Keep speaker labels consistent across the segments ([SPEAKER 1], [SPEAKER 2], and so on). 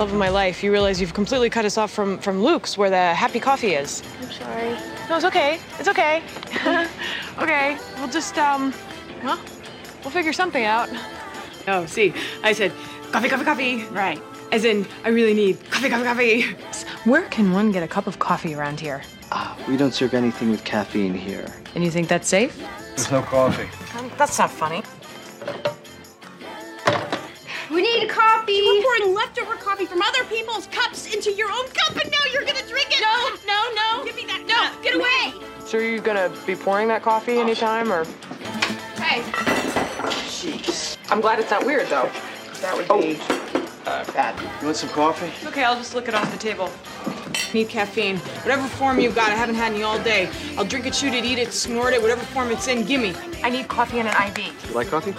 [SPEAKER 1] love of my life, you realize you've completely cut us off from, from Luke's, where the happy coffee is.
[SPEAKER 2] I'm sorry.
[SPEAKER 1] No, it's okay. It's okay. okay, we'll just, um, well, we'll figure something out. Oh, see, I said coffee, coffee, coffee. Right. As in, I really need coffee, coffee, coffee. Where can one get a cup of coffee around here?
[SPEAKER 3] Ah, we don't serve anything with caffeine here.
[SPEAKER 1] And you think that's safe?
[SPEAKER 4] There's no coffee.
[SPEAKER 1] Um, that's not funny.
[SPEAKER 2] Coffee.
[SPEAKER 5] You were pouring leftover coffee from other people's cups into your own cup, and now you're gonna drink it.
[SPEAKER 2] No, no, no.
[SPEAKER 5] Give me that. No, get away.
[SPEAKER 1] So are you gonna be pouring that coffee anytime, or?
[SPEAKER 2] Hey,
[SPEAKER 3] Jeez.
[SPEAKER 1] I'm glad it's not weird, though. That would be uh, bad.
[SPEAKER 3] You want some coffee?
[SPEAKER 1] Okay, I'll just lick it off the table. Need caffeine. Whatever form you've got, I haven't had any all day. I'll drink it, shoot it, eat it, snort it, whatever form it's in, gimme. I need coffee and an IV.
[SPEAKER 3] You like coffee?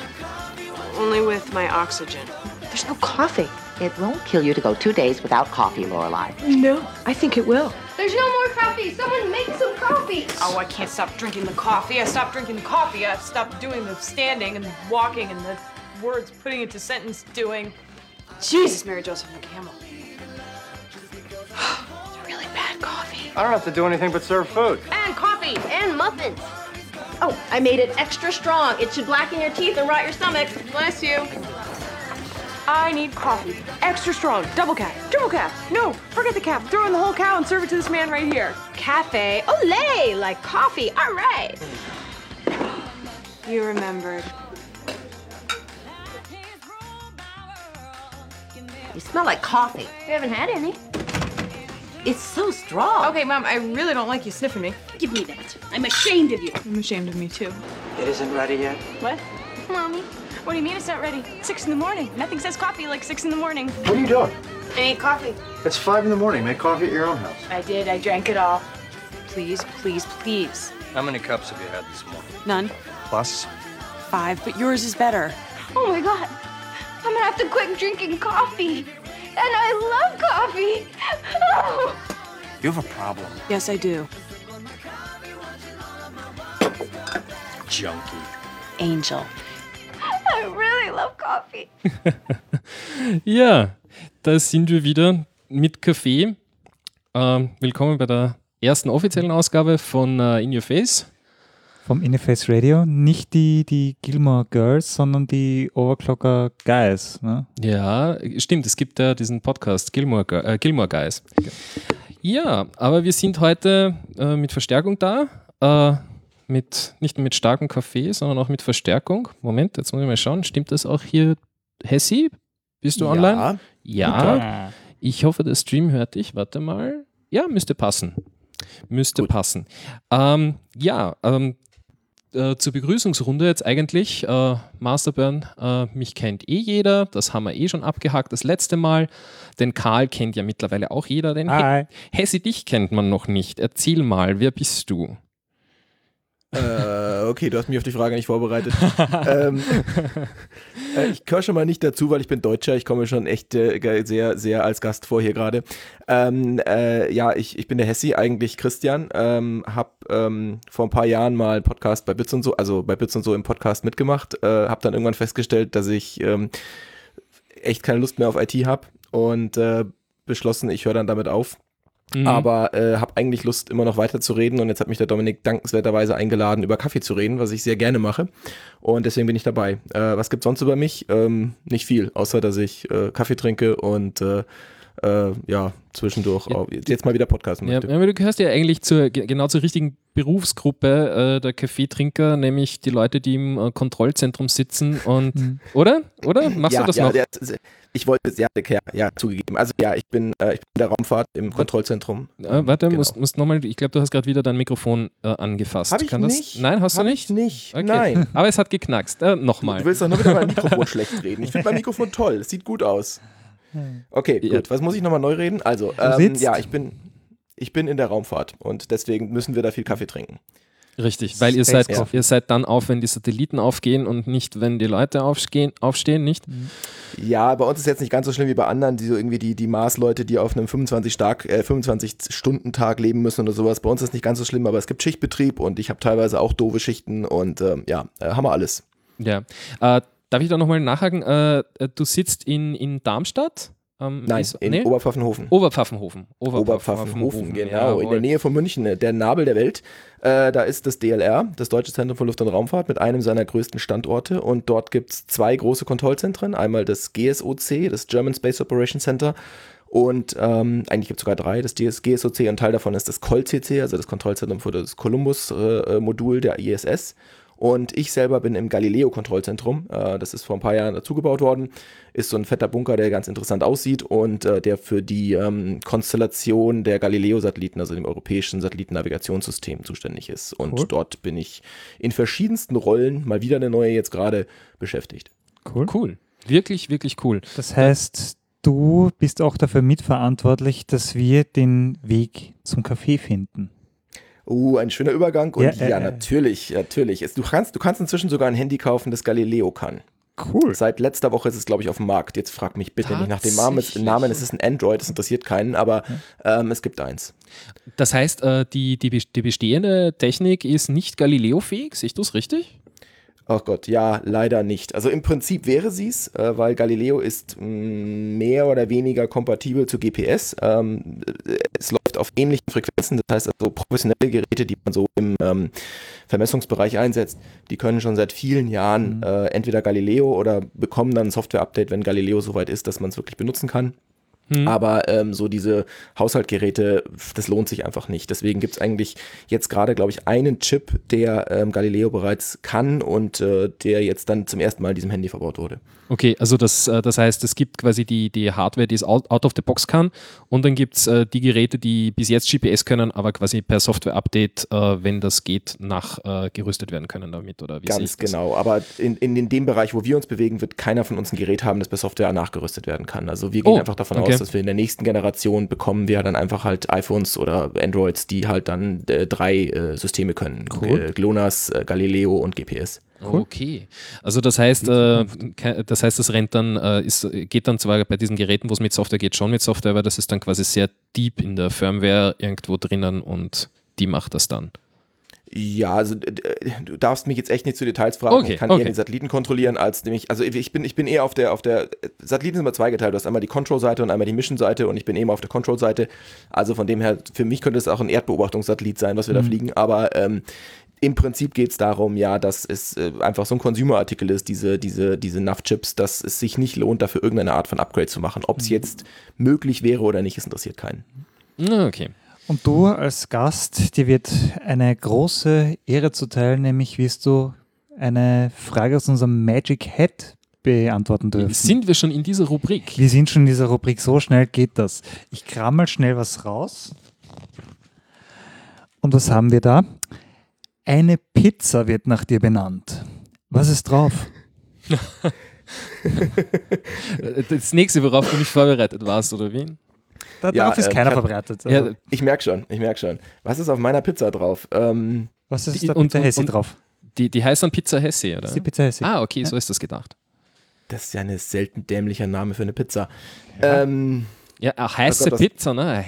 [SPEAKER 1] Only with my oxygen.
[SPEAKER 6] There's no coffee. It won't kill you to go two days without coffee, Lorelai.
[SPEAKER 1] No, I think it will.
[SPEAKER 2] there's no more coffee. Someone make some coffee.
[SPEAKER 1] Oh, I can't stop drinking the coffee. I stopped drinking the coffee. I stopped doing the standing and the walking and the words putting into sentence doing. Jesus, Mary Joseph McCampbell. really bad coffee.
[SPEAKER 4] I don't have to do anything but serve food.
[SPEAKER 2] And coffee and muffins. Oh, I made it extra strong. It should blacken your teeth and rot your stomach.
[SPEAKER 1] Bless you. I need coffee. Extra strong. Double cap. Triple cap. No, forget the cap. Throw in the whole cow and serve it to this man right here. Cafe.
[SPEAKER 2] Olay, like coffee. All right.
[SPEAKER 1] You remembered.
[SPEAKER 6] You smell like coffee.
[SPEAKER 2] We haven't had any.
[SPEAKER 6] It's so strong.
[SPEAKER 1] Okay, Mom, I really don't like you sniffing me.
[SPEAKER 5] Give me that. I'm ashamed of you.
[SPEAKER 1] I'm ashamed of me, too.
[SPEAKER 3] It isn't ready yet.
[SPEAKER 1] What?
[SPEAKER 2] Mommy.
[SPEAKER 1] What do you mean it's not ready? Six in the morning. Nothing says coffee like six in the morning.
[SPEAKER 4] What are you doing?
[SPEAKER 1] I need coffee.
[SPEAKER 4] It's five in the morning. Make coffee at your own house.
[SPEAKER 1] I did. I drank it all. Please, please, please.
[SPEAKER 4] How many cups have you had this morning?
[SPEAKER 1] None.
[SPEAKER 4] Plus?
[SPEAKER 1] Five, but yours is better.
[SPEAKER 2] Oh my god. I'm gonna have to quit drinking coffee. And I love coffee. Oh.
[SPEAKER 4] You have a problem.
[SPEAKER 1] Yes, I do.
[SPEAKER 4] Junkie.
[SPEAKER 1] Angel.
[SPEAKER 2] I really love coffee.
[SPEAKER 7] Ja, da sind wir wieder mit Kaffee. Ähm, willkommen bei der ersten offiziellen Ausgabe von äh, In Your Face.
[SPEAKER 8] Vom Interface Radio. Nicht die, die Gilmore Girls, sondern die Overclocker Guys. Ne?
[SPEAKER 7] Ja, stimmt, es gibt ja diesen Podcast Gilmore, äh, Gilmore Guys. Ja, aber wir sind heute äh, mit Verstärkung da. Mit, nicht nur mit starkem Kaffee, sondern auch mit Verstärkung. Moment, jetzt muss ich mal schauen. Stimmt das auch hier? Hessi, bist du online? Ja. Ich hoffe, der Stream hört dich. Warte mal. Ja, müsste passen. Müsste passen. Ähm, ja, ähm, äh, zur Begrüßungsrunde jetzt eigentlich. Äh, Masterburn, äh, mich kennt eh jeder. Das haben wir eh schon abgehakt das letzte Mal. Den Karl kennt ja mittlerweile auch jeder. Den He
[SPEAKER 8] Hi.
[SPEAKER 7] Hessi, dich kennt man noch nicht. Erzähl mal, wer bist du?
[SPEAKER 9] Äh, okay, du hast mich auf die Frage nicht vorbereitet. ähm, äh, ich gehöre schon mal nicht dazu, weil ich bin Deutscher. Ich komme schon echt äh, sehr, sehr als Gast vor hier gerade. Ähm, äh, ja, ich, ich bin der Hessi, eigentlich Christian. Ähm, hab ähm, vor ein paar Jahren mal einen Podcast bei Bits und so, also bei Bits und so im Podcast mitgemacht. Äh, hab dann irgendwann festgestellt, dass ich ähm, echt keine Lust mehr auf IT habe und äh, beschlossen, ich höre dann damit auf.
[SPEAKER 7] Mhm.
[SPEAKER 9] Aber äh, habe eigentlich Lust, immer noch weiter zu reden. Und jetzt hat mich der Dominik dankenswerterweise eingeladen, über Kaffee zu reden, was ich sehr gerne mache. Und deswegen bin ich dabei. Äh, was gibt's sonst über mich? Ähm, nicht viel, außer dass ich äh, Kaffee trinke und äh, äh, ja, zwischendurch
[SPEAKER 7] Ja.
[SPEAKER 9] auch, jetzt mal wieder podcasten
[SPEAKER 7] Ja,
[SPEAKER 9] möchte.
[SPEAKER 7] aber du gehörst ja eigentlich zur, ge- genau zur richtigen Berufsgruppe äh, der Kaffeetrinker, nämlich die Leute, die im äh, Kontrollzentrum sitzen und,
[SPEAKER 8] Mhm.
[SPEAKER 7] oder? Oder? Machst
[SPEAKER 9] ja,
[SPEAKER 7] du das
[SPEAKER 9] ja,
[SPEAKER 7] noch?
[SPEAKER 9] der- ich wollte es ja, ja, ja, zugegeben. Also ja, ich bin, äh, ich bin in der Raumfahrt im Kontrollzentrum.
[SPEAKER 7] Äh, warte,
[SPEAKER 9] Genau.
[SPEAKER 7] musst, musst nochmal, ich glaube, du hast gerade wieder dein Mikrofon äh, angefasst.
[SPEAKER 9] Hab ich
[SPEAKER 7] Kann das?
[SPEAKER 9] nicht.
[SPEAKER 7] Nein, hast
[SPEAKER 9] Hab
[SPEAKER 7] du nicht?
[SPEAKER 9] Ich nicht.
[SPEAKER 7] Okay.
[SPEAKER 9] Nein.
[SPEAKER 7] Aber es hat geknackst. Äh,
[SPEAKER 9] Du
[SPEAKER 7] nochmal.
[SPEAKER 9] willst doch nur wieder mein Mikrofon schlecht reden. Ich finde mein Mikrofon toll. Es sieht gut aus. Okay,
[SPEAKER 7] Ja.
[SPEAKER 9] gut. Was muss ich nochmal neu reden? Also, ähm, ja, ich bin, ich bin in der Raumfahrt und deswegen müssen wir da viel Kaffee trinken.
[SPEAKER 7] Richtig, weil ihr seid, ihr seid dann auf, wenn die Satelliten aufgehen und nicht, wenn die Leute aufstehen, aufstehen nicht?
[SPEAKER 9] Mhm. Ja, bei uns ist jetzt nicht ganz so schlimm wie bei anderen, die so irgendwie die, die Maßleute, die auf einem 25 Stark, äh, 25 Stunden Tag leben müssen oder sowas. Bei uns ist es nicht ganz so schlimm, aber es gibt Schichtbetrieb und ich habe teilweise auch doofe Schichten und ähm, ja, äh, haben wir alles.
[SPEAKER 7] Ja. Äh, darf ich da nochmal nachhaken? Äh, du sitzt in, in Darmstadt? Ähm,
[SPEAKER 9] Nein,
[SPEAKER 7] ist-
[SPEAKER 9] in
[SPEAKER 7] nee?
[SPEAKER 9] Oberpfaffenhofen.
[SPEAKER 7] Oberpfaffenhofen.
[SPEAKER 9] Oberpfaffenhofen, genau, in
[SPEAKER 7] jawohl.
[SPEAKER 9] der Nähe von München, äh, der Nabel der Welt. Äh, da ist das DLR, das Deutsche Zentrum für Luft- und Raumfahrt, mit einem seiner größten Standorte. Und dort gibt es zwei große Kontrollzentren. Einmal das GSOC, das German Space Operations Center. Und ähm, eigentlich gibt es sogar drei, das GS GSOC und Teil davon ist das COL-CC, also das Kontrollzentrum für das Columbus-Modul der ISS. Und ich selber bin im Galileo-Kontrollzentrum. Äh, das ist vor ein paar Jahren dazugebaut worden. Ist so ein fetter Bunker, der ganz interessant aussieht und äh, der für die ähm, Konstellation der Galileo-Satelliten, also dem europäischen Satellitennavigationssystem, zuständig ist. Und
[SPEAKER 8] Cool.
[SPEAKER 9] dort bin ich in verschiedensten Rollen, mal wieder eine neue jetzt gerade, beschäftigt.
[SPEAKER 8] Cool.
[SPEAKER 7] Cool. Wirklich, wirklich cool.
[SPEAKER 8] Das heißt, du bist auch dafür mitverantwortlich, dass wir den Weg zum Café finden.
[SPEAKER 9] Uh, ein schöner Übergang. Und
[SPEAKER 8] Ja,
[SPEAKER 9] ja,
[SPEAKER 8] äh,
[SPEAKER 9] natürlich, natürlich. Du, kannst, du kannst inzwischen sogar ein Handy kaufen, das Galileo kann.
[SPEAKER 8] Cool.
[SPEAKER 9] Seit letzter Woche ist es, glaube ich, auf dem Markt. Jetzt frag mich bitte nicht nach dem Namen. Es,
[SPEAKER 7] Tatsächlich?
[SPEAKER 9] Namen. Es ist ein Android, das interessiert keinen, aber ähm, es gibt eins.
[SPEAKER 7] Das heißt, äh, die, die, die bestehende Technik ist nicht Galileo-fähig, sehe ich das richtig?
[SPEAKER 9] Oh Gott, ja, leider nicht. Also im Prinzip wäre sie es, äh, weil Galileo ist mh, mehr oder weniger kompatibel zu GPS. Ähm, äh, es läuft auf ähnlichen Frequenzen, das heißt also professionelle Geräte, die man so im ähm, Vermessungsbereich einsetzt, die können schon seit vielen Jahren äh, entweder Galileo oder bekommen dann ein Software-Update, wenn Galileo soweit ist, dass man es wirklich benutzen kann.
[SPEAKER 7] Hm.
[SPEAKER 9] Aber ähm, so diese Haushaltgeräte, das lohnt sich einfach nicht. Deswegen gibt es eigentlich jetzt gerade, glaube ich, einen Chip, der ähm, Galileo bereits kann und äh, der jetzt dann zum ersten Mal in diesem Handy verbaut wurde.
[SPEAKER 7] Okay, also das, äh, das heißt, es gibt quasi die, die Hardware, die es out, out of the box kann und dann gibt es äh, die Geräte, die bis jetzt GPS können, aber quasi per Software-Update, äh, wenn das geht, nachgerüstet werden können damit oder wie
[SPEAKER 9] Ganz genau. Aber in, in, in dem Bereich, wo wir uns bewegen, wird keiner von uns ein Gerät haben, das per Software nachgerüstet werden kann. Also wir gehen
[SPEAKER 7] Oh,
[SPEAKER 9] einfach davon
[SPEAKER 7] okay.
[SPEAKER 9] aus, dass wir in der nächsten Generation bekommen wir dann einfach halt iPhones oder Androids, die halt dann äh, drei äh, Systeme können.
[SPEAKER 8] Cool.
[SPEAKER 9] Äh, GLONASS, äh, Galileo und GPS.
[SPEAKER 7] Okay. Also das heißt, äh, das heißt, das rennt dann, äh, ist, geht dann zwar bei diesen Geräten, wo es mit Software geht, schon mit Software, aber das ist dann quasi sehr deep in der Firmware irgendwo drinnen und die macht das dann.
[SPEAKER 9] Ja, also du darfst mich jetzt echt nicht zu Details fragen.
[SPEAKER 7] Okay,
[SPEAKER 9] ich kann
[SPEAKER 7] okay.
[SPEAKER 9] eher die Satelliten kontrollieren, als nämlich, also ich bin, ich bin eher auf der, auf der, Satelliten sind immer zweigeteilt. Du hast einmal die Control-Seite und einmal die Mission-Seite und ich bin eben auf der Control-Seite. Also von dem her, für mich könnte es auch ein Erdbeobachtungssatellit sein, was wir da fliegen, aber ähm, im Prinzip geht es darum, ja, dass es äh, einfach so ein Consumer-Artikel ist, diese, diese, diese NAV-Chips, dass es sich nicht lohnt, dafür irgendeine Art von Upgrade zu machen. Ob es jetzt möglich wäre oder nicht, es interessiert keinen.
[SPEAKER 7] Okay.
[SPEAKER 8] Und du als Gast, dir wird eine große Ehre zuteil, nämlich wirst du eine Frage aus unserem Magic Hat beantworten dürfen.
[SPEAKER 7] Sind wir schon in dieser Rubrik?
[SPEAKER 8] Wir sind schon in dieser Rubrik, so schnell geht das. Ich kram mal schnell was raus. Und was haben wir da? Eine Pizza wird nach dir benannt. Was ist drauf?
[SPEAKER 7] Das nächste, worauf du nicht vorbereitet warst, oder wie?
[SPEAKER 8] Da,
[SPEAKER 9] Ja,
[SPEAKER 8] darauf ist
[SPEAKER 9] äh,
[SPEAKER 8] keiner verbreitet. Also,
[SPEAKER 7] Ja,
[SPEAKER 9] Ich merke schon, ich merke schon. Was ist auf meiner Pizza drauf? Ähm,
[SPEAKER 8] was ist
[SPEAKER 7] die-
[SPEAKER 8] da
[SPEAKER 7] und-
[SPEAKER 8] Hessi
[SPEAKER 7] und-
[SPEAKER 8] drauf?
[SPEAKER 7] die, die heißt dann Pizza Hesse, oder?
[SPEAKER 8] Das ist die Pizza Hessi.
[SPEAKER 7] Ah, okay, so ist das gedacht.
[SPEAKER 9] Das ist ja ein selten dämlicher Name für eine Pizza. Ähm,
[SPEAKER 7] Ja, eine heiße
[SPEAKER 9] Oh Gott,
[SPEAKER 7] Pizza, ne?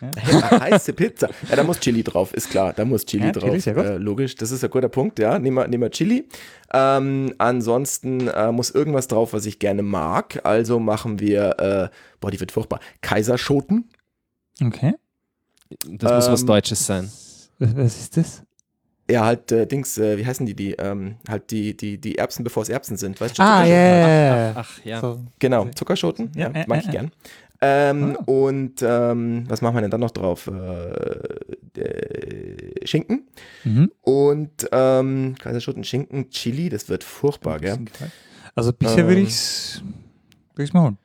[SPEAKER 7] Hesse.
[SPEAKER 9] heiße Pizza. Ja, da muss Chili drauf, ist klar. Da muss Chili
[SPEAKER 8] Ja,
[SPEAKER 9] drauf.
[SPEAKER 8] Chili.
[SPEAKER 9] Äh, logisch, das ist ein guter Punkt, ja. Nehmen wir, nehmen wir Chili. Ähm, ansonsten äh, muss irgendwas drauf, was ich gerne mag. Also machen wir, äh, boah, die wird furchtbar. Kaiserschoten.
[SPEAKER 8] Okay.
[SPEAKER 7] Das muss was
[SPEAKER 9] Ähm,
[SPEAKER 7] Deutsches sein.
[SPEAKER 8] Was, ist das?
[SPEAKER 9] Ja, halt, äh, Dings, äh, wie heißen die, die, ähm, halt die, die, die Erbsen, bevor es Erbsen sind. Weißt du,
[SPEAKER 8] Ah, ja,
[SPEAKER 9] Zuckerschoten?
[SPEAKER 8] ja, ja, ja.
[SPEAKER 7] Ach ja.
[SPEAKER 8] So.
[SPEAKER 9] Genau, Zuckerschoten, ja,
[SPEAKER 8] Ja, äh,
[SPEAKER 9] mag
[SPEAKER 8] äh,
[SPEAKER 9] ich
[SPEAKER 8] äh.
[SPEAKER 9] gern. Ähm,
[SPEAKER 8] Ah.
[SPEAKER 9] Und ähm, was machen wir denn dann noch drauf? Äh, äh, Schinken
[SPEAKER 8] Mhm.
[SPEAKER 9] und ähm, Kaiserschoten, Schinken, Chili, das wird furchtbar, gell?
[SPEAKER 8] Also bisher würde
[SPEAKER 9] Ähm.
[SPEAKER 8] ich es würd ich's mal holen.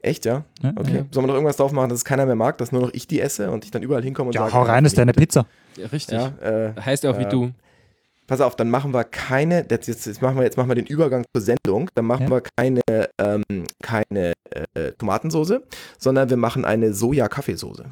[SPEAKER 9] Echt, ja?
[SPEAKER 8] Ja,
[SPEAKER 9] Okay.
[SPEAKER 8] ja.
[SPEAKER 9] Sollen wir noch irgendwas drauf machen, dass es keiner mehr mag, dass nur noch ich die esse und ich dann überall hinkomme und
[SPEAKER 8] Ja,
[SPEAKER 9] sage,
[SPEAKER 8] hau rein, das ist deine Pizza.
[SPEAKER 7] Ja, richtig.
[SPEAKER 9] Ja, äh,
[SPEAKER 7] Heißt ja auch wie
[SPEAKER 9] äh,
[SPEAKER 7] du.
[SPEAKER 9] Pass auf, dann machen wir keine, jetzt, jetzt, jetzt, machen wir, jetzt machen wir den Übergang zur Sendung, dann machen
[SPEAKER 8] Ja.
[SPEAKER 9] wir keine, ähm, keine äh, Tomatensoße, sondern wir machen eine Soja-Kaffeesoße.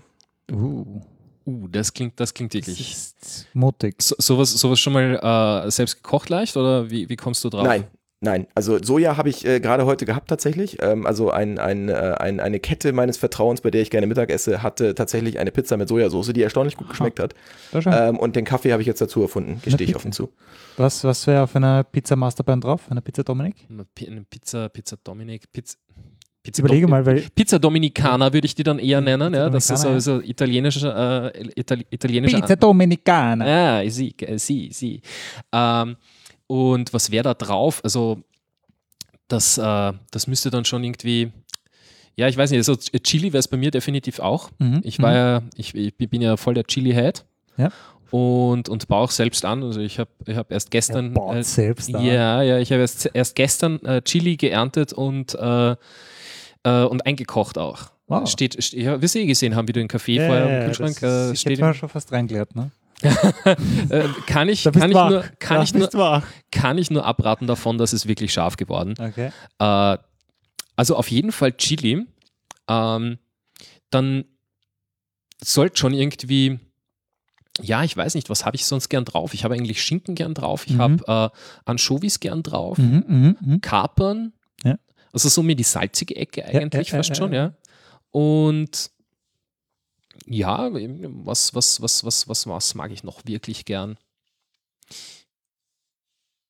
[SPEAKER 8] Uh,
[SPEAKER 7] Uh, das klingt, das klingt
[SPEAKER 8] ist mutig.
[SPEAKER 7] So, sowas, sowas schon mal äh, selbst gekocht leicht oder wie, wie kommst du drauf?
[SPEAKER 9] Nein, Nein, also Soja habe ich äh, gerade heute gehabt tatsächlich. Ähm, also ein, ein, äh, ein, eine Kette meines Vertrauens, bei der ich gerne Mittag esse, hatte tatsächlich eine Pizza mit Sojasauce, die erstaunlich gut geschmeckt hat. Ähm, und den Kaffee habe ich jetzt dazu erfunden, gestehe ich offen zu.
[SPEAKER 8] Was, was wäre auf einer Pizza Masterplan drauf? Einer Pizza Dominik?
[SPEAKER 7] Eine Pi- eine Pizza, Pizza Dominik, Pizza. Pizza
[SPEAKER 8] Überlege mal, weil
[SPEAKER 7] Pizza Dominicana würde ich die dann eher nennen, ja. Das ist also italienischer, äh, Itali italienischer
[SPEAKER 8] Pizza Dominicana.
[SPEAKER 7] Ja, sie, äh, sie, sie. Ähm, und was wäre da drauf? Also, das, äh, das müsste dann schon irgendwie. Ja, ich weiß nicht, also Chili wäre es bei mir definitiv auch.
[SPEAKER 8] Mhm,
[SPEAKER 7] Ich war ja, ich, ich bin ja voll der Chili-Head.
[SPEAKER 8] Ja.
[SPEAKER 7] Und, und baue auch selbst an. Also ich habe ich hab erst gestern.
[SPEAKER 8] Er baut selbst an.
[SPEAKER 7] Ja, ja, ich habe erst, erst gestern äh, Chili geerntet und, äh, äh, und eingekocht auch.
[SPEAKER 8] Wow.
[SPEAKER 7] Steht, steht, ja, wir eh gesehen haben, wie du den Kaffee
[SPEAKER 8] Ja,
[SPEAKER 7] vorher im Kühlschrank
[SPEAKER 8] das,
[SPEAKER 7] äh,
[SPEAKER 8] ich
[SPEAKER 7] steht.
[SPEAKER 8] mal schon fast reingeleert, ne?
[SPEAKER 7] Äh, kann ich, kann ich,
[SPEAKER 8] wach.
[SPEAKER 7] nur, kann, ich nur,
[SPEAKER 8] wach.
[SPEAKER 7] kann ich nur abraten davon, dass es wirklich scharf geworden.
[SPEAKER 8] Okay.
[SPEAKER 7] Äh, also auf jeden Fall Chili. Ähm, dann sollte schon irgendwie, ja, ich weiß nicht, was habe ich sonst gern drauf? Ich habe eigentlich Schinken gern drauf, ich
[SPEAKER 8] Mhm.
[SPEAKER 7] habe äh, Anchovies gern drauf,
[SPEAKER 8] Mhm, mhm, mhm.
[SPEAKER 7] Kapern,
[SPEAKER 8] Ja.
[SPEAKER 7] also so mir die salzige Ecke eigentlich
[SPEAKER 8] ja,
[SPEAKER 7] fast
[SPEAKER 8] ja,
[SPEAKER 7] schon,
[SPEAKER 8] ja.
[SPEAKER 7] ja. Und ja, was, was, was, was, was, was mag ich noch wirklich gern?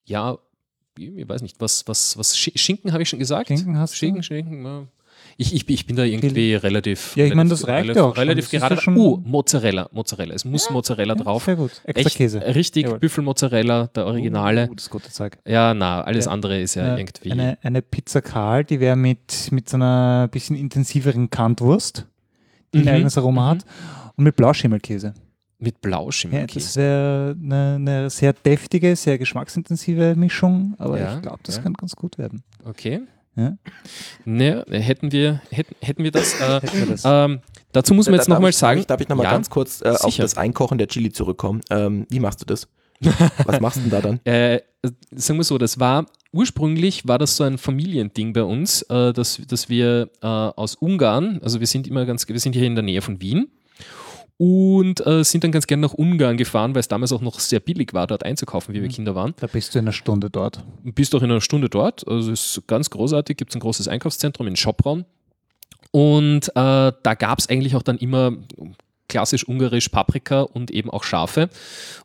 [SPEAKER 7] Ja, ich weiß nicht, was, was, was, Sch- Schinken habe ich schon gesagt?
[SPEAKER 8] Schinken hast du?
[SPEAKER 7] Schinken, Schinken, ja. Ich, ich, ich bin da irgendwie relativ.
[SPEAKER 8] Ja, ich meine, das reicht ja auch schon.
[SPEAKER 7] Relativ
[SPEAKER 8] ja
[SPEAKER 7] gerade.
[SPEAKER 8] schon-
[SPEAKER 7] Oh, Mozzarella, Mozzarella. Es muss Mozzarella
[SPEAKER 8] Ja,
[SPEAKER 7] drauf.
[SPEAKER 8] Sehr gut. Extra
[SPEAKER 7] Echt,
[SPEAKER 8] Käse.
[SPEAKER 7] Richtig,
[SPEAKER 8] Jawohl.
[SPEAKER 7] Büffelmozzarella, der Originale.
[SPEAKER 8] Uh, das gute Zeug.
[SPEAKER 7] Ja, na, alles
[SPEAKER 8] Ja.
[SPEAKER 7] andere ist ja irgendwie.
[SPEAKER 8] Eine, eine Pizza Karl, die wäre mit, mit so einer bisschen intensiveren Kantwurst, ein
[SPEAKER 7] Mhm,
[SPEAKER 8] eigenes Aroma
[SPEAKER 7] mhm.
[SPEAKER 8] hat, und mit Blauschimmelkäse.
[SPEAKER 7] mit
[SPEAKER 8] Ja,
[SPEAKER 7] Blauschimmelkäse.
[SPEAKER 8] das wäre eine, eine sehr deftige, sehr geschmacksintensive Mischung, aber
[SPEAKER 7] Ja,
[SPEAKER 8] ich glaube, das
[SPEAKER 7] ja.
[SPEAKER 8] kann ganz gut werden.
[SPEAKER 7] Okay.
[SPEAKER 8] Ja.
[SPEAKER 7] Ne, hätten wir, hätten, hätten wir das. Äh,
[SPEAKER 8] Hätten wir das.
[SPEAKER 7] ähm, dazu muss man jetzt nochmal sagen.
[SPEAKER 9] Darf ich, darf ich nochmal
[SPEAKER 7] Ja,
[SPEAKER 9] ganz kurz äh, auf das Einkochen der Chili zurückkommen? Ähm, wie machst du das? Was machst du denn da dann?
[SPEAKER 7] Äh, sagen wir so, das war ursprünglich war das so ein Familiending bei uns, äh, dass, dass wir äh, aus Ungarn, also wir sind immer ganz, wir sind hier in der Nähe von Wien und äh, sind dann ganz gerne nach Ungarn gefahren, weil es damals auch noch sehr billig war, dort einzukaufen, wie wir Kinder waren.
[SPEAKER 8] Da bist du in einer Stunde dort.
[SPEAKER 7] bist auch in einer Stunde dort. Also es ist ganz großartig, gibt es ein großes Einkaufszentrum in Schopraun. Und äh, da gab es eigentlich auch dann immer klassisch ungarisch Paprika und eben auch Schafe.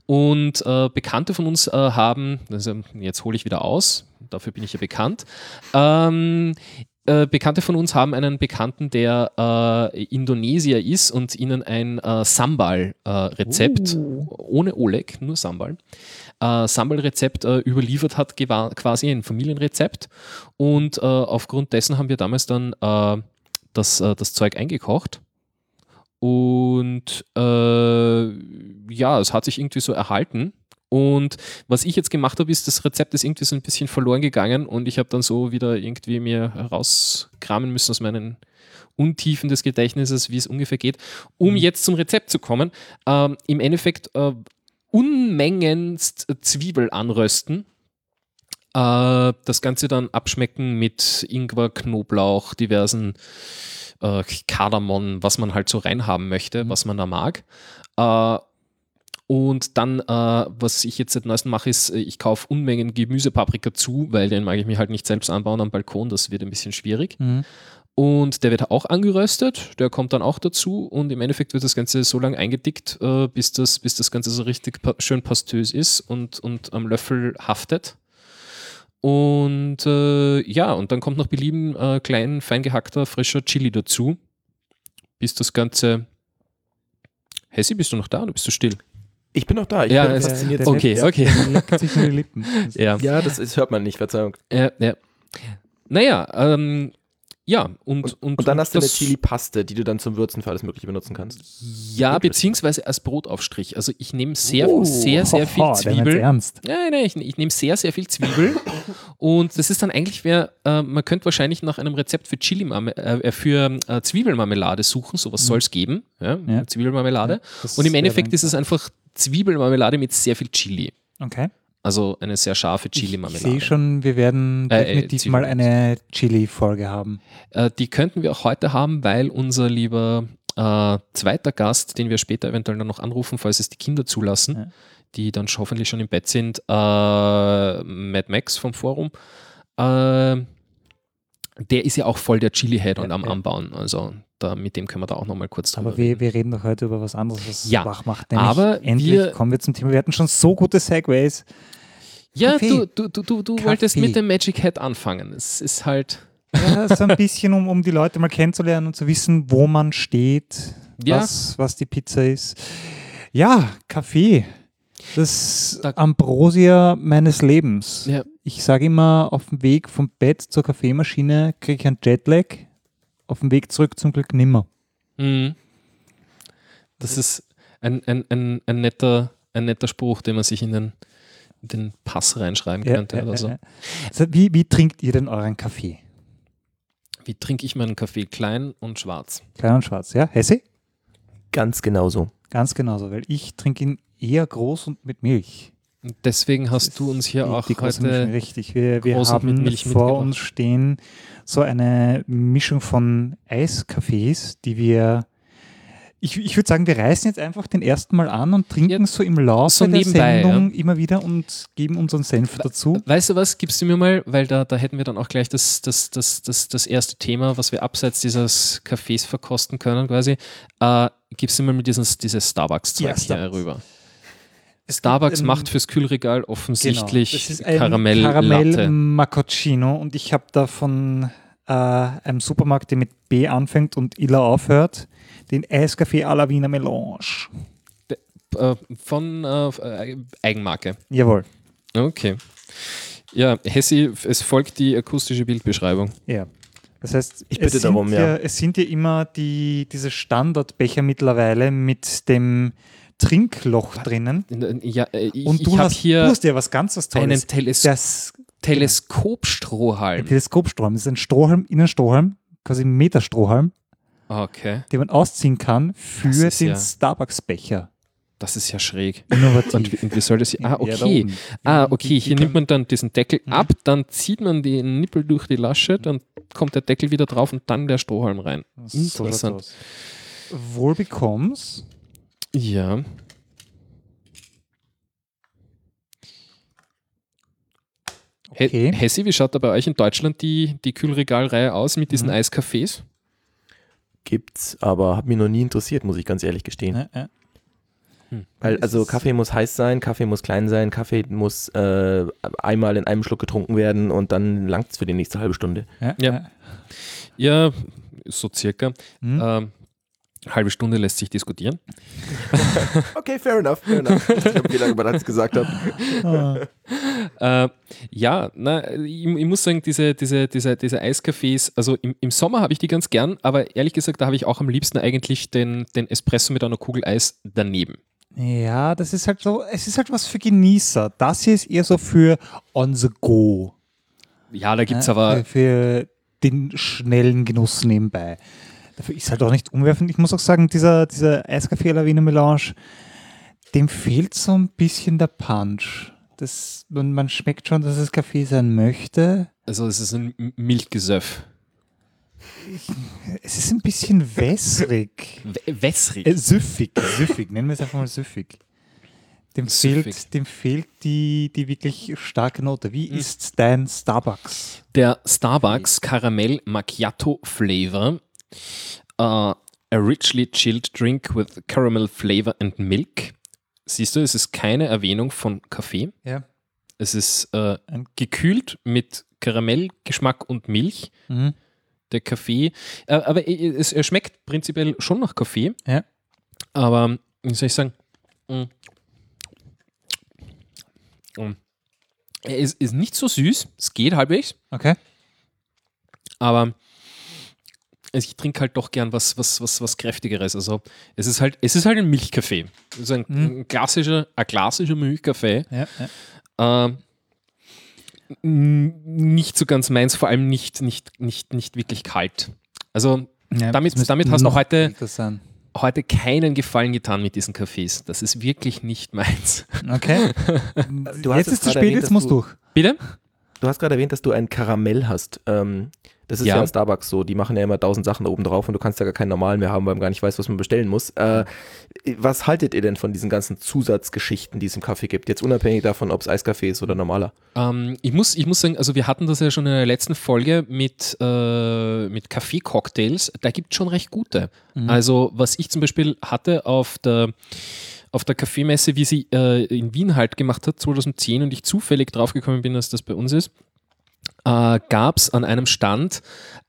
[SPEAKER 7] Und äh, Bekannte von uns äh, haben, also jetzt hole ich wieder aus, dafür bin ich ja bekannt, ähm, äh, Bekannte von uns haben einen Bekannten, der äh, Indonesier ist und ihnen ein äh, Sambal-Rezept ohne Oleg, nur Sambal, äh, Sambal-Rezept überliefert hat, quasi ein Familienrezept. Und aufgrund dessen haben wir damals dann das, das Zeug eingekocht. Und äh, ja, es hat sich irgendwie so erhalten. Und was ich jetzt gemacht habe, ist, das Rezept ist irgendwie so ein bisschen verloren gegangen und ich habe dann so wieder irgendwie mir herauskramen müssen aus meinen Untiefen des Gedächtnisses, wie es ungefähr geht, um jetzt zum Rezept zu kommen. Ähm, Im Endeffekt äh, unmengenst Zwiebel anrösten. Äh, das Ganze dann abschmecken mit Ingwer, Knoblauch, diversen äh, Kardamom, was man halt so reinhaben möchte, was man da mag. Äh, und dann, äh, was ich jetzt seit neuestem mache, ist, äh, ich kaufe Unmengen Gemüsepaprika zu, weil den mag ich mir halt nicht selbst anbauen am Balkon, das wird ein bisschen schwierig.
[SPEAKER 8] Mhm.
[SPEAKER 7] Und der wird auch angeröstet, der kommt dann auch dazu und im Endeffekt wird das Ganze so lange eingedickt, äh, bis, das, bis das Ganze so richtig pa schön pastös ist und, und am Löffel haftet. Und äh, ja, und dann kommt noch belieben äh, klein, fein gehackter, frischer Chili dazu, bis das Ganze. Hessi, bist du noch da oder bist du still?
[SPEAKER 9] Ich bin noch da. Ich
[SPEAKER 7] Ja,
[SPEAKER 9] bin
[SPEAKER 7] es-
[SPEAKER 9] fasziniert.
[SPEAKER 7] okay,
[SPEAKER 8] leckt-
[SPEAKER 7] okay.
[SPEAKER 8] leckt sich die Lippen.
[SPEAKER 7] Ja.
[SPEAKER 9] Ja, das ist, hört man nicht, Verzeihung.
[SPEAKER 7] Ja, ja. Naja, ähm, ja, und, und,
[SPEAKER 9] Und dann hast du eine Chili-Paste, die du dann zum Würzen für alles Mögliche benutzen kannst.
[SPEAKER 7] Ja, beziehungsweise als Brotaufstrich. Also ich nehme sehr,
[SPEAKER 8] Oh,
[SPEAKER 7] sehr, sehr viel
[SPEAKER 8] haha, der meint's
[SPEAKER 7] Zwiebel.
[SPEAKER 8] ernst.
[SPEAKER 7] Nein, nein, ich, ich nehme sehr, sehr viel Zwiebel. und das ist dann eigentlich, wer, äh, man könnte wahrscheinlich nach einem Rezept für Chili äh, für äh, Zwiebelmarmelade suchen. Sowas soll es geben. Ja,
[SPEAKER 8] Ja.
[SPEAKER 7] Zwiebelmarmelade.
[SPEAKER 8] Das
[SPEAKER 7] und im Endeffekt ist es einfach Zwiebelmarmelade mit sehr viel Chili.
[SPEAKER 8] Okay.
[SPEAKER 7] Also eine sehr scharfe
[SPEAKER 8] Ich
[SPEAKER 7] Chili-Marmelade.
[SPEAKER 8] sehe schon, wir werden
[SPEAKER 7] Äh, äh,
[SPEAKER 8] definitiv
[SPEAKER 7] Zwiebeln.
[SPEAKER 8] mal eine Chili-Folge haben.
[SPEAKER 7] Äh, die könnten wir auch heute haben, weil unser lieber äh, zweiter Gast, den wir später eventuell dann noch anrufen, falls es die Kinder zulassen,
[SPEAKER 8] Ja.
[SPEAKER 7] die dann hoffentlich schon im Bett sind, äh, Mad Max vom Forum, äh, der ist ja auch voll der Chili-Head und
[SPEAKER 8] Ja,
[SPEAKER 7] am
[SPEAKER 8] ja.
[SPEAKER 7] Anbauen. Also da, mit dem können wir da auch nochmal kurz drüber
[SPEAKER 8] Aber wir, wir reden doch heute über was anderes, was
[SPEAKER 7] Ja,
[SPEAKER 8] wach macht. Nämlich
[SPEAKER 7] aber
[SPEAKER 8] endlich
[SPEAKER 7] wir-
[SPEAKER 8] kommen wir zum Thema. Wir hatten schon so gute Segways.
[SPEAKER 7] Ja,
[SPEAKER 8] Kaffee.
[SPEAKER 7] du, du, du, du, du
[SPEAKER 8] Kaffee.
[SPEAKER 7] wolltest mit dem Magic Hat anfangen. Es ist halt.
[SPEAKER 8] Ja, so ein bisschen, um, um die Leute mal kennenzulernen und zu wissen, wo man steht,
[SPEAKER 7] Ja.
[SPEAKER 8] was, was die Pizza ist. Ja, Kaffee. Das
[SPEAKER 7] Da-
[SPEAKER 8] Ambrosia meines Lebens.
[SPEAKER 7] Ja.
[SPEAKER 8] Ich sage immer, auf dem Weg vom Bett zur Kaffeemaschine kriege ich einen Jetlag. Auf dem Weg zurück zum Glück nimmer.
[SPEAKER 7] Mhm. Das ist ein, ein, ein, ein, netter, ein netter Spruch, den man sich in den, in den Pass reinschreiben
[SPEAKER 8] Ja,
[SPEAKER 7] könnte
[SPEAKER 8] ja,
[SPEAKER 7] oder so.
[SPEAKER 8] ja. Also, wie, wie trinkt ihr denn euren Kaffee?
[SPEAKER 7] Wie trinke ich meinen Kaffee? Klein und schwarz.
[SPEAKER 8] Klein und schwarz, ja? Hesse?
[SPEAKER 9] Ganz genauso.
[SPEAKER 8] Ganz genauso, weil ich trinke ihn eher groß und mit Milch.
[SPEAKER 7] Und deswegen hast du uns hier
[SPEAKER 8] Die-
[SPEAKER 7] auch
[SPEAKER 8] die
[SPEAKER 7] heute.
[SPEAKER 8] richtig. Wir, wir haben
[SPEAKER 7] mit Milch
[SPEAKER 8] vor uns stehen so eine Mischung von Eiskaffees, die wir. Ich, ich würde sagen, wir reißen jetzt einfach den ersten Mal an und trinken
[SPEAKER 7] Ja,
[SPEAKER 8] so im Laufe
[SPEAKER 7] so
[SPEAKER 8] der
[SPEAKER 7] nebenbei,
[SPEAKER 8] Sendung immer wieder und geben unseren Senf dazu.
[SPEAKER 7] Weißt du was, gibst du mir mal, weil da, da hätten wir dann auch gleich das, das, das, das, das erste Thema, was wir abseits dieses Cafés verkosten können quasi. Äh, gibst du mir mal dieses, dieses Starbucks-Zeug
[SPEAKER 8] Ja,
[SPEAKER 7] hier
[SPEAKER 8] Starbucks.
[SPEAKER 7] rüber.
[SPEAKER 8] Es
[SPEAKER 7] Starbucks
[SPEAKER 8] gibt, ähm,
[SPEAKER 7] macht fürs Kühlregal
[SPEAKER 8] Genau,
[SPEAKER 7] offensichtlich
[SPEAKER 8] ein
[SPEAKER 7] Karamell,
[SPEAKER 8] Karamell. Macchiato und ich habe da von äh, einem Supermarkt, der mit B anfängt und Illa aufhört, den Eiskaffee à la Wiener Melange.
[SPEAKER 7] Äh, von äh, Eigenmarke.
[SPEAKER 8] Jawohl.
[SPEAKER 7] Okay. Ja, Hessi, es folgt die akustische Bildbeschreibung.
[SPEAKER 8] Ja. Das heißt,
[SPEAKER 9] Ich bitte
[SPEAKER 8] es, sind
[SPEAKER 9] darum, ja.
[SPEAKER 8] es sind ja immer die, diese Standardbecher mittlerweile mit dem Trinkloch drinnen.
[SPEAKER 7] Ja, äh, ich,
[SPEAKER 8] Und du hast,
[SPEAKER 7] hier
[SPEAKER 8] du hast ja was ganz was
[SPEAKER 7] einen
[SPEAKER 8] Tolles.
[SPEAKER 7] Teles
[SPEAKER 8] das
[SPEAKER 7] Teleskopstrohhalm.
[SPEAKER 8] Teleskopstrohhalm. Das ist ein Strohhalm, Innenstrohhalm, quasi ein Meterstrohhalm,
[SPEAKER 7] Okay,
[SPEAKER 8] den man ausziehen kann für den
[SPEAKER 7] ja-
[SPEAKER 8] Starbucks-Becher.
[SPEAKER 7] das ist ja schräg.
[SPEAKER 8] Innovativ.
[SPEAKER 7] Und, wie- und wie soll das? Ah,
[SPEAKER 8] Ja,
[SPEAKER 7] okay.
[SPEAKER 8] oben.
[SPEAKER 7] Ah, okay,
[SPEAKER 8] die
[SPEAKER 7] hier nimmt man dann diesen Deckel
[SPEAKER 8] Mhm.
[SPEAKER 7] ab, dann zieht man den Nippel durch die Lasche, dann kommt der Deckel wieder drauf und dann der Strohhalm rein.
[SPEAKER 8] So
[SPEAKER 7] Interessant.
[SPEAKER 8] aus. Wohl bekomm's.
[SPEAKER 7] Ja. He
[SPEAKER 8] Okay.
[SPEAKER 7] Hessi, wie schaut da bei euch in Deutschland die, die Kühlregalreihe aus mit diesen
[SPEAKER 8] Mhm.
[SPEAKER 7] Eiscafés?
[SPEAKER 9] Gibt's, aber hat mich noch nie interessiert, muss ich ganz ehrlich gestehen.
[SPEAKER 8] Ja, ja.
[SPEAKER 9] Weil,
[SPEAKER 8] Es
[SPEAKER 9] also Kaffee muss heiß sein, Kaffee muss klein sein, Kaffee muss äh, einmal in einem Schluck getrunken werden und dann langt's für die nächste halbe Stunde.
[SPEAKER 8] Ja,
[SPEAKER 7] Ja.
[SPEAKER 8] ja.
[SPEAKER 7] Ja, so circa.
[SPEAKER 8] Hm?
[SPEAKER 7] Ähm, halbe Stunde lässt sich diskutieren.
[SPEAKER 9] Okay, fair enough, fair enough. Ich nicht, wie lange man das gesagt hat.
[SPEAKER 8] Ah.
[SPEAKER 7] Äh, ja, na, ich, ich muss sagen, diese, diese, diese, diese Eiscafés, also im, im Sommer habe ich die ganz gern, aber ehrlich gesagt, da habe ich auch am liebsten eigentlich den, den Espresso mit einer Kugel Eis daneben.
[SPEAKER 8] Ja, das ist halt so, es ist halt was für Genießer. Das hier ist eher so für on the go.
[SPEAKER 7] Ja, da gibt es
[SPEAKER 8] Ja,
[SPEAKER 7] aber
[SPEAKER 8] Für, für den schnellen Genuss nebenbei. Dafür ist halt auch nicht umwerfend. Ich muss auch sagen, dieser, dieser Eiskaffee à la Wiener Melange, dem fehlt so ein bisschen der Punch. Das, man, man schmeckt schon, dass es Kaffee sein möchte.
[SPEAKER 7] Also es ist ein Milchgesöff.
[SPEAKER 8] Es ist ein bisschen wässrig.
[SPEAKER 7] Wässrig.
[SPEAKER 8] Äh, süffig, süffig, nennen wir es einfach mal süffig. Dem
[SPEAKER 7] Süffig.
[SPEAKER 8] fehlt, dem fehlt die, die wirklich starke Note. Wie
[SPEAKER 7] Hm.
[SPEAKER 8] ist dein Starbucks?
[SPEAKER 7] Der Starbucks Caramel Macchiato Flavor. Uh, a richly chilled drink with caramel flavor and milk. Siehst du, es ist keine Erwähnung von Kaffee.
[SPEAKER 8] Ja.
[SPEAKER 7] Es ist äh, gekühlt mit Karamellgeschmack und Milch.
[SPEAKER 8] Mhm.
[SPEAKER 7] Der Kaffee. Äh, aber es, er schmeckt prinzipiell schon nach Kaffee.
[SPEAKER 8] Ja.
[SPEAKER 7] Aber, wie soll ich sagen? Mm. Mm. Er ist, ist nicht so süß. Es geht halbwegs.
[SPEAKER 8] Okay.
[SPEAKER 7] Aber ich trinke halt doch gern was, was, was, was kräftigeres. Also es ist halt, es ist halt ein Milchkaffee. Es ist ein,
[SPEAKER 8] Mhm.
[SPEAKER 7] ein klassischer, ein klassischer Milchkaffee.
[SPEAKER 8] Ja, ja.
[SPEAKER 7] Ähm, nicht so ganz meins, vor allem nicht, nicht, nicht, nicht wirklich kalt. Also
[SPEAKER 8] Ja,
[SPEAKER 7] Damit-
[SPEAKER 8] es
[SPEAKER 7] damit hast du
[SPEAKER 8] noch
[SPEAKER 7] heute- heute keinen Gefallen getan mit diesen Kaffees. Das ist wirklich nicht meins.
[SPEAKER 8] Okay.
[SPEAKER 9] Du hast
[SPEAKER 8] jetzt
[SPEAKER 9] es
[SPEAKER 8] ist zu
[SPEAKER 9] gerade
[SPEAKER 8] spät,
[SPEAKER 9] erwähnt,
[SPEAKER 8] jetzt
[SPEAKER 9] dass
[SPEAKER 8] musst
[SPEAKER 9] du-
[SPEAKER 8] du.
[SPEAKER 7] Bitte?
[SPEAKER 9] Du hast gerade erwähnt, dass du ein Karamell hast. Ähm, Das ist
[SPEAKER 7] Ja.
[SPEAKER 9] ja, an Starbucks so. Die machen ja immer tausend Sachen da oben drauf und du kannst ja gar keinen normalen mehr haben, weil man gar nicht weiß, was man bestellen muss. Äh, was haltet ihr denn von diesen ganzen Zusatzgeschichten, die es im Kaffee gibt? Jetzt unabhängig davon, ob es Eiskaffee ist oder normaler.
[SPEAKER 7] Ähm, ich, muss, ich muss sagen, also wir hatten das ja schon in der letzten Folge mit, äh, mit Kaffee-Cocktails. Da gibt es schon recht gute. Also, was ich zum Beispiel hatte auf der, auf der Kaffeemesse, wie sie äh, in Wien halt gemacht hat, 2010, und ich zufällig draufgekommen bin, dass das bei uns ist, äh, gab es an einem Stand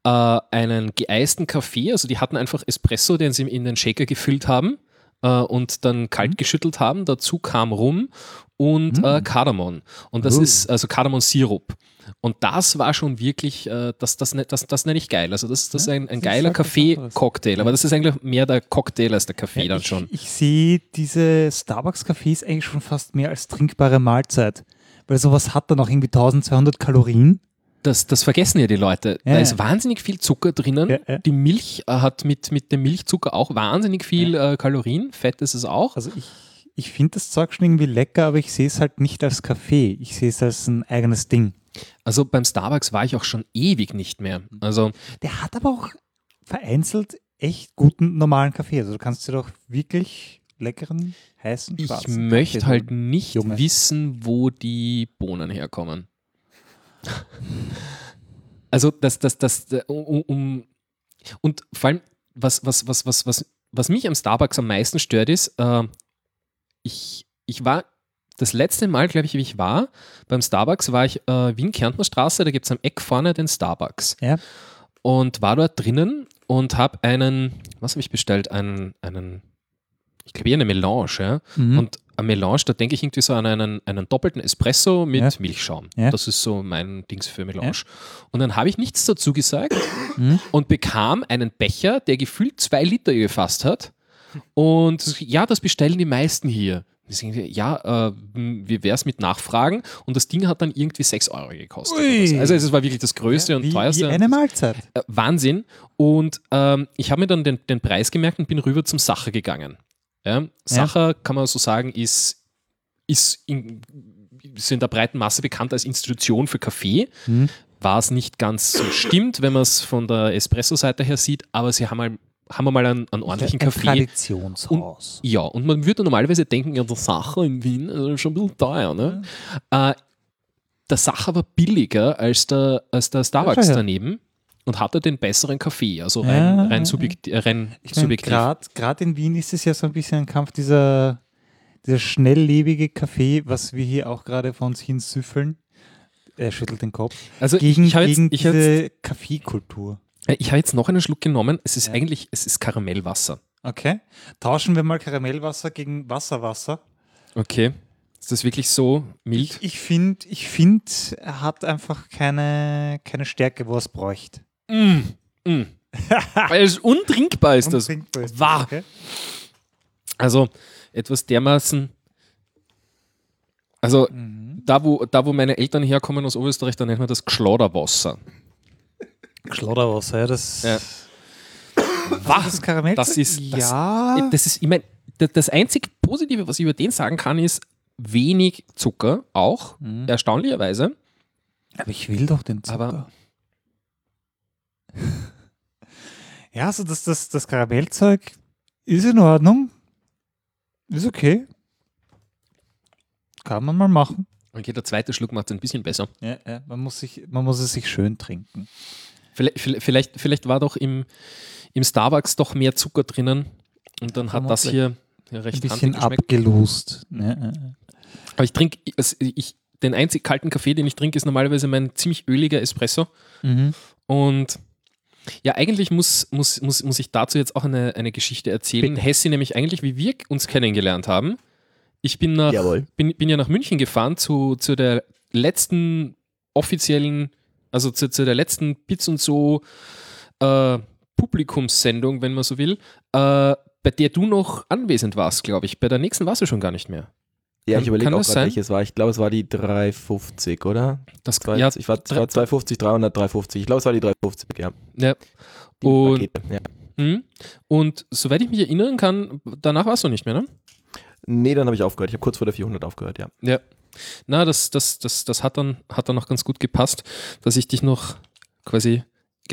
[SPEAKER 7] äh, einen geeisten Kaffee. Also die hatten einfach Espresso, den sie in den Shaker gefüllt haben äh, und dann kalt geschüttelt haben. Dazu kam Rum und äh, Kardamom. Und das
[SPEAKER 8] Oh.
[SPEAKER 7] ist also Kardamom-Sirup. Und das war schon wirklich, äh, das, das, ne- das, das nenne ich geil. Also das, das ist ein, ein geiler. Kaffee-Cocktail. Aber das ist eigentlich mehr der Cocktail als der Kaffee dann
[SPEAKER 8] ich,
[SPEAKER 7] schon.
[SPEAKER 8] Ich sehe diese Starbucks-Cafés eigentlich schon fast mehr als trinkbare Mahlzeit. Weil sowas hat dann auch irgendwie 1200 Kalorien.
[SPEAKER 7] Das, das vergessen ja die Leute.
[SPEAKER 8] Ja,
[SPEAKER 7] da
[SPEAKER 8] ja.
[SPEAKER 7] ist wahnsinnig viel Zucker drinnen.
[SPEAKER 8] Ja.
[SPEAKER 7] Die Milch äh, hat mit, mit dem Milchzucker auch wahnsinnig viel äh, Kalorien. Fett ist es auch.
[SPEAKER 8] Also ich, ich finde das Zeug schon irgendwie lecker, aber ich sehe es halt nicht als Kaffee. Ich sehe es als ein eigenes Ding.
[SPEAKER 7] Also beim Starbucks war ich auch schon ewig nicht mehr. Also
[SPEAKER 8] Der hat aber auch vereinzelt echt guten normalen Kaffee. Also du kannst dir doch wirklich leckeren, heißen,
[SPEAKER 7] ich möchte halt nicht
[SPEAKER 8] Junge.
[SPEAKER 7] wissen, wo die Bohnen herkommen. Also das, das, das, äh, um, um und vor allem, was, was, was, was, was, was mich am Starbucks am meisten stört, ist, äh, ich, ich war das letzte Mal, glaube ich, wie ich war, beim Starbucks war ich äh, Wien-Kärntner-Straße, da gibt es am Eck vorne den Starbucks.
[SPEAKER 8] Ja.
[SPEAKER 7] Und war dort drinnen und habe einen, was habe ich bestellt? Einen, einen ich glaube eher eine Melange, ja.
[SPEAKER 8] Mhm.
[SPEAKER 7] Und eine Melange, da denke ich irgendwie so an einen, einen doppelten Espresso mit
[SPEAKER 8] Ja.
[SPEAKER 7] Milchschaum.
[SPEAKER 8] Ja.
[SPEAKER 7] Das ist so mein Dings für Melange. Und dann habe ich nichts dazu gesagt
[SPEAKER 8] Mhm.
[SPEAKER 7] und bekam einen Becher, der gefühlt zwei Liter gefasst hat. Und ja, das bestellen die meisten hier. Deswegen, Ja, äh, wie wäre es mit Nachfragen? Und das Ding hat dann irgendwie 6 Euro gekostet. oder
[SPEAKER 8] Ui.
[SPEAKER 7] so. Also es war wirklich das größte und
[SPEAKER 8] wie,
[SPEAKER 7] teuerste.
[SPEAKER 8] wie eine Mahlzeit.
[SPEAKER 7] Äh, Wahnsinn. Und ähm, ich habe mir dann den, den Preis gemerkt und bin rüber zum Sacher gegangen. Ja, Sacher, kann man so sagen, ist, ist in, ist in der breiten Masse bekannt als Institution für Kaffee.
[SPEAKER 8] Mhm.
[SPEAKER 7] Was nicht ganz so stimmt, wenn man es von der Espresso-Seite her sieht, aber sie haben mal, haben mal einen, einen ordentlichen
[SPEAKER 8] ein
[SPEAKER 7] Kaffee.
[SPEAKER 8] Traditionshaus.
[SPEAKER 7] Ja, und man würde normalerweise denken, ja, der Sacher in Wien ist schon ein bisschen teuer. Ne? Äh, der Sacher war billiger als der, als der Starbucks daneben und hatte den besseren Kaffee, also rein,
[SPEAKER 8] Ja,
[SPEAKER 7] rein, subjekt, äh, rein
[SPEAKER 8] Ich
[SPEAKER 7] subjektiv.
[SPEAKER 8] gerade in Wien ist es ja so ein bisschen ein Kampf dieser, dieser schnelllebige Kaffee, was wir hier auch gerade vor uns hinsüffeln. Er schüttelt den Kopf.
[SPEAKER 7] Also
[SPEAKER 8] gegen
[SPEAKER 7] ich habe jetzt,
[SPEAKER 8] gegen
[SPEAKER 7] hab
[SPEAKER 8] diese
[SPEAKER 7] jetzt,
[SPEAKER 8] Kaffeekultur.
[SPEAKER 7] äh, ich hab jetzt noch einen Schluck genommen. Es ist
[SPEAKER 8] Ja.
[SPEAKER 7] eigentlich, es ist Karamellwasser.
[SPEAKER 8] Okay. Tauschen wir mal Karamellwasser gegen Wasserwasser.
[SPEAKER 7] Okay. Ist das wirklich so mild?
[SPEAKER 8] Ich finde, ich find, er hat einfach keine, keine Stärke, wo er es bräuchte.
[SPEAKER 7] Mm, mm. Weil es untrinkbar ist das.
[SPEAKER 8] Untrinkbar ist das,
[SPEAKER 7] Wahr.
[SPEAKER 8] okay?
[SPEAKER 7] Also etwas dermaßen. Also
[SPEAKER 8] Mhm.
[SPEAKER 7] da, wo, da, wo meine Eltern herkommen aus Oberösterreich, da nennt man das Geschlodderwasser.
[SPEAKER 8] Schlotterwasser, ja, das.
[SPEAKER 7] Ja.
[SPEAKER 8] Wach, das Karamell.
[SPEAKER 7] Das ist- das-
[SPEAKER 8] ja.
[SPEAKER 7] Das ist, ich meine, das, das einzig Positive, was ich über den sagen kann, ist wenig Zucker, auch,
[SPEAKER 8] Mhm.
[SPEAKER 7] erstaunlicherweise.
[SPEAKER 8] Aber ich will doch den Zucker.
[SPEAKER 7] Aber-
[SPEAKER 8] ja, also das, das, das Karamellzeug ist in Ordnung. Ist okay. Kann man mal machen.
[SPEAKER 7] Okay, der zweite Schluck macht es ein bisschen besser.
[SPEAKER 8] Ja, ja, man, muss sich, man muss es sich schön trinken.
[SPEAKER 7] Vielleicht, vielleicht, vielleicht war doch im, im Starbucks doch mehr Zucker drinnen und dann hat das hier ja,
[SPEAKER 8] Ein
[SPEAKER 7] recht
[SPEAKER 8] bisschen abgelost. Ja.
[SPEAKER 7] Aber ich trinke, also ich, den einzig kalten Kaffee, den ich trinke, ist normalerweise mein ziemlich öliger Espresso.
[SPEAKER 8] Mhm.
[SPEAKER 7] Und ja, eigentlich muss, muss, muss, muss ich dazu jetzt auch eine, eine Geschichte erzählen. Hessi, nämlich eigentlich, wie wir uns kennengelernt haben. Ich bin, nach,
[SPEAKER 9] Jawohl.
[SPEAKER 7] bin, bin ja nach München gefahren zu, zu der letzten offiziellen, also zu, zu der letzten Pizza und so äh, Publikumssendung, wenn man so will, äh, bei der du noch anwesend warst, glaube ich. Bei der nächsten warst du schon gar nicht mehr.
[SPEAKER 9] Ja,
[SPEAKER 7] Kann-
[SPEAKER 9] ich überlege auch gerade, welches war. Ich glaube, es war die 350, oder?
[SPEAKER 7] Das,
[SPEAKER 9] Zwei,
[SPEAKER 7] ja,
[SPEAKER 9] ich war, ich war 250, 300, 350. Ich glaube, es war die 350, ja.
[SPEAKER 7] ja.
[SPEAKER 9] Die
[SPEAKER 7] Und-
[SPEAKER 9] Pakete, ja.
[SPEAKER 7] Mhm. Und soweit ich mich erinnern kann, danach warst du nicht mehr, ne?
[SPEAKER 9] Nee, dann habe ich aufgehört. Ich habe kurz vor der 400 aufgehört, ja.
[SPEAKER 7] Ja. Na, das, das, das, das hat, dann, hat dann noch ganz gut gepasst, dass ich dich noch quasi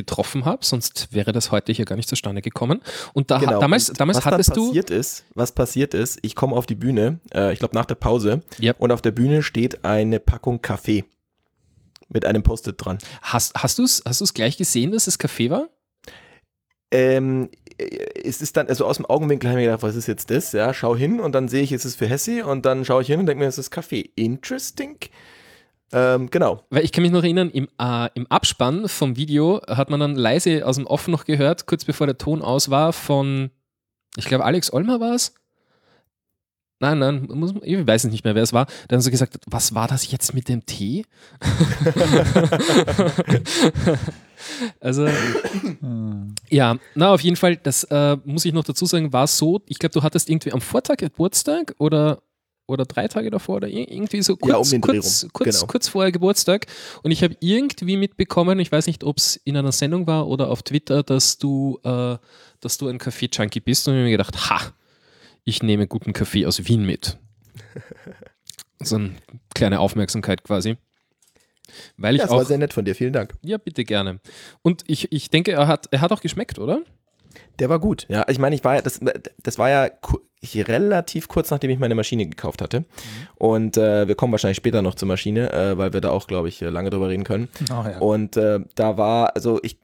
[SPEAKER 7] getroffen habe, sonst wäre das heute hier gar nicht zustande gekommen. Und da,
[SPEAKER 9] Genau.
[SPEAKER 7] damals,
[SPEAKER 9] Und
[SPEAKER 7] damals
[SPEAKER 9] was
[SPEAKER 7] hattest
[SPEAKER 9] dann
[SPEAKER 7] du.
[SPEAKER 9] passiert ist, was passiert ist, ich komme auf die Bühne, äh, ich glaube nach der Pause,
[SPEAKER 7] Yep.
[SPEAKER 9] und auf der Bühne steht eine Packung Kaffee mit einem Post-it dran.
[SPEAKER 7] Hast, hast du es hast du's gleich gesehen, dass es Kaffee war?
[SPEAKER 9] Ähm, äh, es ist dann, also aus dem Augenwinkel habe ich mir gedacht, was ist jetzt das? Ja, schau hin und dann sehe ich, es ist für Hessi und dann schaue ich hin und denke mir, es ist Kaffee. Interesting. Ähm, genau.
[SPEAKER 7] Weil ich kann mich noch erinnern, im, äh, im Abspann vom Video hat man dann leise aus dem Off noch gehört, kurz bevor der Ton aus war, von, ich glaube, Alex Olmer war es. Nein, nein, muss, ich weiß nicht mehr, wer es war. Der hat so gesagt, was war das jetzt mit dem Tee? also, ja, na, auf jeden Fall, das äh, muss ich noch dazu sagen, war so, ich glaube, du hattest irgendwie am Vortag Geburtstag oder, oder drei Tage davor oder ir- irgendwie so kurz,
[SPEAKER 9] Ja, um den
[SPEAKER 7] kurz, kurz,
[SPEAKER 9] genau.
[SPEAKER 7] kurz vorher Geburtstag und ich habe irgendwie mitbekommen, ich weiß nicht, ob es in einer Sendung war oder auf Twitter, dass du, äh, dass du ein Kaffee-Junkie bist und ich habe mir gedacht, ha, ich nehme guten Kaffee aus Wien mit. So eine kleine Aufmerksamkeit quasi. Weil ich
[SPEAKER 9] Ja, das
[SPEAKER 7] auch.
[SPEAKER 9] war sehr nett von dir, vielen Dank.
[SPEAKER 7] Ja, bitte gerne. Und ich, ich denke, er hat, er hat auch geschmeckt, oder?
[SPEAKER 9] Der war gut. Ja, ich meine, ich war ja, das, das war ja ich, relativ kurz nachdem ich meine Maschine gekauft hatte. Und äh, wir kommen wahrscheinlich später noch zur Maschine, äh, weil wir da auch, glaube ich, äh, lange drüber reden können.
[SPEAKER 8] Oh, ja.
[SPEAKER 9] Und äh, da war, also ich,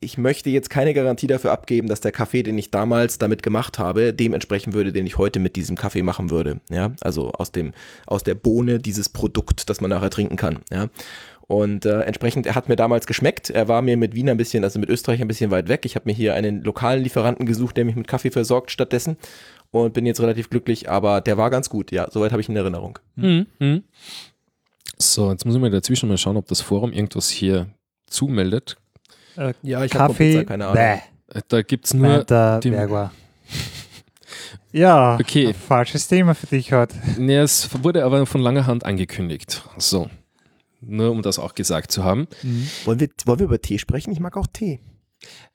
[SPEAKER 9] ich möchte jetzt keine Garantie dafür abgeben, dass der Kaffee, den ich damals damit gemacht habe, dem entsprechen würde, den ich heute mit diesem Kaffee machen würde. Ja, also aus dem, aus der Bohne dieses Produkt, das man nachher trinken kann. Ja. Und äh, entsprechend, er hat mir damals geschmeckt. Er war mir mit Wien ein bisschen, also mit Österreich ein bisschen weit weg. Ich habe mir hier einen lokalen Lieferanten gesucht, der mich mit Kaffee versorgt stattdessen. Und bin jetzt relativ glücklich, aber der war ganz gut. Ja, soweit habe ich in Erinnerung.
[SPEAKER 7] Mhm. Mhm. So, jetzt muss ich mal dazwischen mal schauen, ob das Forum irgendwas hier zumeldet.
[SPEAKER 8] Äh,
[SPEAKER 9] Ja, ich hab
[SPEAKER 8] Kaffee,
[SPEAKER 9] Pizza, keine Ahnung.
[SPEAKER 8] bäh,
[SPEAKER 7] Äh, Da gibt es nur. die-
[SPEAKER 8] Bergwa. Ja,
[SPEAKER 7] Okay.
[SPEAKER 8] ein falsches Thema für dich heute.
[SPEAKER 7] Nee, es wurde aber von langer Hand angekündigt. So. Nur um das auch gesagt zu haben.
[SPEAKER 9] Wollen wir, wollen wir über Tee sprechen? Ich mag auch Tee.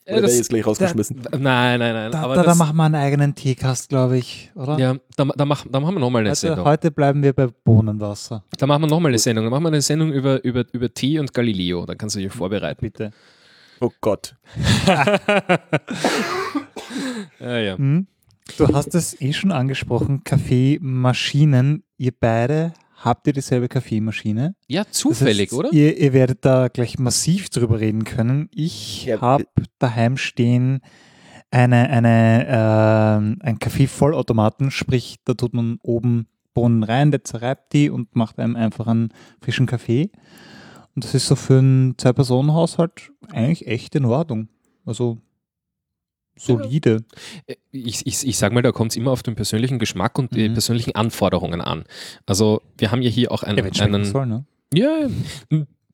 [SPEAKER 7] Äh,
[SPEAKER 9] Oder
[SPEAKER 7] das-
[SPEAKER 9] der jetzt gleich rausgeschmissen.
[SPEAKER 7] Nein, nein, nein.
[SPEAKER 8] Da,
[SPEAKER 7] aber
[SPEAKER 8] da, da
[SPEAKER 7] das,
[SPEAKER 8] machen wir einen eigenen Teecast, glaube ich, oder?
[SPEAKER 7] ja, da, da, mach, da machen wir nochmal eine
[SPEAKER 8] heute,
[SPEAKER 7] Sendung.
[SPEAKER 8] heute bleiben wir bei Bohnenwasser,
[SPEAKER 7] Da machen wir nochmal eine Sendung. Da machen wir eine Sendung über, über, über Tee und Galileo. Da kannst du dich vorbereiten.
[SPEAKER 8] bitte.
[SPEAKER 9] Oh Gott.
[SPEAKER 7] Ja, ja.
[SPEAKER 8] Hm? Du hast es eh schon angesprochen, Kaffeemaschinen. Ihr beide habt ihr dieselbe Kaffeemaschine?
[SPEAKER 7] ja,
[SPEAKER 8] Das
[SPEAKER 7] zufällig,
[SPEAKER 8] heißt,
[SPEAKER 7] oder?
[SPEAKER 8] Ihr, ihr werdet da gleich massiv drüber reden können. Ich
[SPEAKER 9] Ja,
[SPEAKER 8] habe daheim stehen eine, eine, ähm, ein Kaffee-Vollautomaten, sprich, da tut man oben Bohnen rein, der zerreibt die und macht einem einfach einen frischen Kaffee. Und das ist so für einen Zwei-Personen-Haushalt eigentlich echt in Ordnung. Also solide.
[SPEAKER 7] Äh, Ich, ich, ich sage mal, da kommt es immer auf den persönlichen Geschmack und die
[SPEAKER 8] Mhm.
[SPEAKER 7] persönlichen Anforderungen an. Also wir haben ja hier auch einen,
[SPEAKER 8] Ja,
[SPEAKER 7] einen
[SPEAKER 8] soll, ne?
[SPEAKER 7] ja,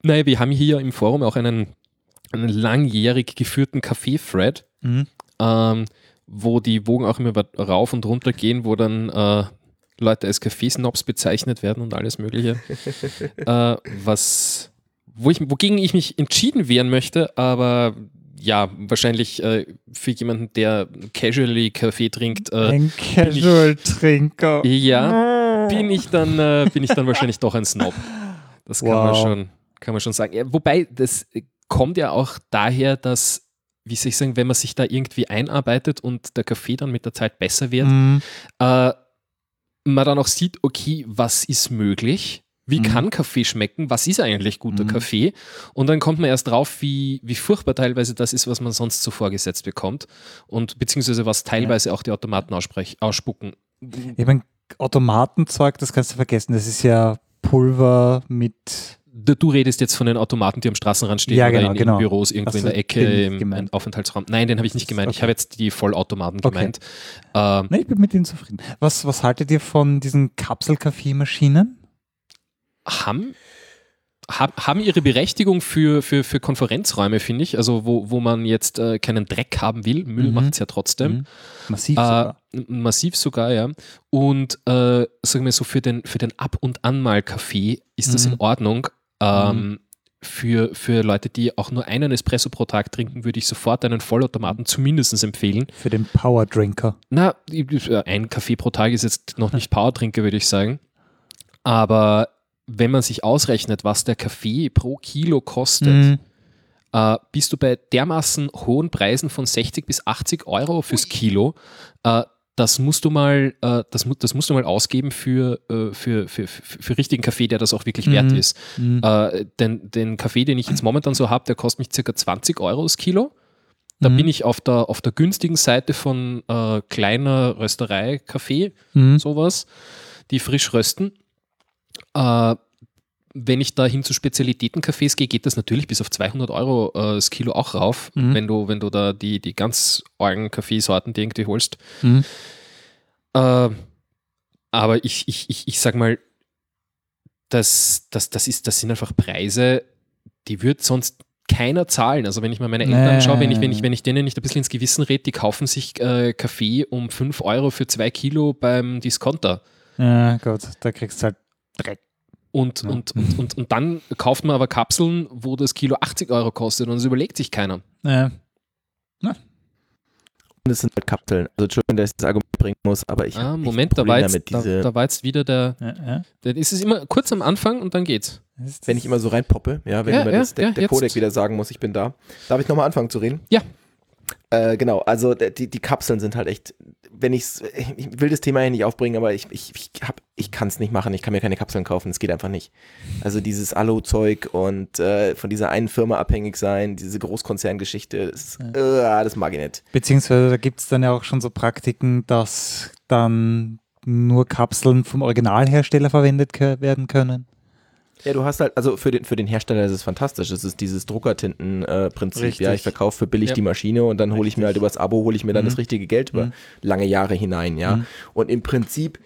[SPEAKER 7] naja, wir haben hier im Forum auch einen, einen langjährig geführten Café-Thread,
[SPEAKER 8] Mhm.
[SPEAKER 7] ähm, wo die Wogen auch immer rauf und runter gehen, wo dann äh, Leute als Kaffeesnobs bezeichnet werden und alles Mögliche. äh, was, wo ich, wogegen ich mich entschieden wehren möchte, aber ja, wahrscheinlich äh, für jemanden, der casually Kaffee trinkt, äh,
[SPEAKER 8] Ein Casual-Trinker.
[SPEAKER 7] ja, bin ich dann, äh, bin ich dann wahrscheinlich doch ein Snob. Das kann, man,
[SPEAKER 8] Wow.
[SPEAKER 7] schon, kann man schon sagen. Ja, wobei, das kommt ja auch daher, dass, wie soll ich sagen, wenn man sich da irgendwie einarbeitet und der Kaffee dann mit der Zeit besser wird,
[SPEAKER 8] Mhm.
[SPEAKER 7] äh, man dann auch sieht, okay, was ist möglich? Wie
[SPEAKER 8] Mhm.
[SPEAKER 7] kann Kaffee schmecken? Was ist eigentlich guter
[SPEAKER 8] Mhm.
[SPEAKER 7] Kaffee? Und dann kommt man erst drauf, wie, wie furchtbar teilweise das ist, was man sonst so vorgesetzt bekommt. Und beziehungsweise was teilweise auch die Automaten ausspucken.
[SPEAKER 8] Ich meine, Automatenzeug, das kannst du vergessen. Das ist ja Pulver mit.
[SPEAKER 7] Du redest jetzt von den Automaten, die am Straßenrand stehen
[SPEAKER 8] Ja,
[SPEAKER 7] oder
[SPEAKER 8] genau,
[SPEAKER 7] in,
[SPEAKER 8] genau.
[SPEAKER 7] in Büros irgendwo in
[SPEAKER 8] Also,
[SPEAKER 7] der Ecke im, Aufenthaltsraum. Nein, den habe ich nicht gemeint. Ich
[SPEAKER 8] Okay.
[SPEAKER 7] habe jetzt die Vollautomaten
[SPEAKER 8] Okay.
[SPEAKER 7] gemeint. Ähm,
[SPEAKER 8] Ne, ich bin mit denen zufrieden. Was, was haltet ihr von diesen Kapselkaffeemaschinen?
[SPEAKER 7] Haben, hab, haben ihre Berechtigung für, für, für Konferenzräume, finde ich. Also wo, wo man jetzt äh, keinen Dreck haben will. Müll
[SPEAKER 8] Mhm.
[SPEAKER 7] macht es ja trotzdem.
[SPEAKER 8] Mhm. Massiv
[SPEAKER 7] Äh,
[SPEAKER 8] sogar.
[SPEAKER 7] massiv sogar, ja. Und äh, sagen wir so, für den, für den Ab- und Anmal-Kaffee ist das
[SPEAKER 8] Mhm.
[SPEAKER 7] in Ordnung. Ähm, für, für Leute, die auch nur einen Espresso pro Tag trinken, würde ich sofort einen Vollautomaten zumindest empfehlen.
[SPEAKER 8] Für den Powerdrinker.
[SPEAKER 7] Na, ein Kaffee pro Tag ist jetzt noch nicht Powertrinker, würde ich sagen. Aber wenn man sich ausrechnet, was der Kaffee pro Kilo kostet,
[SPEAKER 8] Mhm.
[SPEAKER 7] äh, bist du bei dermaßen hohen Preisen von 60 bis 80 Euro fürs Kilo. Äh, das musst du mal, äh, das, mu- das musst du mal ausgeben für, äh, für, für, für, für richtigen Kaffee, der das auch wirklich wert ist. Äh, denn den Kaffee, den ich jetzt momentan so habe, der kostet mich circa 20 Euro das Kilo. Da bin ich auf der, auf der günstigen Seite von äh, kleiner Rösterei, Kaffee,
[SPEAKER 8] Mhm.
[SPEAKER 7] sowas, die frisch rösten. Äh, wenn ich da hin zu Spezialitätencafés gehe, geht das natürlich bis auf 200 Euro äh, das Kilo auch rauf,
[SPEAKER 8] Mhm.
[SPEAKER 7] wenn, du, wenn du da die, die ganz argen Kaffeesorten die irgendwie holst.
[SPEAKER 8] Mhm.
[SPEAKER 7] Äh, aber ich, ich, ich, ich sag mal, das, das, das, ist, das sind einfach Preise, die wird sonst keiner zahlen. Also wenn ich mal meine Eltern
[SPEAKER 8] Nee.
[SPEAKER 7] anschaue, wenn ich, wenn, ich, wenn ich denen nicht ein bisschen ins Gewissen rede, die kaufen sich äh, Kaffee um 5 Euro für 2 Kilo beim Discounter.
[SPEAKER 8] Ja, Gott, da kriegst du halt Dreck.
[SPEAKER 7] Und, und, und, und, und dann kauft man aber Kapseln, wo das Kilo 80 Euro kostet und das überlegt sich keiner.
[SPEAKER 8] Ja.
[SPEAKER 9] Und es sind halt Kapseln. Also Entschuldigung, dass ich das Argument bringen muss, aber ich
[SPEAKER 7] Ah, Moment, da war, jetzt,
[SPEAKER 9] damit,
[SPEAKER 7] da,
[SPEAKER 9] diese,
[SPEAKER 7] da war jetzt wieder der,
[SPEAKER 8] Ja, ja.
[SPEAKER 7] der. Es ist immer kurz am Anfang und dann geht's.
[SPEAKER 8] Das ist-
[SPEAKER 9] wenn ich immer so reinpoppe, ja, wenn
[SPEAKER 7] Ja,
[SPEAKER 9] immer
[SPEAKER 7] ja,
[SPEAKER 9] das, der,
[SPEAKER 7] ja,
[SPEAKER 9] der. Codec wieder sagen muss, ich bin da. Darf ich nochmal anfangen zu reden?
[SPEAKER 7] Ja.
[SPEAKER 9] Äh, genau, also d- die, die Kapseln sind halt echt, wenn ich's, ich will das Thema hier nicht aufbringen, aber ich, ich, ich, hab- ich kann es nicht machen, ich kann mir keine Kapseln kaufen, es geht einfach nicht. Also dieses Alu-Zeug und äh, von dieser einen Firma abhängig sein, diese Großkonzerngeschichte, das, äh, das mag ich nicht.
[SPEAKER 8] Beziehungsweise da gibt es dann ja auch schon so Praktiken, dass dann nur Kapseln vom Originalhersteller verwendet werden können.
[SPEAKER 9] Ja, du hast halt, also für den, für den Hersteller ist es fantastisch. Es ist dieses Druckertinten-Prinzip.
[SPEAKER 8] Richtig.
[SPEAKER 9] ja, ich verkaufe für billig
[SPEAKER 7] Ja.
[SPEAKER 9] die Maschine und dann hole ich mir halt übers Abo, hole ich mir dann
[SPEAKER 8] Mhm.
[SPEAKER 9] das richtige Geld über
[SPEAKER 8] Mhm.
[SPEAKER 9] lange Jahre hinein, ja.
[SPEAKER 8] Mhm.
[SPEAKER 9] Und im Prinzip,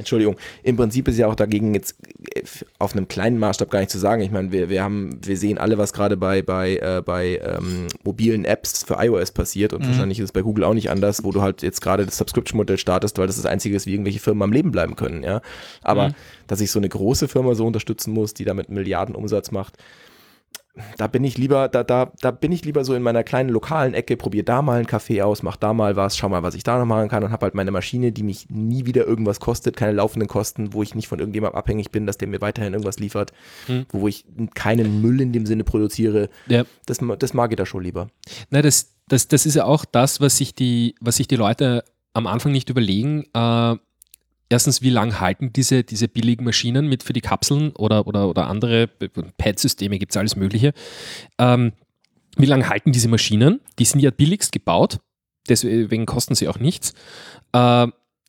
[SPEAKER 9] Entschuldigung, im Prinzip ist ja auch dagegen jetzt äh, auf einem kleinen Maßstab gar nicht zu sagen. Ich meine, wir, wir haben, wir sehen alle, was gerade bei, bei, äh, bei ähm, mobilen Apps für iOS passiert und wahrscheinlich ist es bei Google auch nicht anders, wo du halt jetzt gerade das Subscription-Modell startest, weil das das Einzige ist, wie irgendwelche Firmen am Leben bleiben können, ja. Aber
[SPEAKER 7] Mhm.
[SPEAKER 9] dass ich so eine große Firma so unterstützen muss, die damit Milliarden Umsatz macht, da bin ich lieber, da, da, da bin ich lieber so in meiner kleinen lokalen Ecke, probiere da mal einen Kaffee aus, mach da mal was, schau mal, was ich da noch machen kann und habe halt meine Maschine, die mich nie wieder irgendwas kostet, keine laufenden Kosten, wo ich nicht von irgendjemandem abhängig bin, dass der mir weiterhin irgendwas liefert,
[SPEAKER 7] Hm.
[SPEAKER 9] wo ich keinen Müll in dem Sinne produziere.
[SPEAKER 7] Ja.
[SPEAKER 9] Das, das mag ich da schon lieber.
[SPEAKER 7] Na, das, das, das ist ja auch das, was sich die, was sich die Leute am Anfang nicht überlegen. Äh, erstens, wie lange halten diese, diese billigen Maschinen mit für die Kapseln oder, oder, oder andere Pad-Systeme, gibt es alles Mögliche. Ähm, wie lange halten diese Maschinen? Die sind ja billigst gebaut, deswegen kosten sie auch nichts. Äh,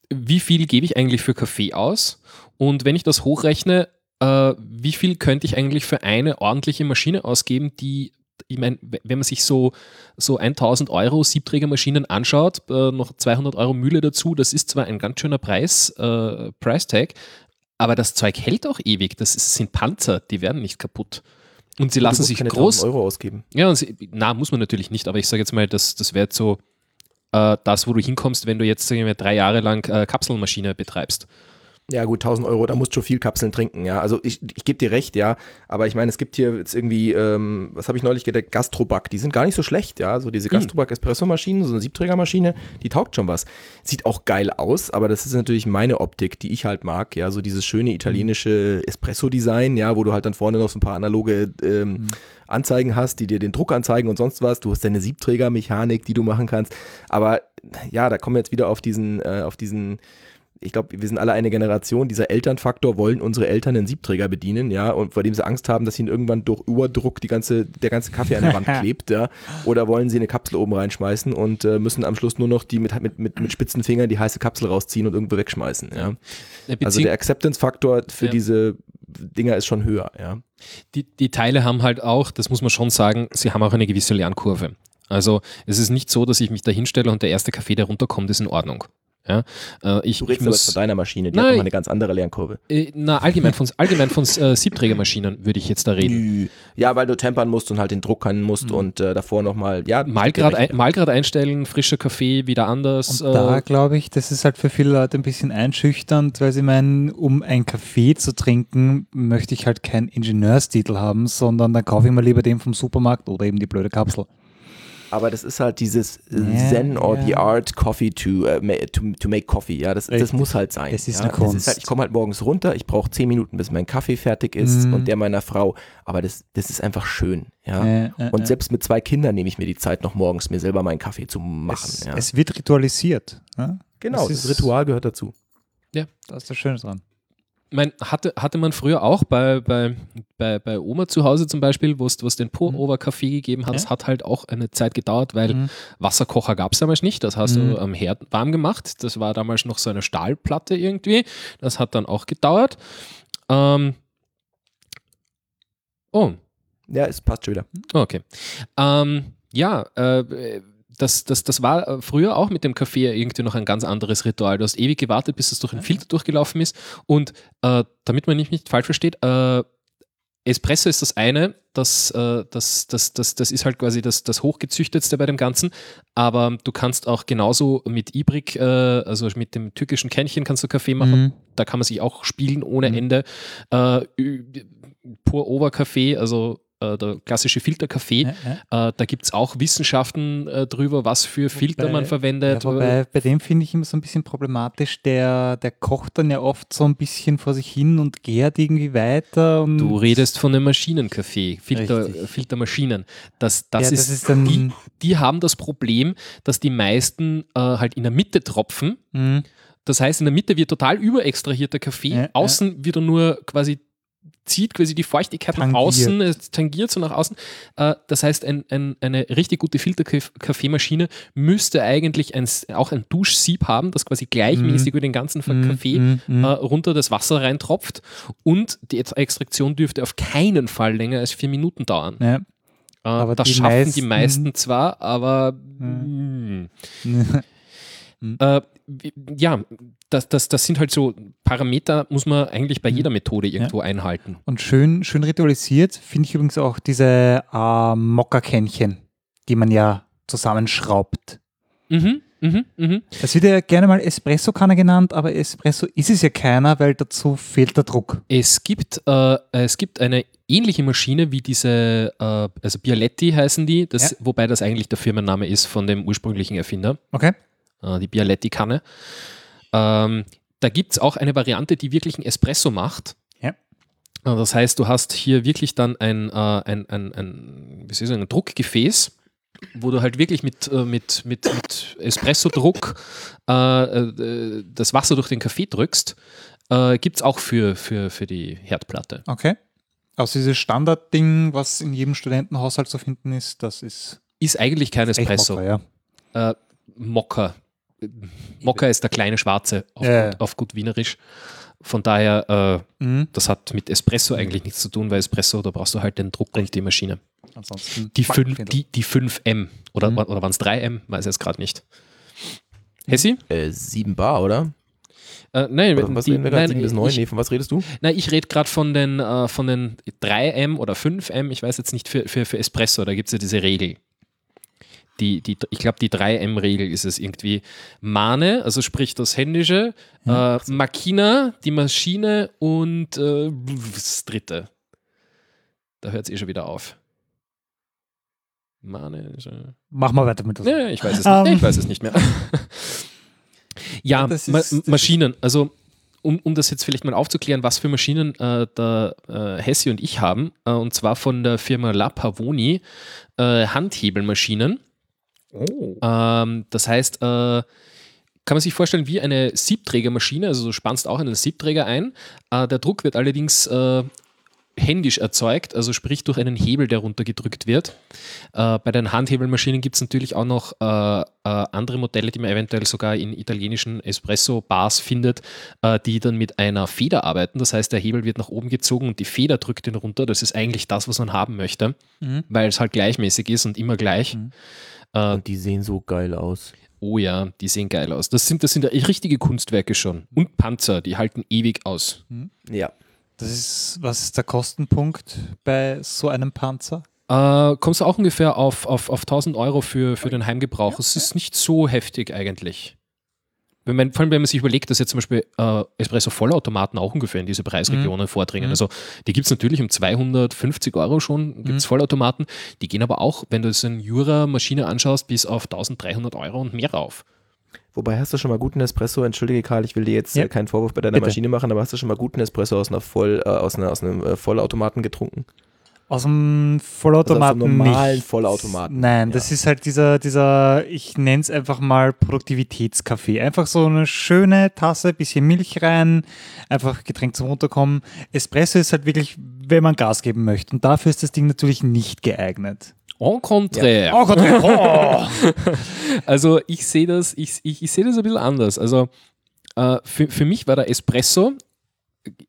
[SPEAKER 7] wie viel gebe ich eigentlich für Kaffee aus? Und wenn ich das hochrechne, äh, wie viel könnte ich eigentlich für eine ordentliche Maschine ausgeben, die, ich meine, wenn man sich so, so 1000 Euro Siebträgermaschinen anschaut, äh, noch 200 Euro Mühle dazu, das ist zwar ein ganz schöner Preis, äh, Price-Tag, aber das Zeug hält auch ewig. Das ist, sind Panzer, die werden nicht kaputt. Und sie
[SPEAKER 9] Du
[SPEAKER 7] lassen sich groß.
[SPEAKER 9] 1000 Euro ausgeben.
[SPEAKER 7] Ja, und sie, na, muss man natürlich nicht, aber ich sage jetzt mal, das, das wäre jetzt so äh, das, wo du hinkommst, wenn du jetzt sagen wir, drei Jahre lang äh, Kapselmaschine betreibst.
[SPEAKER 9] Ja, gut, 1000 Euro, da musst du schon viel Kapseln trinken, ja. Also ich, ich gebe dir recht, ja. Aber ich meine, es gibt hier jetzt irgendwie, ähm, was habe ich neulich gedacht, Gastroback, die sind gar nicht so schlecht, ja. So diese Gastroback-Espresso-Maschine, so eine Siebträgermaschine, die taugt schon was. Sieht auch geil aus, aber das ist natürlich meine Optik, die ich halt mag, ja. So dieses schöne italienische Espresso-Design, ja, wo du halt dann vorne noch so ein paar analoge ähm, Anzeigen hast, die dir den Druck anzeigen und sonst was. Du hast deine Siebträgermechanik, die du machen kannst. Aber ja, da kommen wir jetzt wieder auf diesen, äh, auf diesen ich glaube, wir sind alle eine Generation, dieser Elternfaktor wollen unsere Eltern einen Siebträger bedienen, ja, und vor dem sie Angst haben, dass ihnen irgendwann durch Überdruck die ganze, der ganze Kaffee an der Wand klebt, ja, oder wollen sie eine Kapsel oben reinschmeißen und äh, müssen am Schluss nur noch die mit, mit, mit, mit spitzen Fingern die heiße Kapsel rausziehen und irgendwo wegschmeißen, ja.
[SPEAKER 7] Ja,
[SPEAKER 9] Also
[SPEAKER 7] bezieh-
[SPEAKER 9] der Acceptance-Faktor für
[SPEAKER 7] Ja.
[SPEAKER 9] diese Dinger ist schon höher, ja.
[SPEAKER 7] die, die Teile haben halt auch, das muss man schon sagen, sie haben auch eine gewisse Lernkurve. Also es ist nicht so, dass ich mich da hinstelle und der erste Kaffee, der runterkommt, ist in Ordnung. Ja, äh, ich,
[SPEAKER 9] Du
[SPEAKER 7] ich
[SPEAKER 9] redest aber
[SPEAKER 7] muss,
[SPEAKER 9] von deiner Maschine, die hat
[SPEAKER 7] Nein.
[SPEAKER 9] nochmal eine ganz andere Lernkurve.
[SPEAKER 7] äh, na, allgemein von, allgemein von äh, Siebträgermaschinen würde ich jetzt da reden.
[SPEAKER 9] Ja, weil du tempern musst und halt den Druck kennen musst und äh, davor nochmal, ja.
[SPEAKER 7] Malgrad, ein, Malgrad einstellen, frischer Kaffee, wieder anders.
[SPEAKER 8] Und da
[SPEAKER 7] Äh,
[SPEAKER 8] glaube ich, das ist halt für viele Leute ein bisschen einschüchternd, weil sie meinen, um einen Kaffee zu trinken, möchte ich halt keinen Ingenieurstitel haben, sondern dann kaufe ich mir lieber den vom Supermarkt oder eben die blöde Kapsel.
[SPEAKER 9] Aber das ist halt dieses
[SPEAKER 8] Ja,
[SPEAKER 9] Zen or
[SPEAKER 8] ja.
[SPEAKER 9] the Art Coffee to, ma- to, to make Coffee. Ja, das, das muss halt sein.
[SPEAKER 8] Es ist
[SPEAKER 9] ja,
[SPEAKER 8] eine Kunst.
[SPEAKER 9] ist halt, ich komme halt morgens runter, ich brauche zehn Minuten, bis mein Kaffee fertig ist
[SPEAKER 8] Mhm.
[SPEAKER 9] und der meiner Frau. Aber das, das ist einfach schön. Ja.
[SPEAKER 8] Äh, äh,
[SPEAKER 9] und selbst mit zwei Kindern nehme ich mir die Zeit, noch morgens mir selber meinen Kaffee zu machen.
[SPEAKER 8] Es,
[SPEAKER 9] ja.
[SPEAKER 8] es wird ritualisiert. Ja?
[SPEAKER 9] genau,
[SPEAKER 8] es
[SPEAKER 9] das
[SPEAKER 8] ist-
[SPEAKER 9] Ritual gehört dazu.
[SPEAKER 7] Ja.
[SPEAKER 8] Das ist das Schöne dran.
[SPEAKER 7] Mein, hatte, hatte man früher auch bei, bei, bei, bei Oma zu Hause zum Beispiel, wo es den Pour-Over-Kaffee gegeben hat.
[SPEAKER 8] Ja.
[SPEAKER 7] Hat halt auch eine Zeit gedauert, weil
[SPEAKER 8] Mhm.
[SPEAKER 7] Wasserkocher gab es damals nicht. Das hast
[SPEAKER 8] Mhm.
[SPEAKER 7] du am Herd warm gemacht. Das war damals noch so eine Stahlplatte irgendwie. Das hat dann auch gedauert. Ähm, oh,
[SPEAKER 9] Ja, es passt schon wieder.
[SPEAKER 7] Okay. Ähm, ja, äh, das, das, das war äh, früher auch mit dem Kaffee irgendwie noch ein ganz anderes Ritual. Du hast ewig gewartet, bis es durch den Filter durchgelaufen ist. Und äh, damit man nicht, nicht falsch versteht, äh, Espresso ist das eine, das, äh, das, das, das, das ist halt quasi das, das Hochgezüchtetste bei dem Ganzen, aber du kannst auch genauso mit Ibrik, äh, also mit dem türkischen Kännchen kannst du Kaffee machen,
[SPEAKER 8] Mhm.
[SPEAKER 7] da kann man sich auch spielen ohne
[SPEAKER 8] Mhm.
[SPEAKER 7] Ende. Äh, ü- Pour-Over-Kaffee, also äh, der klassische Filterkaffee,
[SPEAKER 8] Ja, ja.
[SPEAKER 7] äh, da gibt es auch Wissenschaften äh, drüber, was für Filter
[SPEAKER 8] Wobei-
[SPEAKER 7] man verwendet.
[SPEAKER 8] Ja, wobei, bei dem finde ich immer so ein bisschen problematisch, der, der kocht dann ja oft so ein bisschen vor sich hin und gärt irgendwie weiter.
[SPEAKER 7] Du redest von einem Maschinenkaffee, Filter. Filtermaschinen. Das, das, ist,
[SPEAKER 8] das ist dann.
[SPEAKER 7] die, die haben das Problem, dass die meisten äh, halt in der Mitte tropfen.
[SPEAKER 8] Mhm.
[SPEAKER 7] Das heißt, in der Mitte wird total überextrahierter Kaffee, außen wird er nur quasi zieht quasi die Feuchtigkeit nach
[SPEAKER 8] Tangiert.
[SPEAKER 7] außen, es tangiert so nach außen. Äh, das heißt, ein, ein, eine richtig gute Filterkaffeemaschine müsste eigentlich ein, auch ein Duschsieb haben, das quasi gleichmäßig über den ganzen Kaffee äh, runter das Wasser reintropft und die Ex- Extraktion dürfte auf keinen Fall länger als vier Minuten dauern.
[SPEAKER 8] Ja.
[SPEAKER 7] Äh,
[SPEAKER 8] aber
[SPEAKER 7] das
[SPEAKER 8] die
[SPEAKER 7] schaffen die
[SPEAKER 8] meisten-
[SPEAKER 7] meisten zwar, aber
[SPEAKER 8] Mhm.
[SPEAKER 7] mh. Äh, ja, das, das, das sind halt so Parameter, muss man eigentlich bei jeder Methode irgendwo einhalten.
[SPEAKER 8] Und schön, schön ritualisiert finde ich übrigens auch diese äh, Mokka-Kännchen, die man ja zusammenschraubt.
[SPEAKER 7] Mhm, mhm, mhm.
[SPEAKER 8] Das wird ja gerne mal Espresso-Kanne genannt, aber Espresso ist es ja keiner, weil dazu fehlt der Druck.
[SPEAKER 7] Es gibt, äh, es gibt eine ähnliche Maschine wie diese, äh, also Bialetti heißen die, das,
[SPEAKER 8] Ja.
[SPEAKER 7] wobei das eigentlich der Firmenname ist von dem ursprünglichen Erfinder,
[SPEAKER 8] Okay?
[SPEAKER 7] Äh, die Bialetti-Kanne. Ähm, da gibt es auch eine Variante, die wirklich einen Espresso macht.
[SPEAKER 8] Ja.
[SPEAKER 7] Äh, Das heißt, du hast hier wirklich dann ein, äh, ein, ein, ein, wie soll ich sagen, ein Druckgefäß, wo du halt wirklich mit, äh, mit, mit, mit Espresso-Druck äh, äh, das Wasser durch den Kaffee drückst. Äh, Gibt es auch für, für, für die Herdplatte.
[SPEAKER 8] Okay. Also dieses Standardding, was in jedem Studentenhaushalt zu finden ist, das ist
[SPEAKER 7] Ist eigentlich kein Espresso.
[SPEAKER 8] Mokka, ja.
[SPEAKER 7] Mokka. Mokka ist der kleine Schwarze auf,
[SPEAKER 8] Ja, ja.
[SPEAKER 7] gut, auf gut Wienerisch. Von daher, äh,
[SPEAKER 8] Mhm.
[SPEAKER 7] das hat mit Espresso eigentlich nichts zu tun, weil Espresso, da brauchst du halt den Druck und die Maschine.
[SPEAKER 8] Ansonsten
[SPEAKER 7] Die, fünf, die, die 5M. Oder,
[SPEAKER 8] Mhm.
[SPEAKER 7] oder waren es 3M? Weiß ich jetzt gerade nicht. Hessi?
[SPEAKER 9] Äh, sieben Bar, oder?
[SPEAKER 7] Äh, nein,
[SPEAKER 9] Oder was
[SPEAKER 7] die,
[SPEAKER 9] reden wir gerade?
[SPEAKER 7] nein,
[SPEAKER 9] Sieben bis neun?
[SPEAKER 7] ich,
[SPEAKER 9] Nee, von was redest du?
[SPEAKER 7] nein, ich rede gerade von den, äh, von den 3M oder 5M. Ich weiß jetzt nicht für, für, für Espresso, da gibt es ja diese Regel. Die, die, ich glaube, die 3M-Regel ist es irgendwie. Mane, also sprich das Händische, äh, Makina, die Maschine und äh, das dritte. Da hört es eh schon wieder auf. Mane. äh,
[SPEAKER 8] Mach mal weiter mit das.
[SPEAKER 7] Nee, ich weiß es
[SPEAKER 8] Ähm.
[SPEAKER 7] nicht. Ich weiß es nicht mehr. ja, Ma
[SPEAKER 8] ist- das
[SPEAKER 7] Maschinen. Also, um, um das jetzt vielleicht mal aufzuklären, was für Maschinen äh, der äh, Hessi und ich haben, äh, und zwar von der Firma La Pavoni, äh, Handhebelmaschinen.
[SPEAKER 9] Oh.
[SPEAKER 7] Ähm, das heißt, äh, kann man sich vorstellen wie eine Siebträgermaschine, also du spannst auch einen Siebträger ein. Äh, der Druck wird allerdings äh, händisch erzeugt, also sprich durch einen Hebel, der runtergedrückt wird. Äh, bei den Handhebelmaschinen gibt es natürlich auch noch äh, äh, andere Modelle, die man eventuell sogar in italienischen Espresso-Bars findet, äh, die dann mit einer Feder arbeiten. Das heißt, der Hebel wird nach oben gezogen und die Feder drückt den runter. Das ist eigentlich das, was man haben möchte,
[SPEAKER 8] Mhm.
[SPEAKER 7] weil es halt gleichmäßig ist und immer gleich.
[SPEAKER 8] Mhm.
[SPEAKER 7] Äh,
[SPEAKER 9] Und die sehen so geil aus.
[SPEAKER 7] Oh ja, die sehen geil aus. Das sind, das sind richtige Kunstwerke schon. Und Panzer, die halten ewig aus.
[SPEAKER 9] Ja.
[SPEAKER 8] Das ist, was ist der Kostenpunkt bei so einem Panzer?
[SPEAKER 7] Äh, kommst du auch ungefähr auf, auf, auf 1000 Euro für, für den Heimgebrauch. Es ist nicht so heftig eigentlich. Wenn man, vor allem wenn man sich überlegt, dass jetzt zum Beispiel äh, Espresso-Vollautomaten auch ungefähr in diese Preisregionen vordringen. Also die gibt es natürlich um 250 Euro schon, gibt es Vollautomaten. Die gehen aber auch, wenn du es in Jura-Maschine anschaust, bis auf 1300 Euro und mehr rauf.
[SPEAKER 9] Wobei hast du schon mal guten Espresso, entschuldige Karl, ich will dir jetzt
[SPEAKER 8] Ja.
[SPEAKER 9] äh, keinen Vorwurf bei deiner
[SPEAKER 8] Bitte.
[SPEAKER 9] Maschine machen, aber hast du schon mal guten Espresso aus einer Voll, äh, aus, einer, aus einem äh, Vollautomaten getrunken?
[SPEAKER 8] Aus dem Vollautomaten
[SPEAKER 9] Also aus dem normalen
[SPEAKER 8] nicht.
[SPEAKER 9] Vollautomaten.
[SPEAKER 8] Nein, das ist halt dieser, dieser, ich nenne es einfach mal Produktivitätskaffee. Einfach so eine schöne Tasse, bisschen Milch rein, einfach Getränk zum Runterkommen. Espresso ist halt wirklich, wenn man Gas geben möchte. Und dafür ist das Ding natürlich nicht geeignet.
[SPEAKER 7] En contraire.
[SPEAKER 8] Oh Gott, oh.
[SPEAKER 7] Also ich sehe das, ich, ich, ich sehe das ein bisschen anders. Also äh, für, für mich war der Espresso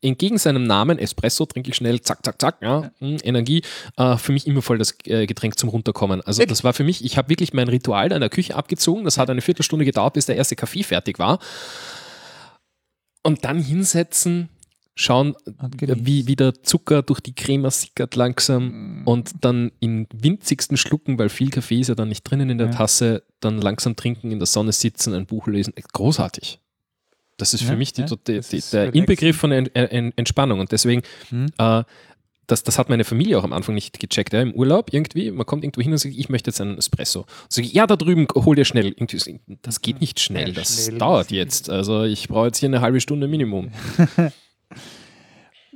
[SPEAKER 7] entgegen seinem Namen, Espresso, trinke ich schnell, zack, zack, zack, ja, mh, Energie, äh, für mich immer voll das äh, Getränk zum Runterkommen. Also das war für mich, ich habe wirklich mein Ritual da in der Küche abgezogen, das hat eine Viertelstunde gedauert, bis der erste Kaffee fertig war. Und dann hinsetzen, schauen, wie, wie der Zucker durch die Crema sickert langsam und dann in winzigsten Schlucken, weil viel Kaffee ist ja dann nicht drinnen in der
[SPEAKER 8] Ja.
[SPEAKER 7] Tasse, dann langsam trinken, in der Sonne sitzen, ein Buch lesen. Großartig. Das ist für
[SPEAKER 8] Ja,
[SPEAKER 7] mich die,
[SPEAKER 8] ja,
[SPEAKER 7] die, die, der. Inbegriff von en, en, Entspannung. Und deswegen,
[SPEAKER 8] Mhm.
[SPEAKER 7] äh, das, das hat meine Familie auch am Anfang nicht gecheckt. Ja, Im Urlaub irgendwie, man kommt irgendwo hin und sagt, ich möchte jetzt einen Espresso. Und ich, ja, da drüben, hol dir schnell. Irgendwie so, Das geht nicht schnell, das
[SPEAKER 8] schnell
[SPEAKER 7] dauert jetzt. Also ich brauche jetzt hier eine halbe Stunde Minimum.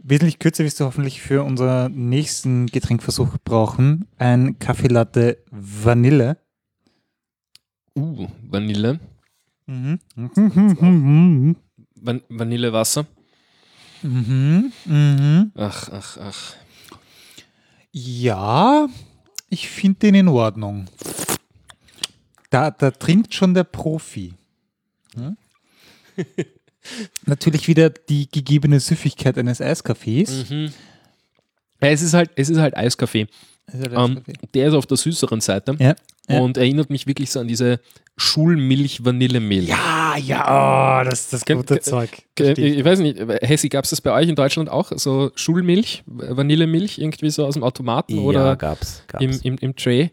[SPEAKER 8] Wesentlich kürzer wirst du hoffentlich für unseren nächsten Getränkversuch brauchen. Ein Kaffee Latte Vanille.
[SPEAKER 7] Uh, Vanille.
[SPEAKER 8] Mhm. Mhm.
[SPEAKER 7] Van Vanillewasser.
[SPEAKER 8] Mhm. Mhm.
[SPEAKER 7] Ach, ach, ach.
[SPEAKER 8] Ja, ich finde den in Ordnung. Da, da trinkt schon der Profi. Hm? Natürlich wieder die gegebene Süffigkeit eines Eiskaffees.
[SPEAKER 7] Mhm. Ja, es ist halt, es ist halt Eiskaffee.
[SPEAKER 8] Der
[SPEAKER 7] Ähm,
[SPEAKER 8] Eiskaffee.
[SPEAKER 7] der ist auf der süßeren Seite
[SPEAKER 8] Ja, ja.
[SPEAKER 7] und erinnert mich wirklich so an diese Schulmilch-Vanillemehl.
[SPEAKER 8] ja, ja, oh, das ist das gute
[SPEAKER 7] ke-
[SPEAKER 8] Zeug. Ich.
[SPEAKER 7] Weiß nicht, Hessi, gab es das bei euch in Deutschland auch? So Schulmilch, Vanillemilch irgendwie so aus dem Automaten
[SPEAKER 9] ja,
[SPEAKER 7] oder
[SPEAKER 9] gab's. gab's.
[SPEAKER 7] im, im, im Tray?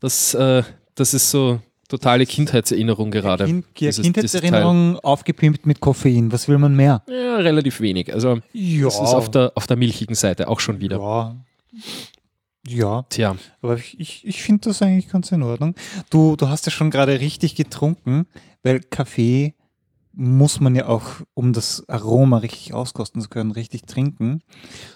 [SPEAKER 7] Das, äh, das ist so totale Kindheitserinnerung gerade.
[SPEAKER 8] Kind,
[SPEAKER 7] dieses-
[SPEAKER 8] Kindheitserinnerung aufgepimpt mit Koffein. Was will man mehr?
[SPEAKER 7] dieses. Ja, relativ wenig. Also
[SPEAKER 8] Ja,
[SPEAKER 7] das ist auf der, auf der milchigen Seite auch schon wieder.
[SPEAKER 8] ja. Ja,
[SPEAKER 7] Tja,
[SPEAKER 8] aber ich, ich, ich finde das eigentlich ganz in Ordnung. Du, du hast ja schon gerade richtig getrunken, weil Kaffee muss man ja auch, um das Aroma richtig auskosten zu können, richtig trinken.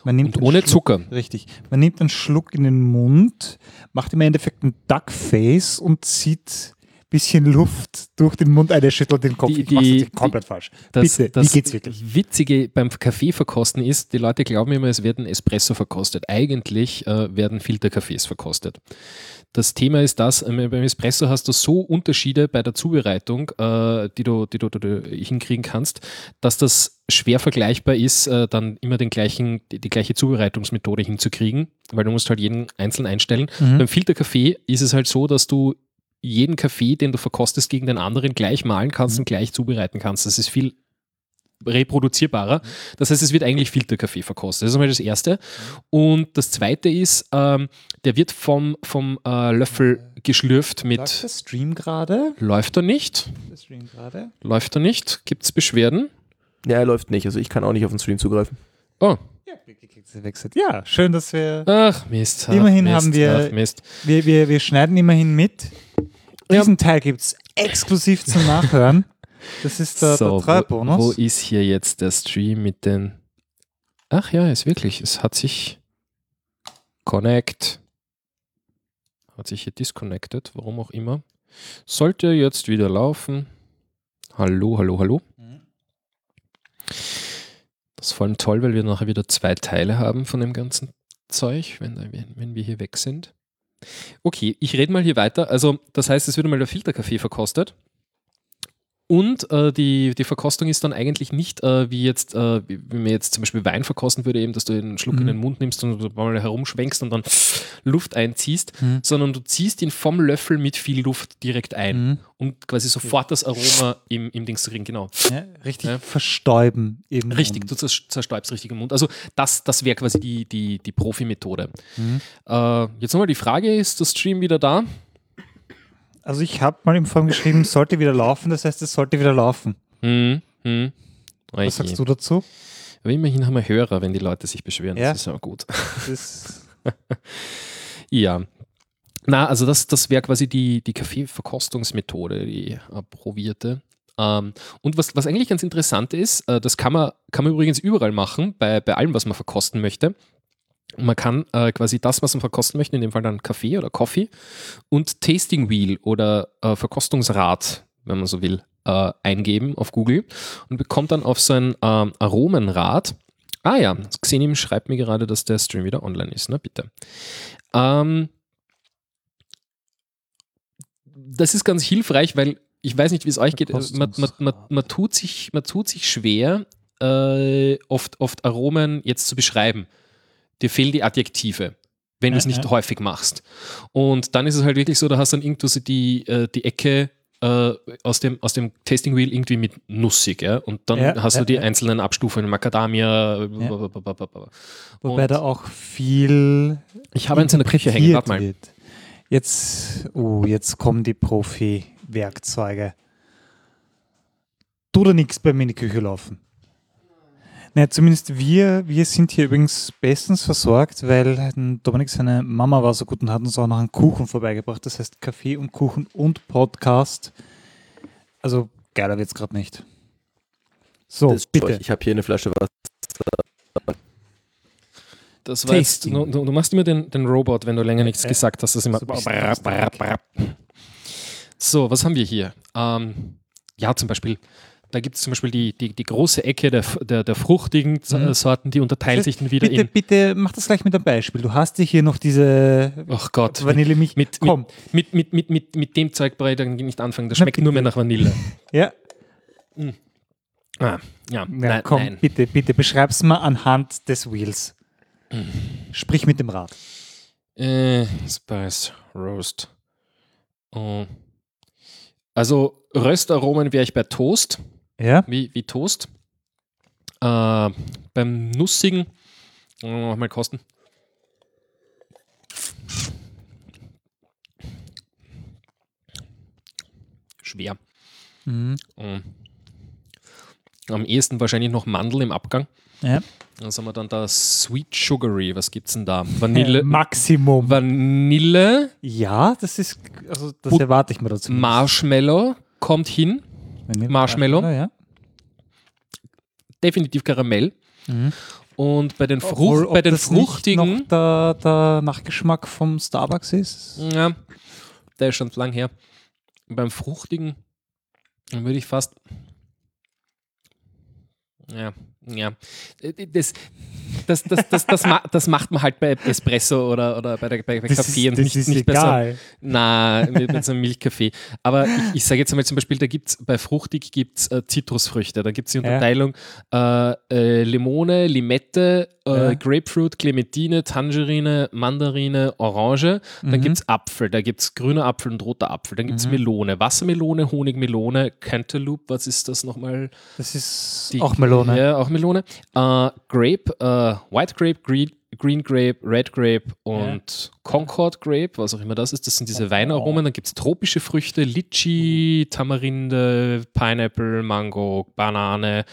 [SPEAKER 8] Man nimmt
[SPEAKER 7] und ohne
[SPEAKER 8] Schluck-
[SPEAKER 7] Zucker.
[SPEAKER 8] Richtig. Man nimmt einen Schluck in den Mund, macht im Endeffekt ein Duckface und zieht bisschen Luft durch den Mund ein, er schüttelt den Kopf.
[SPEAKER 7] Die-
[SPEAKER 8] ich
[SPEAKER 7] die-
[SPEAKER 8] jetzt komplett falsch.
[SPEAKER 7] Das,
[SPEAKER 8] Bitte,
[SPEAKER 7] das
[SPEAKER 8] wie geht's wirklich?
[SPEAKER 7] Witzige beim Kaffee verkosten ist, die Leute glauben immer, es werden Espresso verkostet. Eigentlich äh, werden Filterkaffees verkostet. Das Thema ist das, äh, beim Espresso hast du so Unterschiede bei der Zubereitung, äh, die, du, die, du, die du hinkriegen kannst, dass das schwer vergleichbar ist, äh, dann immer den gleichen, die, die gleiche Zubereitungsmethode hinzukriegen, weil du musst halt jeden einzeln einstellen.
[SPEAKER 8] Mhm.
[SPEAKER 7] Beim Filterkaffee ist es halt so, dass du jeden Kaffee, den du verkostest, gegen den anderen gleich malen kannst und gleich zubereiten kannst. Das ist viel reproduzierbarer. Das heißt, es wird eigentlich Filterkaffee verkostet. Das ist einmal das Erste. Und das Zweite ist, ähm, der wird vom, vom äh, Löffel geschlürft
[SPEAKER 8] Läuft
[SPEAKER 7] mit.
[SPEAKER 8] der Stream gerade?
[SPEAKER 7] Läuft er nicht?
[SPEAKER 8] Der Stream gerade?
[SPEAKER 7] Läuft er nicht? Gibt es Beschwerden?
[SPEAKER 9] Ja, er läuft nicht. Also ich kann auch nicht auf den Stream zugreifen.
[SPEAKER 7] Oh,
[SPEAKER 8] Ja, gewechselt. Ja, schön, dass wir,
[SPEAKER 7] ach Mist. Ach,
[SPEAKER 8] Immerhin
[SPEAKER 7] Mist,
[SPEAKER 8] haben wir-
[SPEAKER 7] Ach, Mist.
[SPEAKER 8] wir, wir, wir schneiden immerhin mit.
[SPEAKER 7] Ja.
[SPEAKER 8] Diesen Teil gibt es exklusiv zum Nachhören. Das ist der,
[SPEAKER 7] so,
[SPEAKER 8] der treue
[SPEAKER 7] wo,
[SPEAKER 8] Bonus.
[SPEAKER 7] wo ist hier jetzt der Stream mit den. Ach ja, ist wirklich. Es hat sich. Connect. Hat sich hier disconnected, warum auch immer. Sollte jetzt wieder laufen. Hallo, hallo, hallo. Das ist vor allem toll, weil wir nachher wieder zwei Teile haben von dem ganzen Zeug, wenn, wenn, wir hier weg sind. Okay, ich rede mal hier weiter. Also, das heißt, es wird mal der Filterkaffee verkostet. Und äh, die, die Verkostung ist dann eigentlich nicht äh, wie jetzt, äh, wie, man jetzt zum Beispiel Wein verkosten würde, eben, dass du einen Schluck in
[SPEAKER 8] Mhm.
[SPEAKER 7] den Mund nimmst und mal herumschwenkst und dann Luft einziehst,
[SPEAKER 8] Mhm.
[SPEAKER 7] sondern du ziehst ihn vom Löffel mit viel Luft direkt ein,
[SPEAKER 8] Mhm.
[SPEAKER 7] um quasi sofort das Aroma im, im Dings zu kriegen. Genau.
[SPEAKER 8] Ja, richtig
[SPEAKER 7] Ja.
[SPEAKER 8] verstäuben. Im
[SPEAKER 7] Richtig, du zers- zerstäubst richtig im Mund. Also das, das wäre quasi die, die, die Profi-Methode.
[SPEAKER 8] Mhm.
[SPEAKER 7] Äh, jetzt nochmal die Frage, ist der Stream wieder da?
[SPEAKER 8] Also ich habe mal im Form geschrieben, sollte wieder laufen, das heißt, es sollte wieder laufen.
[SPEAKER 7] Hm, hm.
[SPEAKER 8] Was sagst du dazu?
[SPEAKER 7] Aber immerhin haben wir Hörer, wenn die Leute sich beschweren.
[SPEAKER 8] Ja.
[SPEAKER 7] Das ist aber gut. Ja. Na, also das, das wäre quasi die, die Kaffeeverkostungsmethode, die approvierte. Ähm, und was, was eigentlich ganz interessant ist, äh, das kann man, kann man übrigens überall machen, bei, bei allem, was man verkosten möchte. Man kann äh, quasi das, was man verkosten möchte, in dem Fall dann Kaffee oder Coffee und Tasting Wheel oder äh, Verkostungsrad, wenn man so will, äh, eingeben auf Google und bekommt dann auf so ein ähm, Aromenrad. Ah ja, Xenim schreibt mir gerade, dass der Stream wieder online ist. Na bitte. Ähm, das ist ganz hilfreich, weil ich weiß nicht, wie es euch geht. Man, man, man, man, tut, sich, man tut sich schwer, äh, oft, oft Aromen jetzt zu beschreiben. Dir fehlen die Adjektive, wenn du es nicht häufig machst. Und dann ist es halt wirklich so, da hast du dann irgendwo so die, äh, die Ecke äh, aus, dem, aus dem Tasting Wheel irgendwie mit nussig, ja? Und dann
[SPEAKER 8] Ja,
[SPEAKER 7] hast du
[SPEAKER 8] ja,
[SPEAKER 7] die
[SPEAKER 8] ja.
[SPEAKER 7] einzelnen Abstufungen, Macadamia, blablabla.
[SPEAKER 8] Wobei
[SPEAKER 7] Und
[SPEAKER 8] da auch viel.
[SPEAKER 7] Ich habe eins in der Küche hängen, warte mal.
[SPEAKER 8] wird. Jetzt, oh, jetzt kommen die Profi-Werkzeuge. Tut da nichts bei mir in die Küche laufen. Naja, zumindest wir, wir sind hier übrigens bestens versorgt, weil Dominik seine Mama war so gut und hat uns auch noch einen Kuchen vorbeigebracht. Das heißt Kaffee und Kuchen und Podcast. Also geiler wird's gerade nicht. So,
[SPEAKER 9] Das-
[SPEAKER 8] bitte.
[SPEAKER 9] Ich habe hier eine Flasche Wasser.
[SPEAKER 7] Das war jetzt, du, du machst immer den, den Robot, wenn du länger nichts
[SPEAKER 8] Ja.
[SPEAKER 7] gesagt hast. Das ist immer
[SPEAKER 8] So ein bisschen
[SPEAKER 7] so, was haben wir hier? Ähm, ja, zum Beispiel, da gibt es zum Beispiel die, die, die große Ecke der, der, der fruchtigen
[SPEAKER 8] Mhm.
[SPEAKER 7] Sorten, die unterteilt sich dann wieder
[SPEAKER 8] bitte,
[SPEAKER 7] in.
[SPEAKER 8] bitte mach das gleich mit einem Beispiel. Du hast dir hier noch diese
[SPEAKER 7] Ach Gott,
[SPEAKER 8] Vanillemilch.
[SPEAKER 7] mit,
[SPEAKER 8] Komm.
[SPEAKER 7] mit, mit, mit, mit, mit dem Zeug brauche ich dann nicht anfangen. Das
[SPEAKER 8] Na,
[SPEAKER 7] schmeckt nur mehr nach Vanille.
[SPEAKER 8] Ja,
[SPEAKER 7] Ah, ja,
[SPEAKER 8] ja
[SPEAKER 7] nein,
[SPEAKER 8] komm,
[SPEAKER 7] nein.
[SPEAKER 8] bitte, bitte, beschreib's mal anhand des Wheels. Sprich mit dem Rad.
[SPEAKER 7] Äh, Spice Roast. Oh. Also Röstaromen wäre ich bei Toast.
[SPEAKER 8] Ja?
[SPEAKER 7] wie, wie Toast. Äh, beim Nussigen, äh, mal kosten. Schwer.
[SPEAKER 8] Mhm.
[SPEAKER 7] Mm. Am ehesten wahrscheinlich noch Mandel im Abgang.
[SPEAKER 8] Ja.
[SPEAKER 7] Dann haben wir dann da Sweet Sugary. Was gibt's denn da? Vanille.
[SPEAKER 8] Maximum.
[SPEAKER 7] Vanille,
[SPEAKER 8] Ja, das ist, also das erwarte ich mir dazu.
[SPEAKER 7] Marshmallow kommt hin.
[SPEAKER 8] Vanille-
[SPEAKER 7] Marshmallow.
[SPEAKER 8] Ja.
[SPEAKER 7] Definitiv Karamell.
[SPEAKER 8] Mhm.
[SPEAKER 7] Und bei den,
[SPEAKER 8] Obwohl,
[SPEAKER 7] Frucht,
[SPEAKER 8] ob
[SPEAKER 7] bei den
[SPEAKER 8] das nicht
[SPEAKER 7] fruchtigen.
[SPEAKER 8] noch der, der Nachgeschmack vom Starbucks ist.
[SPEAKER 7] Ja, der ist schon lang her. Beim Fruchtigen würde ich fast. Ja, ja. Das, das, das, das, das, ma- das macht man halt bei Espresso oder, oder bei, der, bei,
[SPEAKER 8] Das
[SPEAKER 7] Kaffee
[SPEAKER 8] ist,
[SPEAKER 7] und
[SPEAKER 8] das
[SPEAKER 7] nicht,
[SPEAKER 8] ist
[SPEAKER 7] nicht bei so,
[SPEAKER 8] egal.
[SPEAKER 7] na, mit, mit so einem Milchkaffee. Aber ich, ich sage jetzt einmal zum Beispiel, da gibt es bei Fruchtig gibt's, äh, Zitrusfrüchte. Da gibt es die Unterteilung äh, äh, Limone, Limette, äh,
[SPEAKER 8] Ja.
[SPEAKER 7] Grapefruit, Clementine, Tangerine, Mandarine, Orange. Dann
[SPEAKER 8] Mhm.
[SPEAKER 7] gibt es Apfel, da gibt es grüner Apfel und roter Apfel. Dann gibt es Melone, Wassermelone, Honigmelone, Cantaloupe, was ist das nochmal?
[SPEAKER 8] Das ist
[SPEAKER 7] Die-
[SPEAKER 8] auch Melone.
[SPEAKER 7] Ja, auch Melone. Äh, Grape, äh, White Grape, Green, Green Grape, Red Grape und Concord Grape, was auch immer das ist. Das sind diese Weinaromen. Dann gibt es tropische Früchte, Litchi, Tamarinde, Pineapple, Mango, Banane.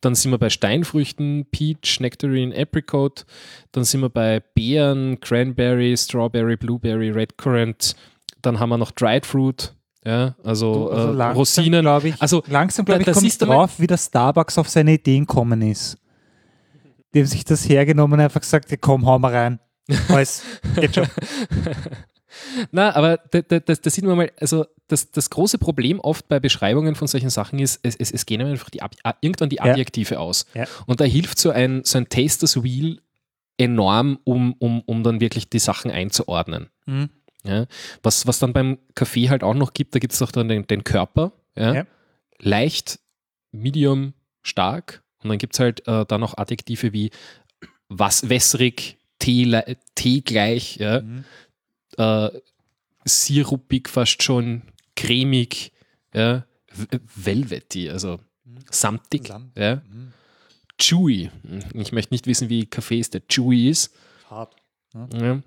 [SPEAKER 7] Dann sind wir bei Steinfrüchten, Peach, Nectarine, Apricot. Dann sind wir bei Beeren, Cranberry, Strawberry, Blueberry, Red Currant. Dann haben wir noch Dried Fruit. Ja, also,
[SPEAKER 8] Du, also
[SPEAKER 7] äh,
[SPEAKER 8] langsam,
[SPEAKER 7] Rosinen.
[SPEAKER 8] ich,
[SPEAKER 7] Also,
[SPEAKER 8] langsam,
[SPEAKER 7] da-
[SPEAKER 8] glaube ich,
[SPEAKER 7] da
[SPEAKER 8] komme ich
[SPEAKER 7] du mal-
[SPEAKER 8] drauf, wie der Starbucks auf seine Ideen gekommen ist. Die haben sich das hergenommen und einfach gesagt, ja, komm, hau mal rein. Alles, geht schon.
[SPEAKER 7] Na, aber da, da, das, das sieht man mal, also das, das große Problem oft bei Beschreibungen von solchen Sachen ist, es, es, es gehen einfach die, a- irgendwann die
[SPEAKER 8] Ja.
[SPEAKER 7] Adjektive aus.
[SPEAKER 8] Ja.
[SPEAKER 7] Und da hilft so ein, so ein Tasters Wheel enorm, um, um, um dann wirklich die Sachen einzuordnen.
[SPEAKER 8] Mhm.
[SPEAKER 7] Ja? Was, was dann beim Kaffee halt auch noch gibt, da gibt es doch dann den, den Körper. Ja?
[SPEAKER 8] Ja.
[SPEAKER 7] Leicht, medium, stark. Und dann gibt es halt äh, dann noch Adjektive wie was, wässrig, Tee, Tee gleich, ja?
[SPEAKER 8] Mhm.
[SPEAKER 7] äh, sirupig fast schon, cremig, ja? velvety, also samtig,
[SPEAKER 8] Samt.
[SPEAKER 7] ja?
[SPEAKER 8] Mhm.
[SPEAKER 7] chewy. Ich möchte nicht wissen, wie Kaffee ist, der chewy ist.
[SPEAKER 8] Hart.
[SPEAKER 7] Ja.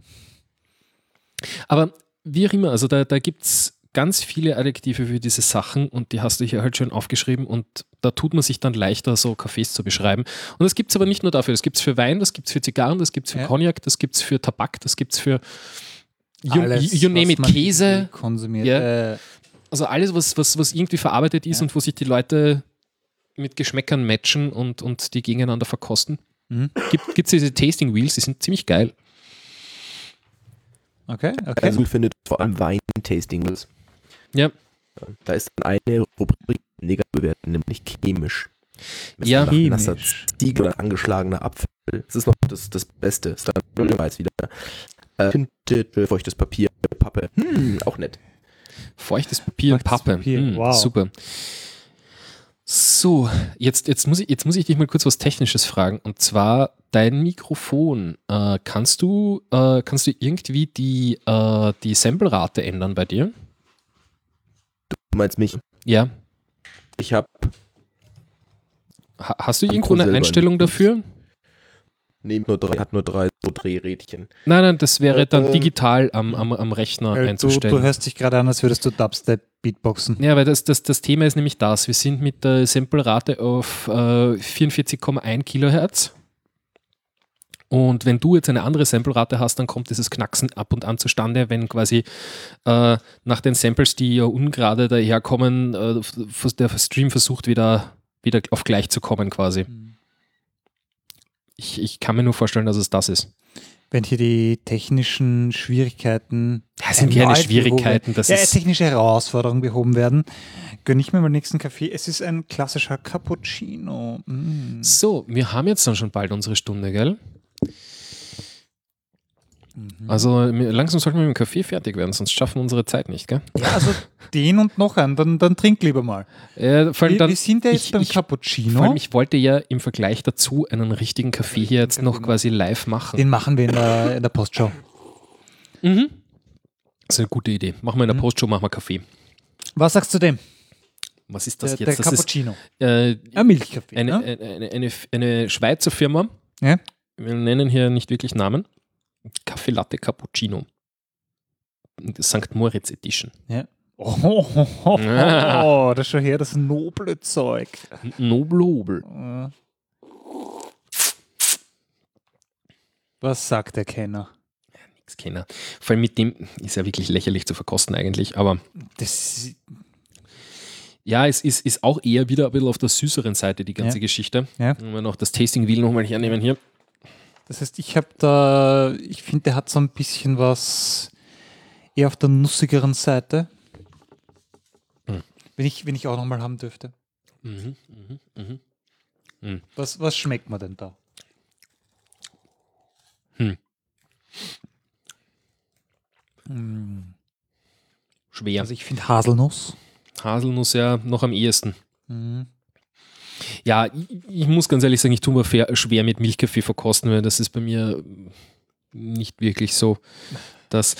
[SPEAKER 7] Aber wie auch immer, also da, da gibt es ganz viele Adjektive für diese Sachen und die hast du hier halt schön aufgeschrieben und da tut man sich dann leichter, so Cafés zu beschreiben. Und das gibt es aber nicht nur dafür, das gibt es für Wein, das gibt es für Zigarren, das gibt es für
[SPEAKER 8] Ja.
[SPEAKER 7] Cognac, das gibt es für Tabak, das gibt es für you,
[SPEAKER 8] Alles,
[SPEAKER 7] you name
[SPEAKER 8] was
[SPEAKER 7] it, Käse,
[SPEAKER 8] konsumiert.
[SPEAKER 7] Ja.
[SPEAKER 8] Äh,
[SPEAKER 7] also alles, was, was, was irgendwie verarbeitet ist
[SPEAKER 8] Ja.
[SPEAKER 7] und wo sich die Leute mit Geschmäckern matchen und, und die gegeneinander verkosten.
[SPEAKER 8] Mhm.
[SPEAKER 7] Gibt es diese Tasting Wheels, die sind ziemlich geil.
[SPEAKER 8] Okay, okay.
[SPEAKER 9] Also findet vor allem Wein-Tasting.
[SPEAKER 7] Ja.
[SPEAKER 9] Da ist dann eine Rubrik negativ bewerten, nämlich chemisch. Ist
[SPEAKER 7] Ja.
[SPEAKER 9] nach nasser. Ziegel oder angeschlagener Apfel. Das ist noch das, das Beste. Ist dann weiß wieder. Äh, Tinte, feuchtes Papier, Pappe. Hm, auch nett.
[SPEAKER 7] Feuchtes Papier und
[SPEAKER 8] Feuchtes
[SPEAKER 7] Pappe.
[SPEAKER 8] Papier,
[SPEAKER 7] Hm,
[SPEAKER 8] wow.
[SPEAKER 7] Super. So, jetzt, jetzt, muss ich, jetzt muss ich dich mal kurz was Technisches fragen. Und zwar dein Mikrofon. Äh, kannst, du, äh, kannst du irgendwie die, äh, die Samplerate ändern bei dir?
[SPEAKER 9] Du meinst mich?
[SPEAKER 7] Ja.
[SPEAKER 9] Ich habe
[SPEAKER 7] Ha hast du irgendwo eine Einstellung dafür?
[SPEAKER 9] nehme nur drei, hat nur drei so Drehrädchen.
[SPEAKER 7] Nein, nein, das wäre dann
[SPEAKER 9] Äh,
[SPEAKER 7] digital am, am, am Rechner
[SPEAKER 8] Äh, du,
[SPEAKER 7] einzustellen.
[SPEAKER 8] du hörst dich gerade an, als würdest du Dubstep Beatboxen.
[SPEAKER 7] Ja, weil das, das, das Thema ist nämlich das. Wir sind mit der Samplerate auf äh, 44,1 Kilohertz. Und wenn du jetzt eine andere Samplerate hast, dann kommt dieses Knacksen ab und an zustande, wenn quasi äh, nach den Samples, die ja ungerade daherkommen, äh, der Stream versucht wieder, wieder auf gleich zu kommen quasi. Ich, ich kann mir nur vorstellen, dass es das ist.
[SPEAKER 8] Wenn hier die technischen Schwierigkeiten.
[SPEAKER 7] Das sind keine Schwierigkeiten, das
[SPEAKER 8] ja,
[SPEAKER 7] ist-
[SPEAKER 8] technische Herausforderungen behoben werden, gönne ich mir mal nächsten Kaffee. Es ist ein klassischer Cappuccino. Mm.
[SPEAKER 7] So, wir haben jetzt dann schon bald unsere Stunde, gell?
[SPEAKER 8] Mhm.
[SPEAKER 7] Also langsam sollten wir mit dem Kaffee fertig werden, sonst schaffen wir unsere Zeit nicht, gell?
[SPEAKER 8] Ja, also den und noch einen, dann, dann trink lieber mal.
[SPEAKER 7] Äh, vor allem
[SPEAKER 8] Wir,
[SPEAKER 7] dann,
[SPEAKER 8] wir sind ja jetzt
[SPEAKER 7] ich,
[SPEAKER 8] beim
[SPEAKER 7] ich,
[SPEAKER 8] Cappuccino.
[SPEAKER 7] Vor allem, ich wollte ja im Vergleich dazu einen richtigen Kaffee hier jetzt noch
[SPEAKER 8] Kaffee
[SPEAKER 7] quasi live machen.
[SPEAKER 8] den machen wir in der, in der Postshow.
[SPEAKER 7] Mhm. Das ist eine gute Idee. Machen wir in der
[SPEAKER 8] Mhm.
[SPEAKER 7] Postshow, machen wir Kaffee.
[SPEAKER 8] Was sagst du dem?
[SPEAKER 7] Was ist das
[SPEAKER 8] Der,
[SPEAKER 7] jetzt?
[SPEAKER 8] der
[SPEAKER 7] das ist
[SPEAKER 8] Cappuccino.
[SPEAKER 7] äh,
[SPEAKER 8] Ein Milchkaffee.
[SPEAKER 7] eine,
[SPEAKER 8] ne?
[SPEAKER 7] eine, eine, eine, eine Schweizer Firma.
[SPEAKER 8] Ja.
[SPEAKER 7] Wir nennen hier nicht wirklich Namen. Kaffee Latte Cappuccino. St. Moritz Edition.
[SPEAKER 8] Oh, oh, oh, oh,
[SPEAKER 7] Ah.
[SPEAKER 8] oh, das ist schon her, das noble Zeug.
[SPEAKER 7] Noblobel.
[SPEAKER 8] Äh. Was sagt der Kenner?
[SPEAKER 7] Nix keiner. Vor allem mit dem ist ja wirklich lächerlich zu verkosten eigentlich, aber
[SPEAKER 8] Das,
[SPEAKER 7] ja, es ist, ist auch eher wieder ein bisschen auf der süßeren Seite, die ganze
[SPEAKER 8] Ja.
[SPEAKER 7] Geschichte.
[SPEAKER 8] Ja.
[SPEAKER 7] Wenn wir noch das Tasting Wheel nochmal hernehmen hier.
[SPEAKER 8] Das heißt, ich habe da, ich finde, der hat so ein bisschen was eher auf der nussigeren Seite.
[SPEAKER 7] Hm.
[SPEAKER 8] Wenn, ich, wenn ich auch nochmal haben dürfte.
[SPEAKER 7] Mhm, mhm, mhm.
[SPEAKER 8] Was, was schmeckt man denn da?
[SPEAKER 7] Hm.
[SPEAKER 8] Hm.
[SPEAKER 7] Schwer.
[SPEAKER 8] Also ich finde Haselnuss.
[SPEAKER 7] Haselnuss ja noch am ehesten.
[SPEAKER 8] Mhm.
[SPEAKER 7] Ja, ich, ich muss ganz ehrlich sagen, ich tue mir schwer mit Milchkaffee verkosten, weil das ist bei mir nicht wirklich so. Das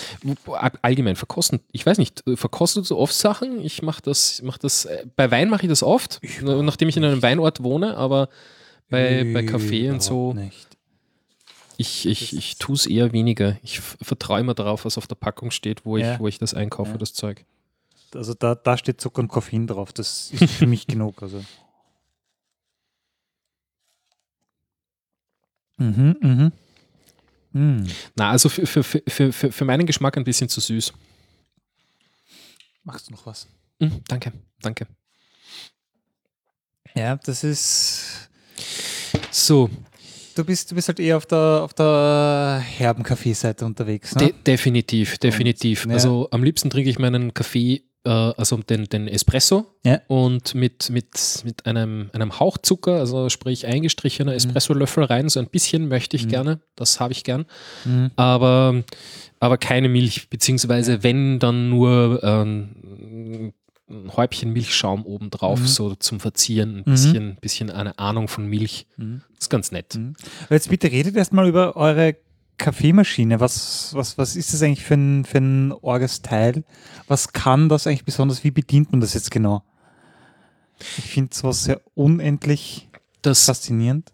[SPEAKER 7] allgemein verkosten, ich weiß nicht, verkostet du oft Sachen? Ich mache das, mach das, bei Wein mache ich das oft, nachdem ich in einem Weinort wohne, aber bei, bei Kaffee und so,
[SPEAKER 8] Nicht.
[SPEAKER 7] ich, ich, ich tue es eher weniger. Ich vertraue immer darauf, was auf der Packung steht, wo,
[SPEAKER 8] Ja.
[SPEAKER 7] ich, wo ich das einkaufe,
[SPEAKER 8] Ja.
[SPEAKER 7] das Zeug.
[SPEAKER 8] Also da, da steht Zucker und Koffein drauf. Das ist für mich genug. Also. Mhm, mhm. Mhm.
[SPEAKER 7] Na, also für, für, für, für, für für meinen Geschmack ein bisschen zu süß.
[SPEAKER 8] Machst du noch was?
[SPEAKER 7] Mm, danke, danke.
[SPEAKER 8] Ja, das ist.
[SPEAKER 7] So,
[SPEAKER 8] Du bist, du bist halt eher auf der, auf der herben Kaffeeseite unterwegs. Ne?
[SPEAKER 7] de definitiv, definitiv.
[SPEAKER 8] ja.
[SPEAKER 7] Also am liebsten trinke ich meinen Kaffee, äh, also den, den Espresso
[SPEAKER 8] Ja.
[SPEAKER 7] und mit, mit, mit einem, einem Hauch Zucker, also sprich eingestrichener
[SPEAKER 8] Mhm.
[SPEAKER 7] Espresso-Löffel rein. So ein bisschen möchte ich gerne, das habe ich gern.
[SPEAKER 8] Mhm.
[SPEAKER 7] Aber, aber keine Milch, beziehungsweise wenn, dann nur ähm, ein Häubchen Milchschaum obendrauf,
[SPEAKER 8] Mhm.
[SPEAKER 7] so zum Verzieren, ein
[SPEAKER 8] Mhm.
[SPEAKER 7] bisschen, bisschen eine Ahnung von Milch.
[SPEAKER 8] Mhm.
[SPEAKER 7] Das ist ganz nett.
[SPEAKER 8] Mhm. Jetzt bitte redet erstmal über eure Kaffeemaschine. Was, was, was ist das eigentlich für ein, für ein orges Teil? Was kann das eigentlich besonders? Wie bedient man das jetzt genau? Ich finde sowas sehr unendlich
[SPEAKER 7] Das,
[SPEAKER 8] faszinierend.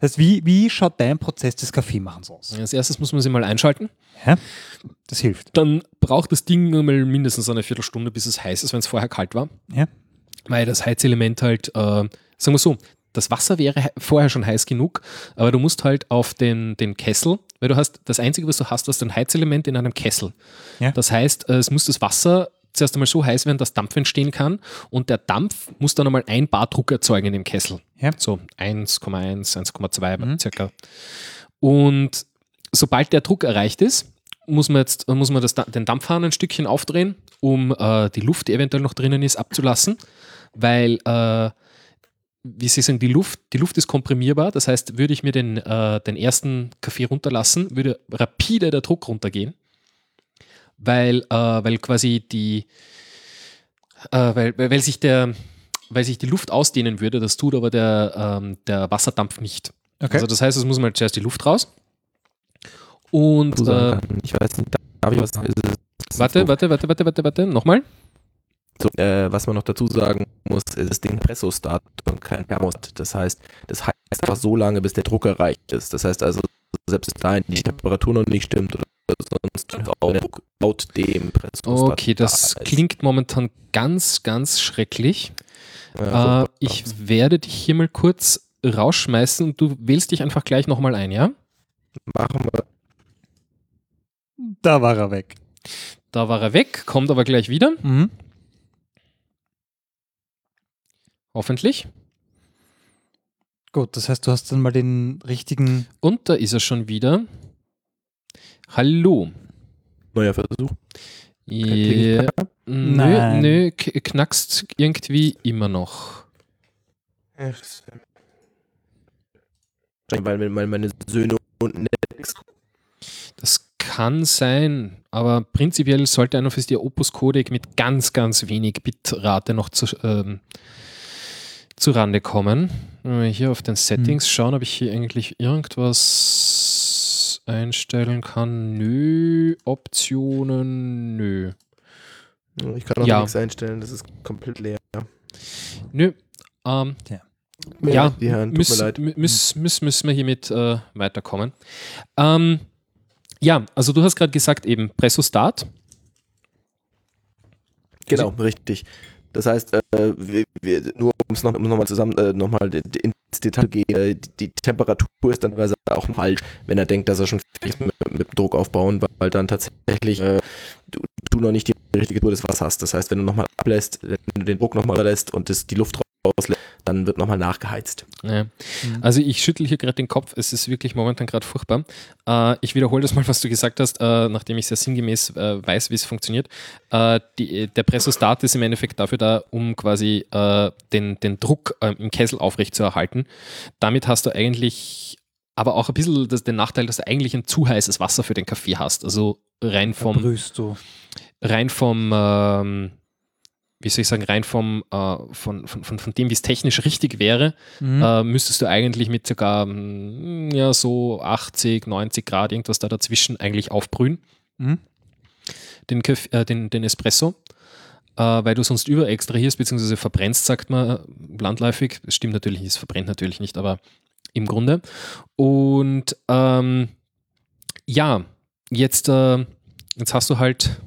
[SPEAKER 8] Das heißt, wie, wie schaut dein Prozess des Kaffeemachens aus?
[SPEAKER 7] Als erstes muss man sie mal einschalten.
[SPEAKER 8] Ja, das hilft.
[SPEAKER 7] Dann braucht das Ding mal mindestens eine Viertelstunde, bis es heiß ist, wenn es vorher kalt war.
[SPEAKER 8] Ja.
[SPEAKER 7] Weil das Heizelement halt, äh, sagen wir so, das Wasser wäre he- vorher schon heiß genug, aber du musst halt auf den, den Kessel, weil du hast, das Einzige, was du hast, du hast ein Heizelement in einem Kessel.
[SPEAKER 8] Ja.
[SPEAKER 7] Das heißt, äh, es muss das Wasser zuerst einmal so heiß werden, dass Dampf entstehen kann und der Dampf muss dann einmal ein Bar Druck erzeugen in dem Kessel.
[SPEAKER 8] Ja.
[SPEAKER 7] So 1,1, 1,2 circa. Und sobald der Druck erreicht ist, muss man jetzt muss man das, den Dampfhahn ein Stückchen aufdrehen, um äh, die Luft, die eventuell noch drinnen ist, abzulassen, weil äh, wie Sie sagen, die Luft, die Luft ist komprimierbar. Das heißt, würde ich mir den, äh, den ersten Kaffee runterlassen, würde rapide der Druck runtergehen, weil, äh, weil quasi die, äh, weil, weil, weil sich der, weil sich die Luft ausdehnen würde. Das tut aber der, ähm, der Wasserdampf nicht.
[SPEAKER 8] Okay.
[SPEAKER 7] Also das heißt, es muss mal zuerst die Luft raus. Und äh.
[SPEAKER 9] Ich weiß nicht, darf ich was sagen?
[SPEAKER 7] Warte, warte, warte, warte, warte, warte, nochmal.
[SPEAKER 9] So, äh, was man noch dazu sagen muss, ist das Ding Pressostat und kein Thermostat. Das heißt, das heißt einfach so lange, bis der Druck erreicht ist. Das heißt also, selbst dahin die Temperatur noch nicht stimmt oder sonst auch laut dem Pressostat.
[SPEAKER 7] Okay, das
[SPEAKER 9] da
[SPEAKER 7] klingt momentan ganz, ganz schrecklich.
[SPEAKER 9] Ja,
[SPEAKER 7] Äh, ich werde dich hier mal kurz rausschmeißen und du wählst dich einfach gleich nochmal ein, ja?
[SPEAKER 9] machen wir.
[SPEAKER 8] Da war er weg.
[SPEAKER 7] Da war er weg, kommt aber gleich wieder,
[SPEAKER 8] Mhm.
[SPEAKER 7] hoffentlich.
[SPEAKER 8] Gut, das heißt, du hast dann mal den richtigen.
[SPEAKER 7] Und da ist er schon wieder. Hallo.
[SPEAKER 9] Neuer Versuch.
[SPEAKER 7] Ja, nö,
[SPEAKER 8] Nein.
[SPEAKER 7] nö, k- knackst irgendwie immer noch.
[SPEAKER 9] Weil weil meine Söhne und Netflix
[SPEAKER 7] Das kann sein, aber prinzipiell sollte ein fürs Opus Codec mit ganz, ganz wenig Bitrate noch zu, ähm, zu Rande kommen. Wenn wir hier auf den Settings schauen, ob ich hier eigentlich irgendwas einstellen kann. Nö, Optionen, nö.
[SPEAKER 9] Ich kann auch
[SPEAKER 7] Ja.
[SPEAKER 9] nichts einstellen, das ist komplett leer.
[SPEAKER 7] Nö. Ähm, ja,
[SPEAKER 9] die Herren, tut
[SPEAKER 7] müssen,
[SPEAKER 9] mir leid.
[SPEAKER 7] müssen, müssen, müssen wir hiermit äh, weiterkommen. Ähm, ja, also du hast gerade gesagt eben Pressostat.
[SPEAKER 9] Genau, richtig. Das heißt, äh, wir, wir, nur um es noch, um noch mal zusammen äh, noch mal ins Detail gehen, äh, die, Temperatur ist dann auch falsch, wenn er denkt, dass er schon mit, mit Druck aufbauen, weil dann tatsächlich äh, du, du noch nicht die richtige Tour des Wassers hast. Das heißt, wenn du nochmal ablässt, wenn du den Druck nochmal lässt und das, die Luft rauslässt, dann wird nochmal nachgeheizt.
[SPEAKER 7] Ja. Also ich schüttel hier gerade den Kopf, es ist wirklich momentan gerade furchtbar. Äh, ich wiederhole das mal, was du gesagt hast, äh, nachdem ich sehr sinngemäß äh, weiß, wie es funktioniert. Äh, die, der Pressostat ist im Endeffekt dafür da, um quasi äh, den, den Druck äh, im Kessel aufrechtzuerhalten. Damit hast du eigentlich aber auch ein bisschen das, den Nachteil, dass du eigentlich ein zu heißes Wasser für den Kaffee hast. Also rein vom, rein vom, ähm, wie soll ich sagen, rein vom, äh, von, von, von, von dem, wie es technisch richtig wäre,
[SPEAKER 8] Mhm.
[SPEAKER 7] äh, müsstest du eigentlich mit sogar mm, ja, so 80, 90 Grad, irgendwas da dazwischen eigentlich aufbrühen.
[SPEAKER 8] Mhm.
[SPEAKER 7] Den, Kaff- äh, den, den Espresso. Äh, weil du sonst überextrahierst, beziehungsweise verbrennst, sagt man äh, landläufig. Das stimmt natürlich nicht, es verbrennt natürlich nicht, aber im Grunde. Und ähm, ja, jetzt, äh, jetzt hast du halt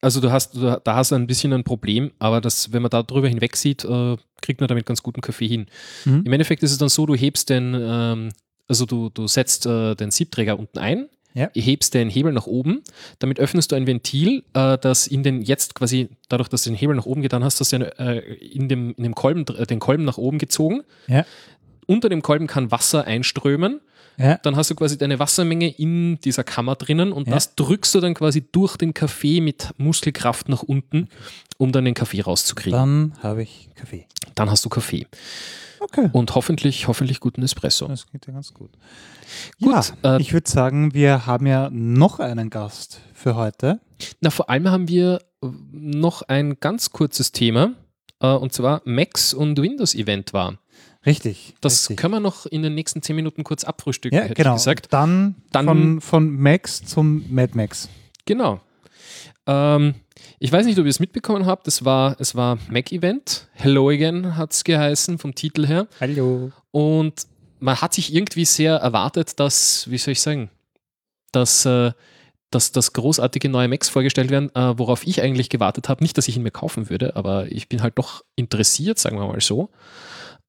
[SPEAKER 7] also du hast, da hast du ein bisschen ein Problem, aber das, wenn man da drüber hinweg sieht, äh, kriegt man damit ganz guten Kaffee hin.
[SPEAKER 8] Mhm.
[SPEAKER 7] Im Endeffekt ist es dann so, du hebst den, ähm, also du, du setzt äh, den Siebträger unten ein,
[SPEAKER 8] Ja.
[SPEAKER 7] hebst den Hebel nach oben, damit öffnest du ein Ventil, äh, das in den jetzt quasi, dadurch, dass du den Hebel nach oben getan hast, hast du äh, in dem, in dem Kolben, äh, den Kolben nach oben gezogen.
[SPEAKER 8] Ja.
[SPEAKER 7] Unter dem Kolben kann Wasser einströmen
[SPEAKER 8] Ja.
[SPEAKER 7] dann hast du quasi deine Wassermenge in dieser Kammer drinnen und
[SPEAKER 8] Ja.
[SPEAKER 7] das drückst du dann quasi durch den Kaffee mit Muskelkraft nach unten, um dann den Kaffee rauszukriegen. Dann,
[SPEAKER 8] Dann habe ich Kaffee.
[SPEAKER 7] hast du Kaffee.
[SPEAKER 8] Okay.
[SPEAKER 7] Und hoffentlich, hoffentlich guten Espresso.
[SPEAKER 8] Das geht ja ganz gut.
[SPEAKER 7] Gut,
[SPEAKER 8] ja,
[SPEAKER 7] äh,
[SPEAKER 8] ich würde sagen, wir haben ja noch einen Gast für heute.
[SPEAKER 7] Na, vor allem haben wir äh, noch ein ganz kurzes Thema, äh, und zwar Macs und Windows Event war.
[SPEAKER 8] Richtig.
[SPEAKER 7] Das
[SPEAKER 8] richtig.
[SPEAKER 7] können wir noch in den nächsten zehn Minuten kurz abfrühstücken,
[SPEAKER 8] ja,
[SPEAKER 7] hätte
[SPEAKER 8] genau.
[SPEAKER 7] ich gesagt.
[SPEAKER 8] Dann,
[SPEAKER 7] Dann-
[SPEAKER 8] von, von Max zum Mad Max.
[SPEAKER 7] Genau. Ähm, Ich weiß nicht, ob ihr es mitbekommen habt. Es war, es war Mac-Event. Hello Again hat es geheißen vom Titel her.
[SPEAKER 8] Hallo.
[SPEAKER 7] Und man hat sich irgendwie sehr erwartet, dass, wie soll ich sagen, dass, äh, dass, dass großartige neue Macs vorgestellt werden, äh, worauf ich eigentlich gewartet habe. Nicht, dass ich ihn mir kaufen würde, aber ich bin halt doch interessiert, sagen wir mal so,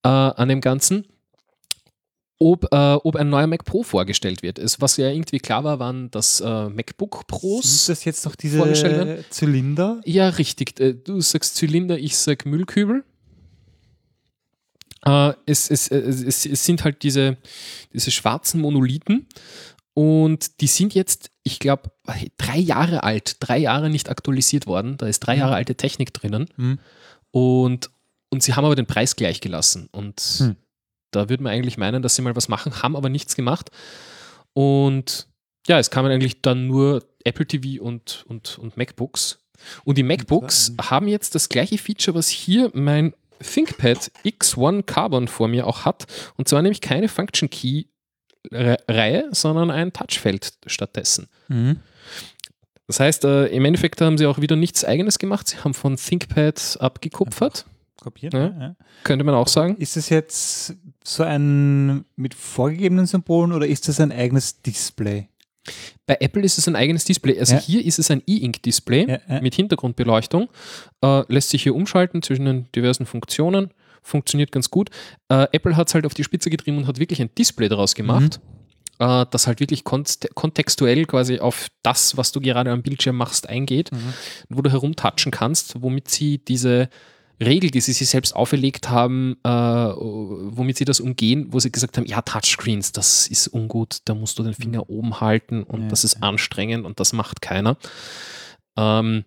[SPEAKER 7] äh, an dem Ganzen. Ob, äh, ob ein neuer Mac Pro vorgestellt wird. Es, was ja irgendwie klar war, waren das äh, MacBook Pros.
[SPEAKER 8] Sind das jetzt noch diese Zylinder?
[SPEAKER 7] Ja, richtig. Äh, Du sagst Zylinder, ich sag Müllkübel. Äh, es, es, es, es, es sind halt diese, diese schwarzen Monolithen und die sind jetzt, ich glaube, drei Jahre alt, drei Jahre nicht aktualisiert worden. Da ist drei Jahre alte Technik drinnen
[SPEAKER 8] Mhm.
[SPEAKER 7] und, und sie haben aber den Preis gleich gelassen. Und
[SPEAKER 8] Hm.
[SPEAKER 7] da würde man eigentlich meinen, dass sie mal was machen, haben aber nichts gemacht. Und ja, es kamen eigentlich dann nur Apple TV und, und, und MacBooks. Und die MacBooks haben jetzt das gleiche Feature, was hier mein ThinkPad X1 Carbon vor mir auch hat. Und zwar nämlich keine Function Key Re- Reihe, sondern ein Touchfeld stattdessen.
[SPEAKER 8] Mhm.
[SPEAKER 7] Das heißt, äh, im Endeffekt haben sie auch wieder nichts Eigenes gemacht. Sie haben von ThinkPad abgekupfert,
[SPEAKER 8] Kopiert?
[SPEAKER 7] Ja.
[SPEAKER 8] Ja.
[SPEAKER 7] Könnte man auch sagen.
[SPEAKER 8] Ist es jetzt so ein mit vorgegebenen Symbolen oder ist das ein eigenes Display?
[SPEAKER 7] Bei Apple ist es ein eigenes Display. Also
[SPEAKER 8] Ja.
[SPEAKER 7] hier ist es ein E-Ink-Display mit Hintergrundbeleuchtung. Äh, lässt sich hier umschalten zwischen den diversen Funktionen. Funktioniert ganz gut. Äh, Apple hat es halt auf die Spitze getrieben und hat wirklich ein Display daraus gemacht,
[SPEAKER 8] Mhm.
[SPEAKER 7] äh, das halt wirklich konst kontextuell quasi auf das, was du gerade am Bildschirm machst, eingeht,
[SPEAKER 8] Mhm.
[SPEAKER 7] wo du herumtatschen kannst, womit sie diese Regel, die sie sich selbst auferlegt haben, äh, womit sie das umgehen, wo sie gesagt haben, ja, Touchscreens, das ist ungut, da musst du den Finger oben halten und
[SPEAKER 8] Ja,
[SPEAKER 7] das ist anstrengend und das macht keiner. Ähm,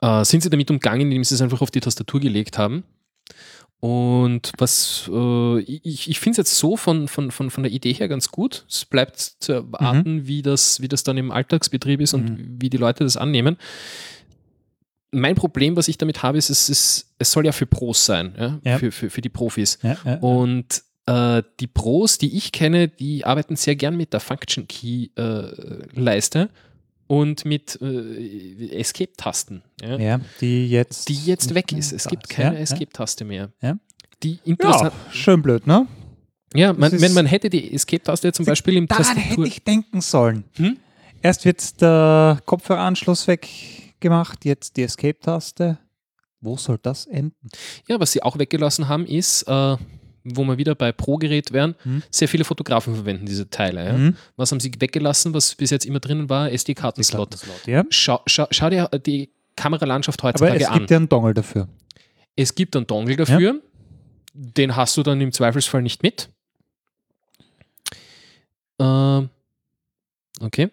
[SPEAKER 7] äh, sind sie damit umgangen, indem sie es einfach auf die Tastatur gelegt haben. Und was äh, ich, ich finde es jetzt so von, von, von, von der Idee her ganz gut. Es bleibt zu erwarten, wie, das, wie das dann im Alltagsbetrieb ist und wie die Leute das annehmen. Mein Problem, was ich damit habe, ist, es, ist, es soll ja für Pros sein, ja?
[SPEAKER 8] Ja.
[SPEAKER 7] Für, für, für die Profis.
[SPEAKER 8] Ja, ja.
[SPEAKER 7] Und äh, die Pros, die ich kenne, die arbeiten sehr gern mit der Function Key äh, Leiste und mit äh, Escape-Tasten. Ja?
[SPEAKER 8] ja, die jetzt.
[SPEAKER 7] Die jetzt weg ist. Es gibt keine
[SPEAKER 8] Ja,
[SPEAKER 7] Escape-Taste mehr.
[SPEAKER 8] Ja.
[SPEAKER 7] Die
[SPEAKER 8] Ja,
[SPEAKER 7] interessant.
[SPEAKER 8] schön blöd, ne?
[SPEAKER 7] Ja, man, wenn man hätte die Escape-Taste zum Beispiel im
[SPEAKER 8] Daran
[SPEAKER 7] Tastatur.
[SPEAKER 8] hätte ich denken sollen.
[SPEAKER 7] Hm?
[SPEAKER 8] Erst wird der Kopfhöreranschluss weggemacht, jetzt die Escape-Taste. Wo soll das enden?
[SPEAKER 7] Ja, was sie auch weggelassen haben, ist, äh, wo wir wieder bei Pro-Gerät wären,
[SPEAKER 8] Hm?
[SPEAKER 7] sehr viele Fotografen verwenden diese Teile. Ja?
[SPEAKER 8] Mhm.
[SPEAKER 7] Was haben sie weggelassen, was bis jetzt immer drinnen war? SD-Kartenslot.
[SPEAKER 8] Ja.
[SPEAKER 7] Schau, schau, schau dir die Kameralandschaft
[SPEAKER 8] Aber
[SPEAKER 7] heutzutage
[SPEAKER 8] es
[SPEAKER 7] an.
[SPEAKER 8] gibt ja einen Dongle dafür.
[SPEAKER 7] Es gibt einen Dongle dafür. Den hast du dann im Zweifelsfall nicht mit. Ähm, okay.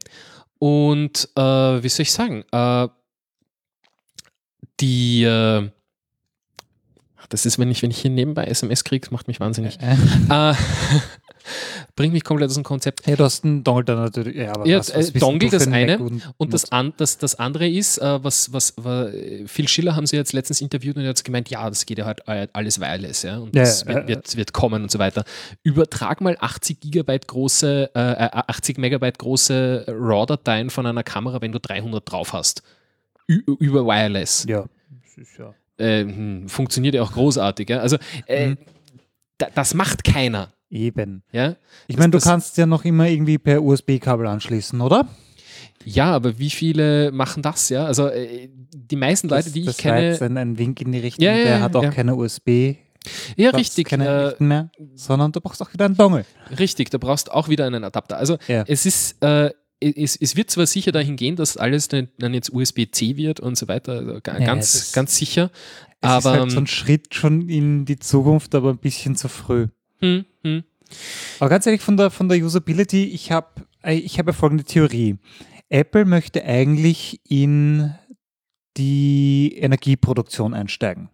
[SPEAKER 7] Und äh, wie soll ich sagen? Äh, die äh, das ist, wenn ich, wenn ich hier nebenbei SMS kriege, macht mich wahnsinnig.
[SPEAKER 8] Äh,
[SPEAKER 7] Äh, bringt mich komplett aus dem Konzept.
[SPEAKER 8] ja, du hast einen Dongle da natürlich. Ja, aber
[SPEAKER 7] Ja,
[SPEAKER 8] was,
[SPEAKER 7] äh,
[SPEAKER 8] was denn
[SPEAKER 7] Dongle das
[SPEAKER 8] ein
[SPEAKER 7] eine
[SPEAKER 8] und,
[SPEAKER 7] Und das, an, das, das andere ist, äh, was, was, was Phil Schiller haben sie jetzt letztens interviewt und er hat gemeint, ja, das geht ja halt äh, alles wireless, ja, und
[SPEAKER 8] Ja,
[SPEAKER 7] das wird,
[SPEAKER 8] äh,
[SPEAKER 7] wird, wird kommen und so weiter. Übertrag mal 80 Gigabyte große, äh, äh, 80 Megabyte große RAW-Dateien von einer Kamera, wenn du 300 drauf hast. Über Wireless.
[SPEAKER 8] Ja, das ist ja.
[SPEAKER 7] Äh, hm, funktioniert ja auch großartig. Ja? Also, äh,
[SPEAKER 8] Mhm.
[SPEAKER 7] da, das macht keiner.
[SPEAKER 8] Eben.
[SPEAKER 7] Ja,
[SPEAKER 8] Ich meine, du
[SPEAKER 7] das-
[SPEAKER 8] kannst ja noch immer irgendwie per USB-Kabel anschließen, oder?
[SPEAKER 7] ja aber wie viele machen das? Ja, also äh, die meisten Leute,
[SPEAKER 8] das,
[SPEAKER 7] die ich
[SPEAKER 8] das war
[SPEAKER 7] kenne.
[SPEAKER 8] jetzt ein, ein Wink in die Richtung.
[SPEAKER 7] Ja, ja,
[SPEAKER 8] der hat auch
[SPEAKER 7] ja.
[SPEAKER 8] keine USB.
[SPEAKER 7] Ja, richtig.
[SPEAKER 8] Keine
[SPEAKER 7] Äh,
[SPEAKER 8] mehr, sondern du brauchst auch wieder einen Dongle.
[SPEAKER 7] Richtig, da brauchst auch wieder einen Adapter. Also
[SPEAKER 8] Ja.
[SPEAKER 7] es ist, äh, es, es wird zwar sicher dahin gehen, dass alles dann jetzt USB-C wird und so weiter, also
[SPEAKER 8] Ja,
[SPEAKER 7] ganz,
[SPEAKER 8] das-
[SPEAKER 7] ganz sicher.
[SPEAKER 8] Es
[SPEAKER 7] Aber
[SPEAKER 8] ist halt so
[SPEAKER 7] ähm,
[SPEAKER 8] ein Schritt schon in die Zukunft, aber ein bisschen zu früh.
[SPEAKER 7] hm, hm,
[SPEAKER 8] Aber ganz ehrlich, von der, von der Usability, ich habe ich hab ja folgende Theorie. Apple möchte eigentlich in die Energieproduktion einsteigen.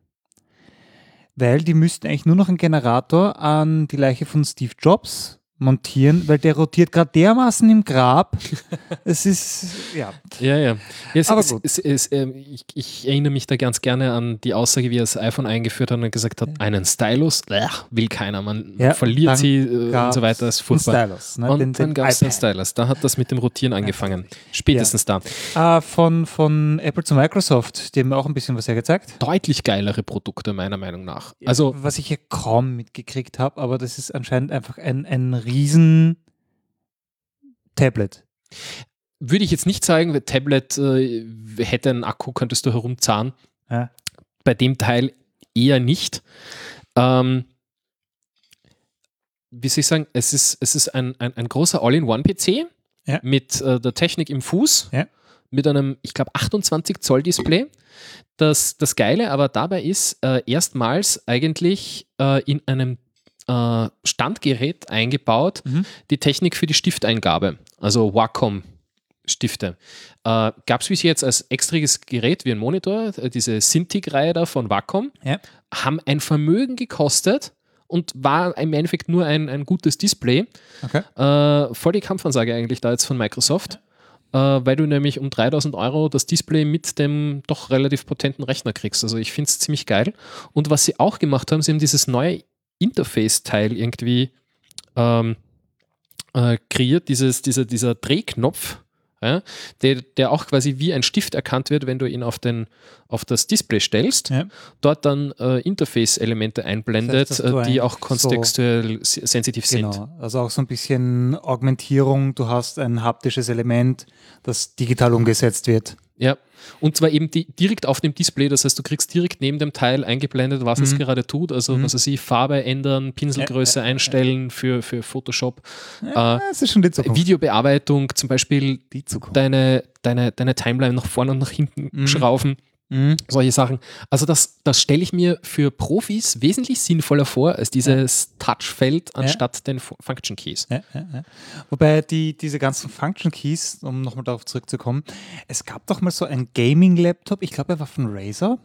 [SPEAKER 8] Weil die müssten eigentlich nur noch einen Generator an die Leiche von Steve Jobs montieren, weil der rotiert gerade dermaßen im Grab. es ist, ja.
[SPEAKER 7] Ja, ja. ja es,
[SPEAKER 8] Aber
[SPEAKER 7] es,
[SPEAKER 8] gut.
[SPEAKER 7] Es, es, ähm, ich, ich erinnere mich da ganz gerne an die Aussage, wie er das iPhone eingeführt hat und gesagt hat, einen Stylus äh, will keiner, man
[SPEAKER 8] Ja,
[SPEAKER 7] verliert sie äh, und so weiter, das ist furchtbar.
[SPEAKER 8] Stylus, ne,
[SPEAKER 7] und
[SPEAKER 8] den-
[SPEAKER 7] dann gab es den. Stylus, da hat das mit dem Rotieren angefangen. Spätestens da.
[SPEAKER 8] Äh, von, von Apple zu Microsoft, die haben auch ein bisschen was hergezeigt.
[SPEAKER 7] Deutlich geilere Produkte, meiner Meinung nach. Also,
[SPEAKER 8] was ich hier kaum mitgekriegt habe, aber das ist anscheinend einfach ein, ein riesen Tablet.
[SPEAKER 7] würde ich jetzt nicht sagen, weil Tablet äh, hätte einen Akku, könntest du herumzahlen.
[SPEAKER 8] Ja.
[SPEAKER 7] Bei dem Teil eher nicht. Ähm, wie soll ich sagen, es ist, es ist ein, ein, ein großer All-in-One-PC
[SPEAKER 8] Ja.
[SPEAKER 7] mit äh, der Technik im Fuß,
[SPEAKER 8] Ja.
[SPEAKER 7] mit einem, ich glaube, 28 Zoll Display. Das, das Geile aber dabei ist, äh, erstmals eigentlich äh, in einem äh, Standgerät eingebaut,
[SPEAKER 8] Mhm.
[SPEAKER 7] die Technik für die Stifteingabe, also Wacom. Stifte. Äh, Gab es bis jetzt als extriges Gerät wie ein Monitor, äh, diese Cintiq-Reihe da von Wacom,
[SPEAKER 8] Ja.
[SPEAKER 7] haben ein Vermögen gekostet und war im Endeffekt nur ein, ein gutes Display.
[SPEAKER 8] Okay.
[SPEAKER 7] Äh, voll die Kampfansage eigentlich da jetzt von Microsoft, äh, weil du nämlich um 3000 Euro das Display mit dem doch relativ potenten Rechner kriegst. Also ich finde es ziemlich geil. Und was sie auch gemacht haben, sie haben dieses neue Interface-Teil irgendwie ähm, äh, kreiert, dieses, dieser, dieser Drehknopf, ja, der, der auch quasi wie ein Stift erkannt wird, wenn du ihn auf, den, auf das Display stellst,
[SPEAKER 8] Ja.
[SPEAKER 7] dort dann äh, Interface-Elemente einblendet,
[SPEAKER 8] Das heißt,
[SPEAKER 7] äh, die auch kontextuell s- sensitiv sind.
[SPEAKER 8] Genau. Also auch so ein bisschen Augmentierung. Du hast ein haptisches Element, das digital umgesetzt wird.
[SPEAKER 7] Ja, und zwar eben die, direkt auf dem Display, das heißt, du kriegst direkt neben dem Teil eingeblendet, was es
[SPEAKER 8] Mhm.
[SPEAKER 7] gerade tut. Also,
[SPEAKER 8] Mhm.
[SPEAKER 7] was weiß ich, Farbe ändern, Pinselgröße
[SPEAKER 8] ja, ja,
[SPEAKER 7] einstellen für, für Photoshop.
[SPEAKER 8] Ja,
[SPEAKER 7] äh,
[SPEAKER 8] das ist schon die Zukunft.
[SPEAKER 7] Videobearbeitung, zum Beispiel
[SPEAKER 8] Die Zukunft.
[SPEAKER 7] deine, deine, deine Timeline nach vorne und nach hinten
[SPEAKER 8] Mhm.
[SPEAKER 7] schrauben.
[SPEAKER 8] Mhm.
[SPEAKER 7] Solche Sachen. Also das, das stelle ich mir für Profis wesentlich sinnvoller vor als dieses Touchfeld anstatt den Fu- Function Keys.
[SPEAKER 8] Ja, ja, ja. Wobei die, diese ganzen Function Keys, um nochmal darauf zurückzukommen, es gab doch mal so einen Gaming-Laptop, ich glaube, er war von Razer,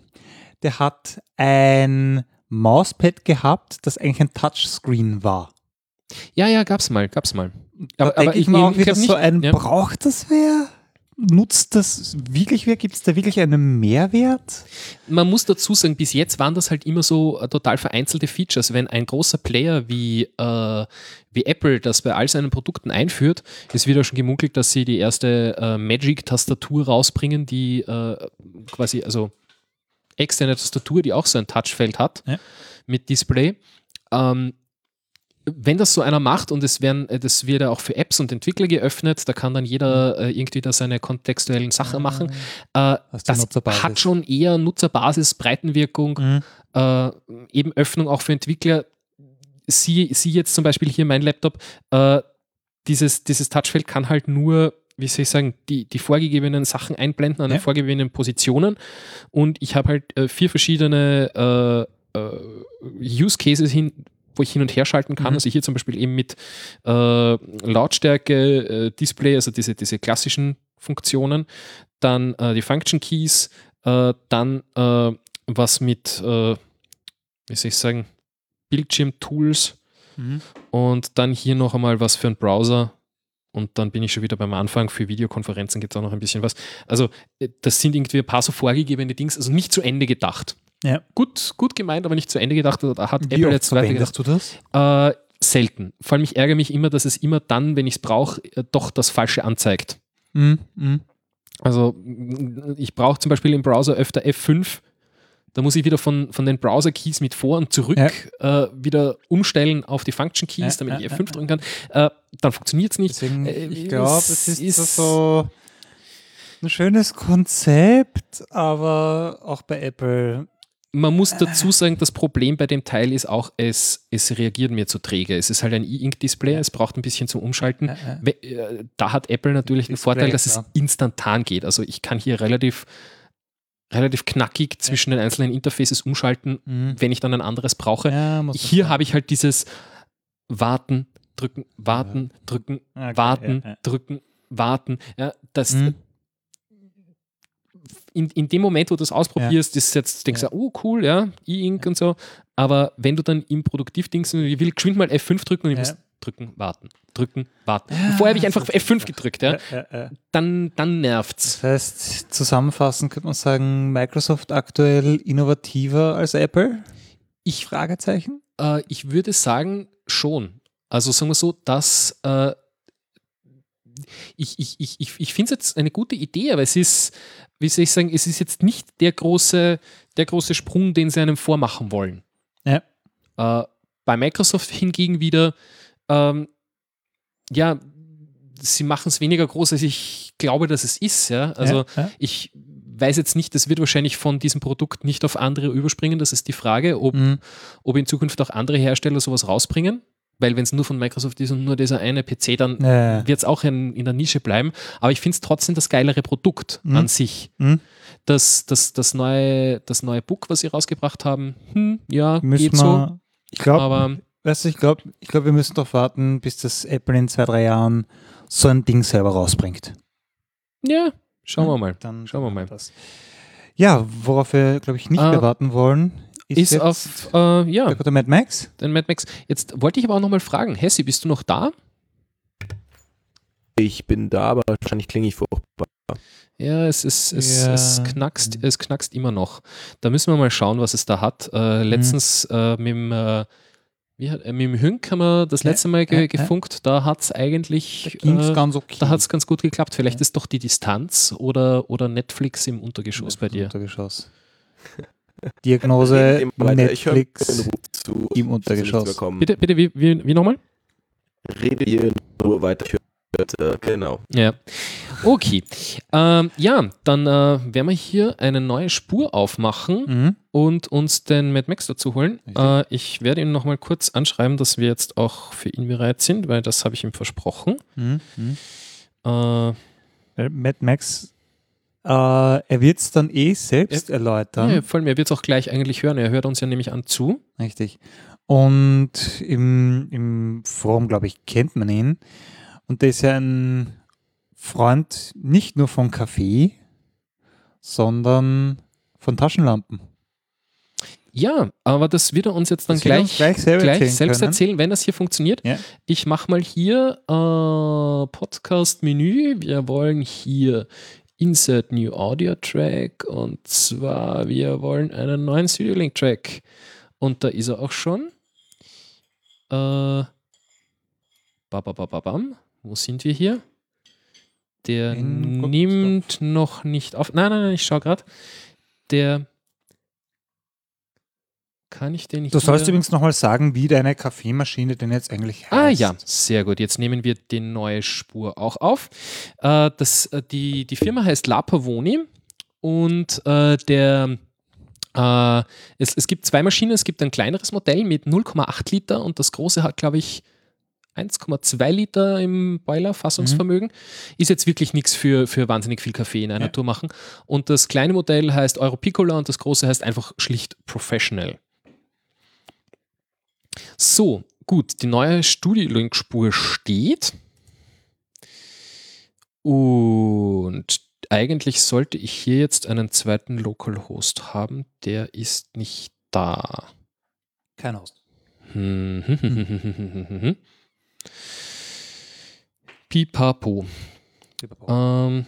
[SPEAKER 8] der hat ein Mauspad gehabt, das eigentlich ein Touchscreen war.
[SPEAKER 7] Ja, ja, gab's mal, gab's mal.
[SPEAKER 8] Da denke ich mir auch wieder so ein,
[SPEAKER 7] ja.
[SPEAKER 8] braucht das wer? Nutzt das wirklich wer? Gibt es da wirklich einen Mehrwert?
[SPEAKER 7] man muss dazu sagen, bis jetzt waren das halt immer so äh, total vereinzelte Features. Wenn ein großer Player wie, äh, wie Apple das bei all seinen Produkten einführt, ist wieder schon gemunkelt, dass sie die erste äh, Magic-Tastatur rausbringen, die äh, quasi, also externe Tastatur, die auch so ein Touchfeld hat
[SPEAKER 8] Ja.
[SPEAKER 7] mit Display. Ähm, wenn das so einer macht und es werden, äh, das wird ja auch für Apps und Entwickler geöffnet, da kann dann jeder äh, irgendwie da seine kontextuellen Sachen machen. Äh, das hat schon eher Nutzerbasis, Breitenwirkung,
[SPEAKER 8] Mhm.
[SPEAKER 7] äh, eben Öffnung auch für Entwickler. Sie, sie jetzt zum Beispiel hier mein Laptop, äh, dieses, dieses Touchfeld kann halt nur, wie soll ich sagen, die, die vorgegebenen Sachen einblenden an
[SPEAKER 8] Ja.
[SPEAKER 7] den vorgegebenen Positionen. Und ich habe halt äh, vier verschiedene äh, äh, Use Cases hin, wo ich hin und her schalten kann.
[SPEAKER 8] Mhm.
[SPEAKER 7] Also hier zum Beispiel eben mit äh, Lautstärke, äh, Display, also diese, diese klassischen Funktionen, dann äh, die Function Keys, äh, dann äh, was mit, äh, wie soll ich sagen, Bildschirm-Tools
[SPEAKER 8] Mhm.
[SPEAKER 7] und dann hier noch einmal was für einen Browser. Und dann bin ich schon wieder beim Anfang. Für Videokonferenzen gibt es auch noch ein bisschen was. Also, das sind irgendwie ein paar so vorgegebene Dings, also nicht zu Ende gedacht.
[SPEAKER 8] Ja.
[SPEAKER 7] Gut, gut gemeint, aber nicht zu Ende gedacht. Da hat
[SPEAKER 8] Wie
[SPEAKER 7] Apple
[SPEAKER 8] oft
[SPEAKER 7] jetzt
[SPEAKER 8] verwendest du das?
[SPEAKER 7] äh, selten. Vor allem, ich ärgere mich immer, dass es immer dann, wenn ich es brauche, äh, doch das Falsche anzeigt.
[SPEAKER 8] Mhm. Mhm.
[SPEAKER 7] Also ich brauche zum Beispiel im Browser öfter F5. Da muss ich wieder von, von den Browser-Keys mit vor und zurück äh, wieder umstellen auf die Function-Keys,
[SPEAKER 8] Ja,
[SPEAKER 7] damit
[SPEAKER 8] ja,
[SPEAKER 7] ich
[SPEAKER 8] ja,
[SPEAKER 7] F5 drücken kann. Äh, dann funktioniert es nicht.
[SPEAKER 8] Deswegen,
[SPEAKER 7] Äh,
[SPEAKER 8] ich glaube,
[SPEAKER 7] es
[SPEAKER 8] es ist,
[SPEAKER 7] ist-
[SPEAKER 8] so ein schönes Konzept, aber auch bei Apple.
[SPEAKER 7] Man muss dazu sagen, das Problem bei dem Teil ist auch, es, es reagiert mir zu träge. Es ist halt ein E-Ink-Display, es braucht ein bisschen zum Umschalten. Äh, Da hat Apple natürlich den Vorteil, dass es instantan geht. Also ich kann hier relativ, relativ knackig zwischen den einzelnen Interfaces umschalten,
[SPEAKER 8] Mhm.
[SPEAKER 7] wenn ich dann ein anderes brauche. Hier habe ich halt dieses Warten, drücken, warten, drücken,
[SPEAKER 8] Okay,
[SPEAKER 7] warten, drücken, warten. Ja, das,
[SPEAKER 8] Mhm.
[SPEAKER 7] In, in dem Moment, wo du das ausprobierst, ist jetzt, denkst du,
[SPEAKER 8] Ja.
[SPEAKER 7] oh cool, ja, E-Ink und so. Aber wenn du dann im Produktivdings, ich will geschwind mal F5 drücken und ich
[SPEAKER 8] Ja.
[SPEAKER 7] muss drücken, warten, drücken, warten. Vorher habe ich einfach F5 gedrückt, ja.
[SPEAKER 8] Ja, ja, ja.
[SPEAKER 7] Dann, dann nervt's.
[SPEAKER 8] Das heißt, zusammenfassend könnte man sagen, Microsoft aktuell innovativer als Apple?
[SPEAKER 7] Ich,
[SPEAKER 8] Fragezeichen?
[SPEAKER 7] äh, ich würde sagen, schon. Also sagen wir so, dass äh, ich, ich, ich, ich, ich finde es jetzt eine gute Idee, aber es ist, wie soll ich sagen, es ist jetzt nicht der große, der große Sprung, den sie einem vormachen wollen.
[SPEAKER 8] Ja.
[SPEAKER 7] Äh, bei Microsoft hingegen wieder, ähm, ja, sie machen es weniger groß, als ich glaube, dass es ist. Ja? Also
[SPEAKER 8] ja, ja.
[SPEAKER 7] ich weiß jetzt nicht, das wird wahrscheinlich von diesem Produkt nicht auf andere überspringen. Das ist die Frage, ob,
[SPEAKER 8] Mhm.
[SPEAKER 7] ob in Zukunft auch andere Hersteller sowas rausbringen. Weil wenn es nur von Microsoft ist und nur dieser eine PC, dann
[SPEAKER 8] Ja,
[SPEAKER 7] wird es auch in, in der Nische bleiben. Aber ich finde es trotzdem das geilere Produkt
[SPEAKER 8] Mhm.
[SPEAKER 7] an sich.
[SPEAKER 8] Mhm.
[SPEAKER 7] Das, das, das, neue, das neue Book, was sie rausgebracht haben, hm, ja,
[SPEAKER 8] Müssen
[SPEAKER 7] geht
[SPEAKER 8] wir,
[SPEAKER 7] so.
[SPEAKER 8] ich glaube,
[SPEAKER 7] Aber
[SPEAKER 8] weißt du, ich glaube, ich glaub, wir müssen darauf warten, bis das Apple in zwei, drei Jahren so ein Ding selber rausbringt.
[SPEAKER 7] ja, schauen wir
[SPEAKER 8] Ja,
[SPEAKER 7] mal.
[SPEAKER 8] Dann
[SPEAKER 7] Schauen wir mal.
[SPEAKER 8] Das. Ja, worauf wir, glaube ich, nicht
[SPEAKER 7] Äh,
[SPEAKER 8] mehr warten wollen, ist,
[SPEAKER 7] Ist
[SPEAKER 8] jetzt
[SPEAKER 7] auf, äh, ja,
[SPEAKER 8] der Mad Max.
[SPEAKER 7] den Mad Max. Jetzt wollte ich aber auch nochmal fragen, Hessi, bist du noch da?
[SPEAKER 9] Ich bin da, aber wahrscheinlich klinge ich furchtbar.
[SPEAKER 7] Ja, es, ist, es,
[SPEAKER 8] Ja.
[SPEAKER 7] es, knackst, es knackst immer noch. Da müssen wir mal schauen, was es da hat.
[SPEAKER 8] Mhm.
[SPEAKER 7] Äh, letztens äh, mit, dem, äh, wie hat, äh, mit dem Hünk haben wir das
[SPEAKER 8] Ja,
[SPEAKER 7] letzte Mal ge
[SPEAKER 8] ja, ja.
[SPEAKER 7] gefunkt. Da hat es eigentlich
[SPEAKER 8] es
[SPEAKER 7] äh,
[SPEAKER 8] ganz okay.
[SPEAKER 7] da hat's ganz gut geklappt. Vielleicht ist doch die Distanz oder, oder Netflix im Untergeschoss bei dir.
[SPEAKER 8] Untergeschoss. Diagnose Netflix
[SPEAKER 9] zu.
[SPEAKER 8] im Untergeschoss.
[SPEAKER 9] Willkommen.
[SPEAKER 7] Bitte, bitte, wie, wie, wie nochmal?
[SPEAKER 9] Redet ihr in Ruhe weiter. Äh, Genau.
[SPEAKER 7] Ja. Okay. Ähm, ja, dann äh, werden wir hier eine neue Spur aufmachen
[SPEAKER 8] Mhm.
[SPEAKER 7] und uns den Mad Max dazu holen. Äh, ich werde ihn nochmal kurz anschreiben, dass wir jetzt auch für ihn bereit sind, weil das habe ich ihm versprochen.
[SPEAKER 8] Mhm. Mhm.
[SPEAKER 7] Äh,
[SPEAKER 8] Weil Mad Max, äh, er wird es dann eh selbst erläutern.
[SPEAKER 7] ja, vor allem, er wird es auch gleich eigentlich hören. Er hört uns ja nämlich an zu.
[SPEAKER 8] Richtig. Und im, im Forum, glaube ich, kennt man ihn. Und der ist ja ein Freund nicht nur von Kaffee, sondern von Taschenlampen.
[SPEAKER 7] Ja, aber das wird er uns jetzt dann
[SPEAKER 8] Das er
[SPEAKER 7] gleich,
[SPEAKER 8] gleich selber
[SPEAKER 7] gleich
[SPEAKER 8] erzählen
[SPEAKER 7] selbst erzählen, wenn das hier funktioniert.
[SPEAKER 8] Ja.
[SPEAKER 7] Ich mache mal hier äh, Podcast-Menü. Wir wollen hier Insert New Audio Track und zwar wir wollen einen neuen Studio Link Track. Und da ist er auch schon. Äh, babababam. Wo sind wir hier? Der
[SPEAKER 8] In
[SPEAKER 7] nimmt noch nicht auf. Nein, nein, nein, ich schaue gerade. Der kann ich den
[SPEAKER 8] Du sollst
[SPEAKER 7] hier-
[SPEAKER 8] übrigens nochmal sagen, wie deine Kaffeemaschine denn jetzt eigentlich heißt.
[SPEAKER 7] Ah ja, sehr gut. Jetzt nehmen wir die neue Spur auch auf. Äh, das, äh, die, die Firma heißt La Pavoni und äh, der äh, es, es gibt zwei Maschinen. Es gibt ein kleineres Modell mit 0,8 Liter und das große hat, glaube ich, 1,2 Liter im Boiler Fassungsvermögen. Ist jetzt wirklich nichts für, für wahnsinnig viel Kaffee in einer
[SPEAKER 8] Ja.
[SPEAKER 7] Tour machen. Und das kleine Modell heißt Euro Piccola und das große heißt einfach schlicht Professional. So, gut, die neue Studio-Link-Spur steht. Und eigentlich sollte ich hier jetzt einen zweiten Localhost haben. Der ist nicht da.
[SPEAKER 8] Kein Host.
[SPEAKER 7] Hm. Pipapo. Ähm,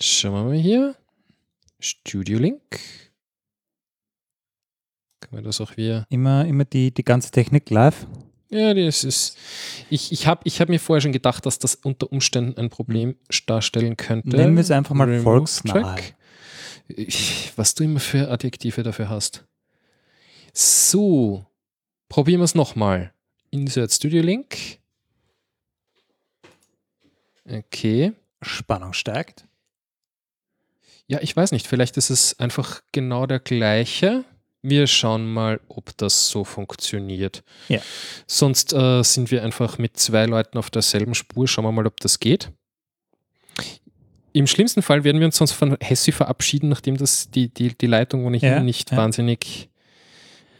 [SPEAKER 7] schauen wir mal hier. Studio Link. Kann man das auch wieder.
[SPEAKER 8] Immer, immer die, die ganze Technik live.
[SPEAKER 7] Ja, das ist. Ich, ich habe ich hab mir vorher schon gedacht, dass das unter Umständen ein Problem darstellen könnte.
[SPEAKER 8] Nennen wir es einfach mal
[SPEAKER 7] Remove
[SPEAKER 8] volksnahe.
[SPEAKER 7] Track. Ich- Was du immer für Adjektive dafür hast. So, probieren wir es nochmal. Insert Studio Link. Okay.
[SPEAKER 8] Spannung steigt.
[SPEAKER 7] Ja, ich weiß nicht. Vielleicht ist es einfach genau der gleiche. Wir schauen mal, ob das so funktioniert.
[SPEAKER 8] Ja.
[SPEAKER 7] Sonst äh, sind wir einfach mit zwei Leuten auf derselben Spur. Schauen wir mal, ob das geht. Im schlimmsten Fall werden wir uns sonst von Hessi verabschieden, nachdem das die, die, die Leitung ohnehin
[SPEAKER 8] Ja,
[SPEAKER 7] nicht
[SPEAKER 8] ja.
[SPEAKER 7] wahnsinnig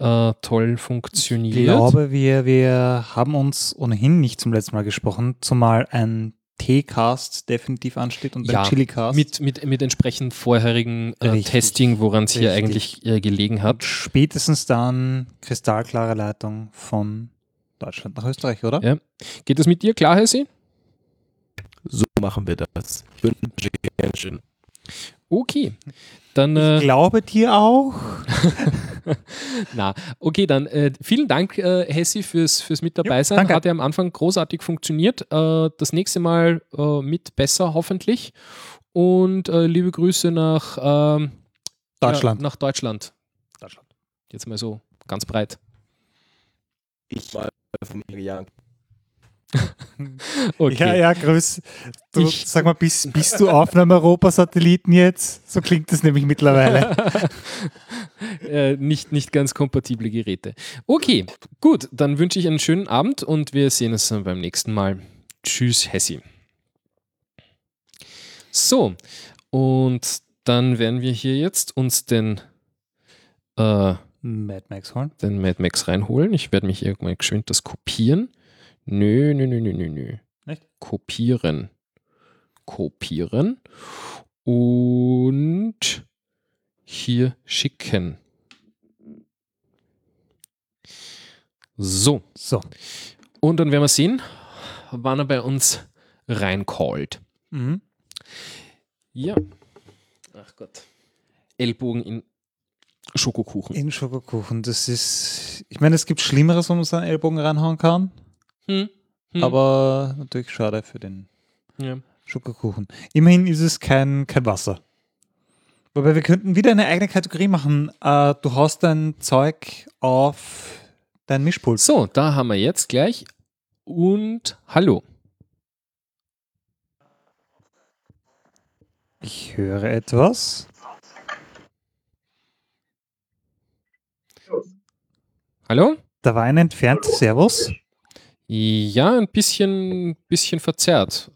[SPEAKER 7] äh, toll
[SPEAKER 8] Ich
[SPEAKER 7] funktioniert.
[SPEAKER 8] glaube, wir, wir haben uns ohnehin nicht zum letzten Mal gesprochen, zumal ein T-Cast definitiv ansteht und
[SPEAKER 7] Ja,
[SPEAKER 8] Chili-Cast.
[SPEAKER 7] mit, mit, mit entsprechend vorherigen äh,
[SPEAKER 8] Richtig.
[SPEAKER 7] Testing, woran es hier eigentlich äh, gelegen hat.
[SPEAKER 8] Und spätestens dann kristallklare Leitung von Deutschland nach Österreich, oder?
[SPEAKER 7] Ja. Geht das mit dir klar, Hessi?
[SPEAKER 9] So machen wir das. Ich wünsche dir einen schönen.
[SPEAKER 7] Okay. Dann,
[SPEAKER 8] Ich
[SPEAKER 7] äh,
[SPEAKER 8] glaube dir auch.
[SPEAKER 7] na, okay, dann äh, vielen Dank, äh, Hessi, fürs, fürs mit dabei sein.
[SPEAKER 8] danke.
[SPEAKER 7] Hat ja am Anfang großartig funktioniert. Äh, das nächste Mal äh, mit besser, hoffentlich. Und äh, liebe Grüße nach ähm,
[SPEAKER 8] Deutschland.
[SPEAKER 7] Ja, nach Deutschland.
[SPEAKER 8] Deutschland.
[SPEAKER 7] Jetzt mal so ganz breit.
[SPEAKER 9] Ich mal von mir gejagt.
[SPEAKER 7] Okay.
[SPEAKER 8] Ja, ja, grüß. Du,
[SPEAKER 7] Ich-
[SPEAKER 8] sag mal, bist, bist du Aufnahme-Europa-Satelliten jetzt? So klingt das nämlich mittlerweile.
[SPEAKER 7] äh, nicht, nicht ganz kompatible Geräte. Okay, gut, dann wünsche ich einen schönen Abend und wir sehen uns dann beim nächsten Mal. Tschüss, Hessi. So, und dann werden wir hier jetzt uns den, äh,
[SPEAKER 8] Mad Max holen.
[SPEAKER 7] den Mad Max reinholen. Ich werde mich irgendwann geschwind das kopieren. Nö, nö, nö, nö, nö, nö.
[SPEAKER 8] Nicht?
[SPEAKER 7] Kopieren. Kopieren. Und hier schicken. So.
[SPEAKER 8] So.
[SPEAKER 7] Und dann werden wir sehen, wann er bei uns reincallt.
[SPEAKER 8] Mhm.
[SPEAKER 7] Ja. Ach Gott. Ellbogen in Schokokuchen.
[SPEAKER 8] In Schokokuchen. Das ist. Ich meine, es gibt Schlimmeres, wo man seinen Ellbogen reinhauen kann.
[SPEAKER 7] Hm. Hm.
[SPEAKER 8] Aber natürlich schade für den
[SPEAKER 7] ja.
[SPEAKER 8] Schokokuchen. Immerhin ist es kein, kein Wasser. Wobei wir könnten wieder eine eigene Kategorie machen. Äh, du haust dein Zeug auf dein Mischpult.
[SPEAKER 7] So, da haben wir jetzt gleich. Und hallo.
[SPEAKER 8] Ich höre etwas.
[SPEAKER 7] Hallo?
[SPEAKER 8] Da war ein entferntes Servus.
[SPEAKER 7] Ja, ein bisschen, bisschen verzerrt.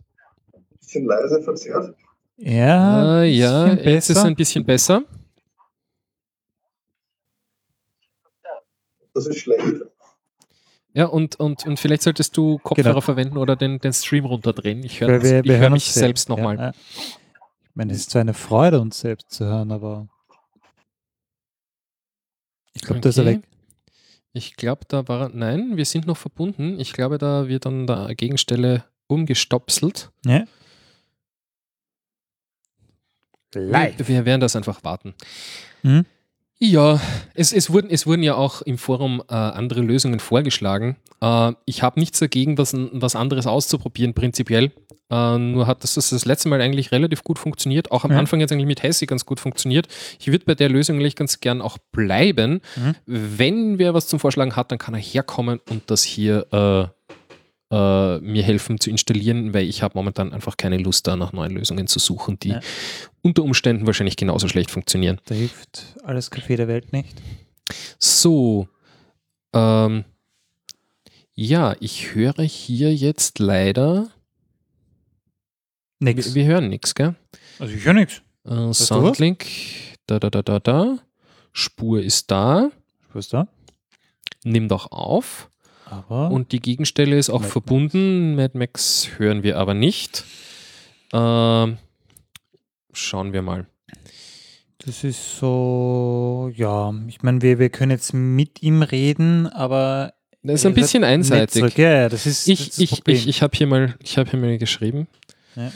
[SPEAKER 10] Bisschen leise verzerrt.
[SPEAKER 8] Ja,
[SPEAKER 7] Äh, ja, jetzt ist es ein bisschen besser.
[SPEAKER 10] Das ist schlecht.
[SPEAKER 7] Ja, und, und, und vielleicht solltest du Kopfhörer
[SPEAKER 8] Genau.
[SPEAKER 7] verwenden oder den, den Stream runterdrehen. Ich höre hör
[SPEAKER 8] hören
[SPEAKER 7] mich
[SPEAKER 8] uns
[SPEAKER 7] selbst nochmal.
[SPEAKER 8] Ja. Ich meine, es ist zwar eine Freude, uns selbst zu hören, aber ich glaube, da ist er
[SPEAKER 7] Okay.
[SPEAKER 8] weg.
[SPEAKER 7] Ich glaube, da war. Nein, wir sind noch verbunden. Ich glaube, da wird an der Gegenstelle umgestopselt.
[SPEAKER 8] Ja.
[SPEAKER 7] Wir, wir werden das einfach warten.
[SPEAKER 8] Mhm.
[SPEAKER 7] Ja, es, es, wurden, es wurden ja auch im Forum äh, andere Lösungen vorgeschlagen. Äh, ich habe nichts dagegen, was, was anderes auszuprobieren, prinzipiell. Äh, nur hat das, das das letzte Mal eigentlich relativ gut funktioniert. Auch am
[SPEAKER 8] Ja.
[SPEAKER 7] Anfang jetzt eigentlich mit Hessi ganz gut funktioniert. Ich würde bei der Lösung eigentlich ganz gern auch bleiben.
[SPEAKER 8] Mhm.
[SPEAKER 7] Wenn wer was zum Vorschlagen hat, dann kann er herkommen und das hier äh, mir helfen zu installieren, weil ich habe momentan einfach keine Lust, da nach neuen Lösungen zu suchen, die
[SPEAKER 8] Ja.
[SPEAKER 7] unter Umständen wahrscheinlich genauso schlecht funktionieren.
[SPEAKER 8] Da hilft alles Kaffee der Welt nicht.
[SPEAKER 7] So. Ähm, ja, ich höre hier jetzt leider.
[SPEAKER 8] Nix.
[SPEAKER 7] Wir, wir hören nichts, gell?
[SPEAKER 8] Also ich höre nichts.
[SPEAKER 7] Äh? Soundlink. Da, da, da, da, da. Spur ist da.
[SPEAKER 8] Was da?
[SPEAKER 7] Nimm doch auf.
[SPEAKER 8] Aber
[SPEAKER 7] Und die Gegenstelle ist auch
[SPEAKER 8] Mad Max.
[SPEAKER 7] verbunden. Mad Max hören wir aber nicht. Ähm, schauen wir mal.
[SPEAKER 8] das ist so, ja, ich meine, wir, wir können jetzt mit ihm reden, aber
[SPEAKER 7] Das ist ein bisschen einseitig.
[SPEAKER 8] Ja, ja, das ist,
[SPEAKER 7] Ich,
[SPEAKER 8] das
[SPEAKER 7] ich, ich, ich habe hier, mal- ich hab hier mal geschrieben.
[SPEAKER 8] Ja.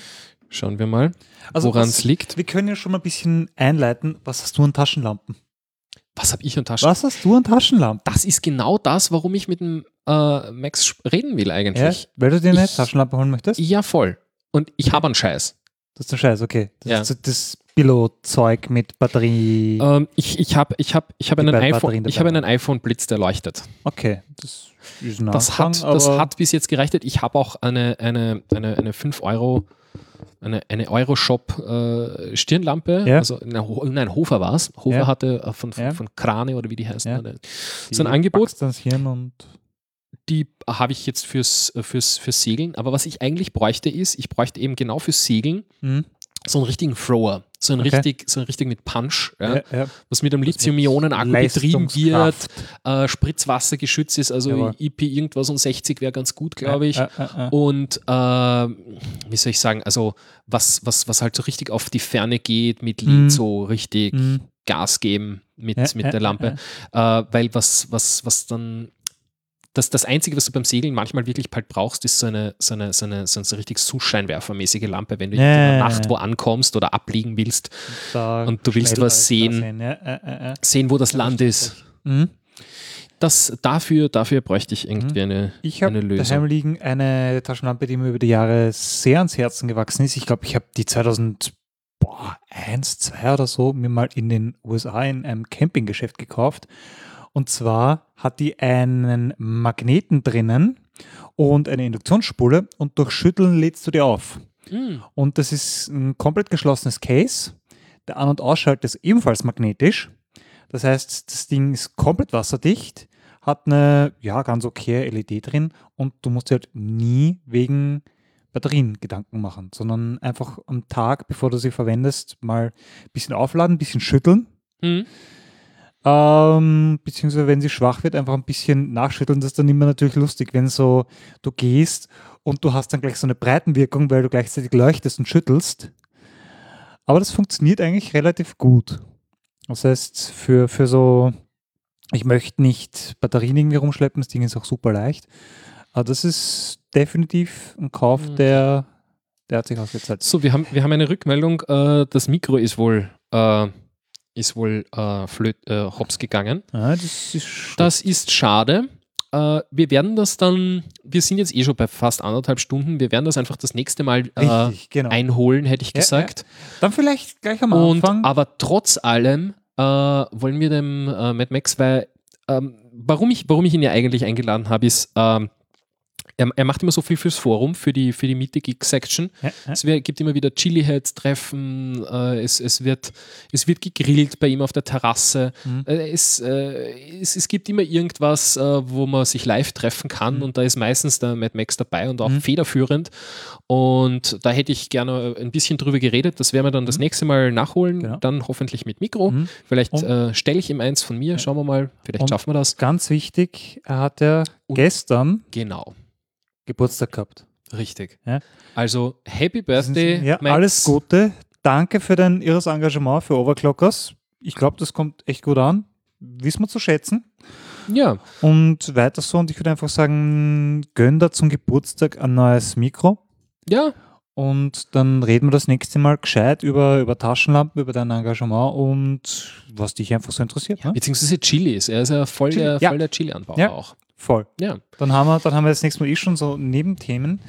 [SPEAKER 7] Schauen wir mal,
[SPEAKER 8] Also
[SPEAKER 7] woran es liegt.
[SPEAKER 8] Wir können ja schon mal ein bisschen einleiten. Was hast du an Taschenlampen?
[SPEAKER 7] Was habe ich an Taschen?
[SPEAKER 8] Was hast du an Taschenlampen?
[SPEAKER 7] Das ist genau das, warum ich mit dem äh, Max reden will
[SPEAKER 8] Ja,
[SPEAKER 7] eigentlich.
[SPEAKER 8] weil du dir eine
[SPEAKER 7] Ich-
[SPEAKER 8] Taschenlampe holen möchtest?
[SPEAKER 7] Ja, voll. Und ich habe einen Scheiß.
[SPEAKER 8] Das ist der Scheiß, okay. Das
[SPEAKER 7] Ja.
[SPEAKER 8] ist so das Billo-Zeug mit Batterie.
[SPEAKER 7] Ähm, ich ich habe ich hab, ich hab einen, iPhone, ich
[SPEAKER 8] dabei.
[SPEAKER 7] einen iPhone-Blitz, der leuchtet.
[SPEAKER 8] Okay, das ist ein
[SPEAKER 7] Das
[SPEAKER 8] Anfang,
[SPEAKER 7] hat, das hat bis jetzt gereicht. Ich habe auch eine, eine, eine, eine 5 Euro, eine, eine Euroshop äh, Stirnlampe.
[SPEAKER 8] Ja.
[SPEAKER 7] Also nein, Ho- nein, Hofer war es. Hofer
[SPEAKER 8] Ja.
[SPEAKER 7] hatte äh, von, von,
[SPEAKER 8] Ja.
[SPEAKER 7] von Krane oder wie die heißen.
[SPEAKER 8] Ja.
[SPEAKER 7] So ein Angebot. die habe ich jetzt fürs, äh, fürs, fürs Segeln. Aber was ich eigentlich bräuchte, ist, ich bräuchte eben genau fürs Segeln
[SPEAKER 8] Mhm.
[SPEAKER 7] so einen richtigen Thrower. So einen
[SPEAKER 8] Okay.
[SPEAKER 7] richtig, so einen richtig mit Punch, ja,
[SPEAKER 8] Ja, ja.
[SPEAKER 7] was mit einem Lithium-Ionen-Akku betrieben wird, äh, Spritzwasser geschützt ist, also
[SPEAKER 8] Jawohl.
[SPEAKER 7] IP irgendwas und 60 wäre ganz gut, glaube ich. Und äh, wie soll ich sagen, also was, was, was halt so richtig auf die Ferne geht mit Lied,
[SPEAKER 8] Mhm.
[SPEAKER 7] so richtig
[SPEAKER 8] Mhm.
[SPEAKER 7] Gas geben mit, mit der Lampe. Äh, weil was, was, was dann das, das Einzige, was du beim Segeln manchmal wirklich halt brauchst, ist so eine, so eine, so eine, so eine richtig Suchscheinwerfermäßige Lampe, wenn du
[SPEAKER 8] Ja,
[SPEAKER 7] in der
[SPEAKER 8] ja,
[SPEAKER 7] Nacht
[SPEAKER 8] ja.
[SPEAKER 7] wo ankommst oder abliegen willst
[SPEAKER 8] Da
[SPEAKER 7] und du willst was sehen,
[SPEAKER 8] sehen, äh, äh,
[SPEAKER 7] sehen, wo das Land ist.
[SPEAKER 8] Mhm.
[SPEAKER 7] Das, dafür, dafür bräuchte ich irgendwie eine,
[SPEAKER 8] Ich habe
[SPEAKER 7] eine Lösung.
[SPEAKER 8] daheim liegen eine Taschenlampe, die mir über die Jahre sehr ans Herzen gewachsen ist. Ich glaube, ich habe die 2001, 2 oder so mir mal in den USA in einem Campinggeschäft gekauft. Und zwar hat die einen Magneten drinnen und eine Induktionsspule und durch Schütteln lädst du die auf.
[SPEAKER 7] Mm.
[SPEAKER 8] Und das ist ein komplett geschlossenes Case. Der An- und Ausschalter ist ebenfalls magnetisch. Das heißt, das Ding ist komplett wasserdicht, hat eine ja, ganz okay LED drin und du musst dir halt nie wegen Batterien Gedanken machen, sondern einfach am Tag, bevor du sie verwendest, mal ein bisschen aufladen, ein bisschen schütteln.
[SPEAKER 7] Mhm.
[SPEAKER 8] Ähm, beziehungsweise wenn sie schwach wird, einfach ein bisschen nachschütteln. Das ist dann immer natürlich lustig, wenn so du gehst und du hast dann gleich so eine Breitenwirkung, weil du gleichzeitig leuchtest und schüttelst. Aber das funktioniert eigentlich relativ gut. Das heißt, für, für so, ich möchte nicht Batterien irgendwie rumschleppen, das Ding ist auch super leicht. Aber das ist definitiv ein Kauf,
[SPEAKER 7] Mhm.
[SPEAKER 8] der, der hat sich ausgezahlt.
[SPEAKER 7] So, wir haben, wir haben eine Rückmeldung. Äh, das Mikro ist wohl, äh, ist wohl äh, flöt, äh, hops gegangen.
[SPEAKER 8] Ja, das ist.
[SPEAKER 7] Das ist schade. Äh, wir werden das dann, wir sind jetzt eh schon bei fast anderthalb Stunden, wir werden das einfach das nächste Mal äh,
[SPEAKER 8] Richtig, genau.
[SPEAKER 7] einholen, hätte ich
[SPEAKER 8] Ja,
[SPEAKER 7] gesagt.
[SPEAKER 8] Dann vielleicht gleich am
[SPEAKER 7] Und,
[SPEAKER 8] Anfang.
[SPEAKER 7] aber trotz allem äh, wollen wir dem äh, Mad Max, weil ähm, warum, ich, warum ich ihn ja eigentlich eingeladen habe, ist, ähm, er, er macht immer so viel fürs Forum, für die, für die Miete Geek Section.
[SPEAKER 8] Ja, ja.
[SPEAKER 7] Es gibt immer wieder Chili Heads Treffen, äh, es, es, wird, es wird gegrillt bei ihm auf der Terrasse.
[SPEAKER 8] Mhm.
[SPEAKER 7] Äh, es, äh, es, es gibt immer irgendwas, äh, wo man sich live treffen kann
[SPEAKER 8] Mhm.
[SPEAKER 7] und da ist meistens der Mad Max dabei und auch federführend. Und da hätte ich gerne ein bisschen drüber geredet. Das werden wir dann das nächste Mal nachholen,
[SPEAKER 8] Mhm. Genau.
[SPEAKER 7] dann hoffentlich mit Mikro.
[SPEAKER 8] Mhm.
[SPEAKER 7] Vielleicht äh, stelle ich ihm eins von mir, schauen wir mal, vielleicht
[SPEAKER 8] Und
[SPEAKER 7] schaffen wir das.
[SPEAKER 8] Ganz wichtig, er hat ja gestern
[SPEAKER 7] Genau,
[SPEAKER 8] Geburtstag gehabt.
[SPEAKER 7] richtig.
[SPEAKER 8] Ja.
[SPEAKER 7] Also Happy Birthday,
[SPEAKER 8] Ja,
[SPEAKER 7] Max.
[SPEAKER 8] alles Gute. Danke für dein irres Engagement für Overclockers. Ich glaube, das kommt echt gut an. Wissen wir zu schätzen.
[SPEAKER 7] Ja,
[SPEAKER 8] Und weiter so. Und ich würde einfach sagen, gönn da zum Geburtstag ein neues Mikro.
[SPEAKER 7] ja,
[SPEAKER 8] Und dann reden wir das nächste Mal gescheit über, über Taschenlampen, über dein Engagement und was dich einfach so interessiert. Ne?
[SPEAKER 7] beziehungsweise Chilis. Er ist ja voll
[SPEAKER 8] Chili,
[SPEAKER 7] der,
[SPEAKER 8] ja.
[SPEAKER 7] voll der Chili-Anbauer
[SPEAKER 8] Ja.
[SPEAKER 7] auch.
[SPEAKER 8] Voll.
[SPEAKER 7] Ja.
[SPEAKER 8] Dann haben wir, dann haben wir das nächste Mal eh schon so Nebenthemen.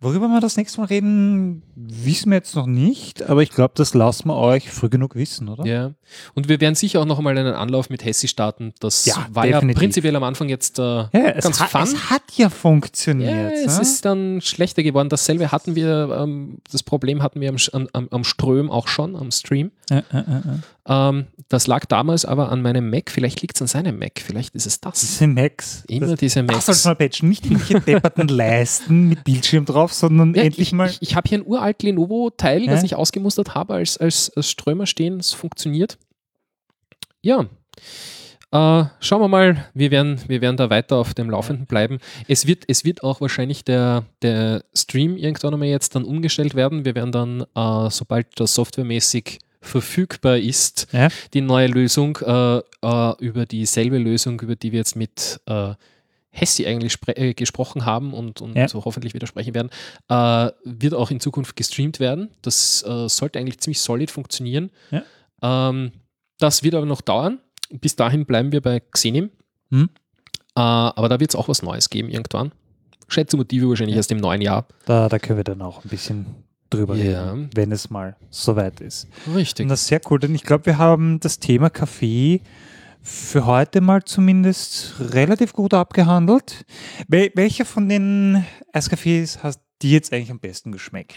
[SPEAKER 8] Worüber wir das nächste Mal reden, wissen wir jetzt noch nicht, aber ich glaube, das lassen wir euch früh genug wissen, oder?
[SPEAKER 7] Ja. Und wir werden sicher auch noch einmal einen Anlauf mit Hessi starten. Das
[SPEAKER 8] Ja,
[SPEAKER 7] war
[SPEAKER 8] definitiv.
[SPEAKER 7] ja prinzipiell am Anfang jetzt äh,
[SPEAKER 8] Ja, es,
[SPEAKER 7] ganz
[SPEAKER 8] hat,
[SPEAKER 7] fun.
[SPEAKER 8] es hat ja
[SPEAKER 7] Ja,
[SPEAKER 8] funktioniert.
[SPEAKER 7] es
[SPEAKER 8] ne?
[SPEAKER 7] ist dann schlechter geworden. Dasselbe hatten wir, ähm, das Problem hatten wir am, am, am Ström auch schon, am Stream.
[SPEAKER 8] Äh, äh.
[SPEAKER 7] Ähm, das lag damals aber an meinem Mac. Vielleicht liegt es an seinem Mac. Vielleicht ist es das.
[SPEAKER 8] Diese Macs.
[SPEAKER 7] Immer
[SPEAKER 8] das,
[SPEAKER 7] diese
[SPEAKER 8] das
[SPEAKER 7] Macs.
[SPEAKER 8] sollst du mal patchen. Nicht irgendwelche depperten Leisten mit Bildschirm drauf, sondern
[SPEAKER 7] Ja,
[SPEAKER 8] endlich
[SPEAKER 7] ich
[SPEAKER 8] mal.
[SPEAKER 7] ich, ich habe hier ein uralt Lenovo-Teil, das
[SPEAKER 8] Ja.
[SPEAKER 7] ich ausgemustert habe als, als, als Strömer stehen. Es funktioniert. Ja. Äh, schauen wir mal, wir werden, wir werden da weiter auf dem Laufenden bleiben. Es wird, es wird auch wahrscheinlich der, der Stream irgendwann einmal jetzt dann umgestellt werden. Wir werden dann, äh, sobald das softwaremäßig verfügbar ist,
[SPEAKER 8] Ja.
[SPEAKER 7] die neue Lösung äh, äh, über dieselbe Lösung, über die wir jetzt mit äh, Hessi eigentlich äh, gesprochen haben und, und
[SPEAKER 8] Ja.
[SPEAKER 7] so hoffentlich widersprechen werden, äh, wird auch in Zukunft gestreamt werden. Das äh, sollte eigentlich ziemlich solid funktionieren.
[SPEAKER 8] Ja.
[SPEAKER 7] Ähm, das wird aber noch dauern. Bis dahin bleiben wir bei Xenim.
[SPEAKER 8] Hm.
[SPEAKER 7] Äh, aber da wird es auch was Neues geben irgendwann. Schätzemotive wahrscheinlich erst im neuen Jahr.
[SPEAKER 8] Da, da können wir dann auch ein bisschen drüber
[SPEAKER 7] Ja.
[SPEAKER 8] reden, wenn es mal soweit ist.
[SPEAKER 7] Richtig.
[SPEAKER 8] Und das ist sehr cool, denn ich glaube, wir haben das Thema Kaffee für heute mal zumindest relativ gut abgehandelt. Wel welcher von den Eiskaffees hast dir jetzt eigentlich am besten geschmeckt?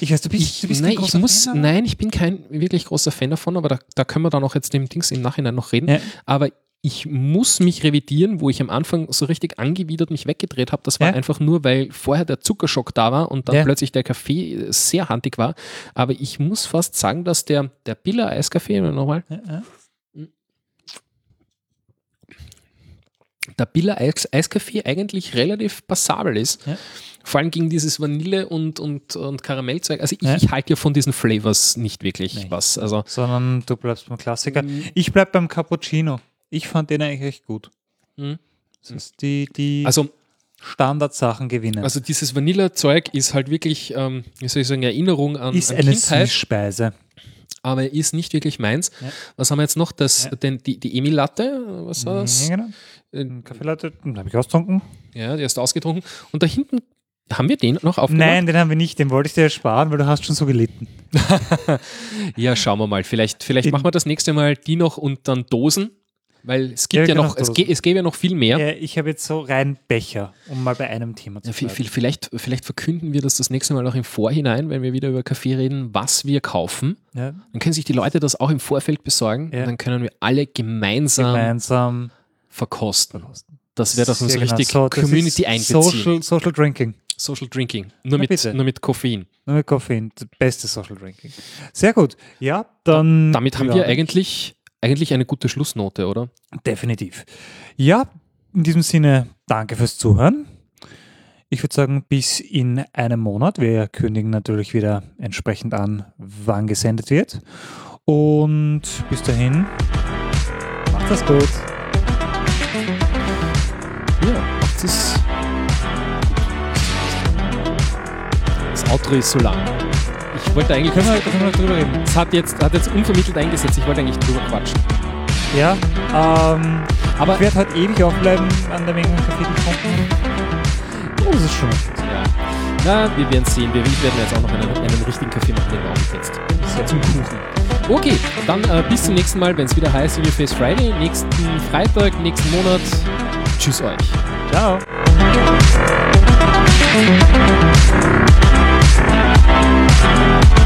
[SPEAKER 8] Ich weiß, du bist,
[SPEAKER 7] Ich,
[SPEAKER 8] du bist
[SPEAKER 7] nein,
[SPEAKER 8] ein
[SPEAKER 7] ich muss,
[SPEAKER 8] Fan,
[SPEAKER 7] nein, ich bin kein wirklich großer Fan davon, aber da, da können wir dann auch jetzt dem Dings im Nachhinein noch reden.
[SPEAKER 8] Ja.
[SPEAKER 7] Aber ich muss mich revidieren, wo ich am Anfang so richtig angewidert mich weggedreht habe. Das war
[SPEAKER 8] Ja.
[SPEAKER 7] einfach nur, weil vorher der Zuckerschock da war und dann
[SPEAKER 8] Ja.
[SPEAKER 7] plötzlich der Kaffee sehr handig war. Aber ich muss fast sagen, dass der, der Biller Eiskaffee, nochmal,
[SPEAKER 8] Ja,
[SPEAKER 7] der Biller Eis Eiskaffee eigentlich relativ passabel ist. Vor allem gegen dieses Vanille und, und, und Karamellzeug. Also ich,
[SPEAKER 8] Ja.
[SPEAKER 7] ich halte ja von diesen Flavors nicht wirklich
[SPEAKER 8] Nee.
[SPEAKER 7] was. Also
[SPEAKER 8] Sondern du bleibst beim Klassiker.
[SPEAKER 7] Mhm.
[SPEAKER 8] Ich bleib beim Cappuccino. Ich fand den eigentlich echt gut.
[SPEAKER 7] Mhm.
[SPEAKER 8] Das heißt, die, die
[SPEAKER 7] Also,
[SPEAKER 8] Standardsachen gewinnen.
[SPEAKER 7] also dieses Vanillezeug ist halt wirklich, ähm, wie soll ich sagen, Erinnerung an,
[SPEAKER 8] ist
[SPEAKER 7] an
[SPEAKER 8] eine
[SPEAKER 7] Kindheit,
[SPEAKER 8] Süßspeise.
[SPEAKER 7] aber ist nicht wirklich meins.
[SPEAKER 8] Ja.
[SPEAKER 7] Was haben wir jetzt noch? Das,
[SPEAKER 8] Ja.
[SPEAKER 7] den, die, die Emil Latte, was war das?
[SPEAKER 8] Ja, genau.
[SPEAKER 7] Äh,
[SPEAKER 8] Kaffeelatte, habe ich ausgetrunken.
[SPEAKER 7] Ja, der ist ausgetrunken. Und da hinten, haben wir den noch aufgemacht?
[SPEAKER 8] Nein, den haben wir nicht, den wollte ich dir ersparen, weil du hast schon so gelitten.
[SPEAKER 7] Ja, schauen wir mal. Vielleicht, vielleicht
[SPEAKER 8] Den-
[SPEAKER 7] machen wir das nächste Mal die noch und dann Dosen. Weil es gibt
[SPEAKER 8] Ja,
[SPEAKER 7] ja,
[SPEAKER 8] genau,
[SPEAKER 7] noch, es, es gäbe ja noch viel mehr.
[SPEAKER 8] Ja, ich habe jetzt so rein Becher, um mal bei einem Thema zu
[SPEAKER 7] Ja,
[SPEAKER 8] bleiben.
[SPEAKER 7] vi- vielleicht, vielleicht verkünden wir das das nächste Mal auch im Vorhinein, wenn wir wieder über Kaffee reden, was wir kaufen.
[SPEAKER 8] Ja,
[SPEAKER 7] Dann können sich die Leute das auch im Vorfeld besorgen
[SPEAKER 8] Ja.
[SPEAKER 7] und dann können wir alle gemeinsam
[SPEAKER 8] gemeinsam
[SPEAKER 7] verkosten.
[SPEAKER 8] verkosten.
[SPEAKER 7] Das wird auch uns
[SPEAKER 8] Ja, genau.
[SPEAKER 7] richtig
[SPEAKER 8] So, das
[SPEAKER 7] Community einbeziehen.
[SPEAKER 8] Social, Social Drinking.
[SPEAKER 7] Social Drinking. Nur,
[SPEAKER 8] Na
[SPEAKER 7] mit,
[SPEAKER 8] bitte.
[SPEAKER 7] nur mit Koffein.
[SPEAKER 8] Nur mit Koffein. Das beste Social Drinking. Sehr gut. Ja, dann.
[SPEAKER 7] Damit haben
[SPEAKER 8] ja,
[SPEAKER 7] wir eigentlich, eigentlich eine gute Schlussnote, oder?
[SPEAKER 8] Definitiv. Ja, in diesem Sinne, danke fürs Zuhören. Ich würde sagen, bis in einem Monat. Wir kündigen natürlich wieder entsprechend an, wann gesendet wird. Und bis dahin, macht das gut.
[SPEAKER 7] Ja, macht es. Das Outro ist so lang. Ich wollte eigentlich.
[SPEAKER 8] Können wir, können wir drüber reden?
[SPEAKER 7] Es hat jetzt, hat jetzt unvermittelt eingesetzt. Ich wollte eigentlich drüber quatschen.
[SPEAKER 8] Ja, ähm,
[SPEAKER 7] Aber
[SPEAKER 8] ich werde halt ewig aufbleiben an der Menge an Kaffee getrunken. Oh, das ist schon
[SPEAKER 7] ja. Na, wir werden sehen. Wir werden jetzt auch noch einen, einen richtigen Kaffee machen, den wir aufgesetzt. Zum Kuchen. Okay, dann äh, bis zum nächsten Mal, wenn es wieder heißt Your Face Friday. Nächsten Freitag, nächsten Monat. Tschüss euch.
[SPEAKER 8] Ciao. Thank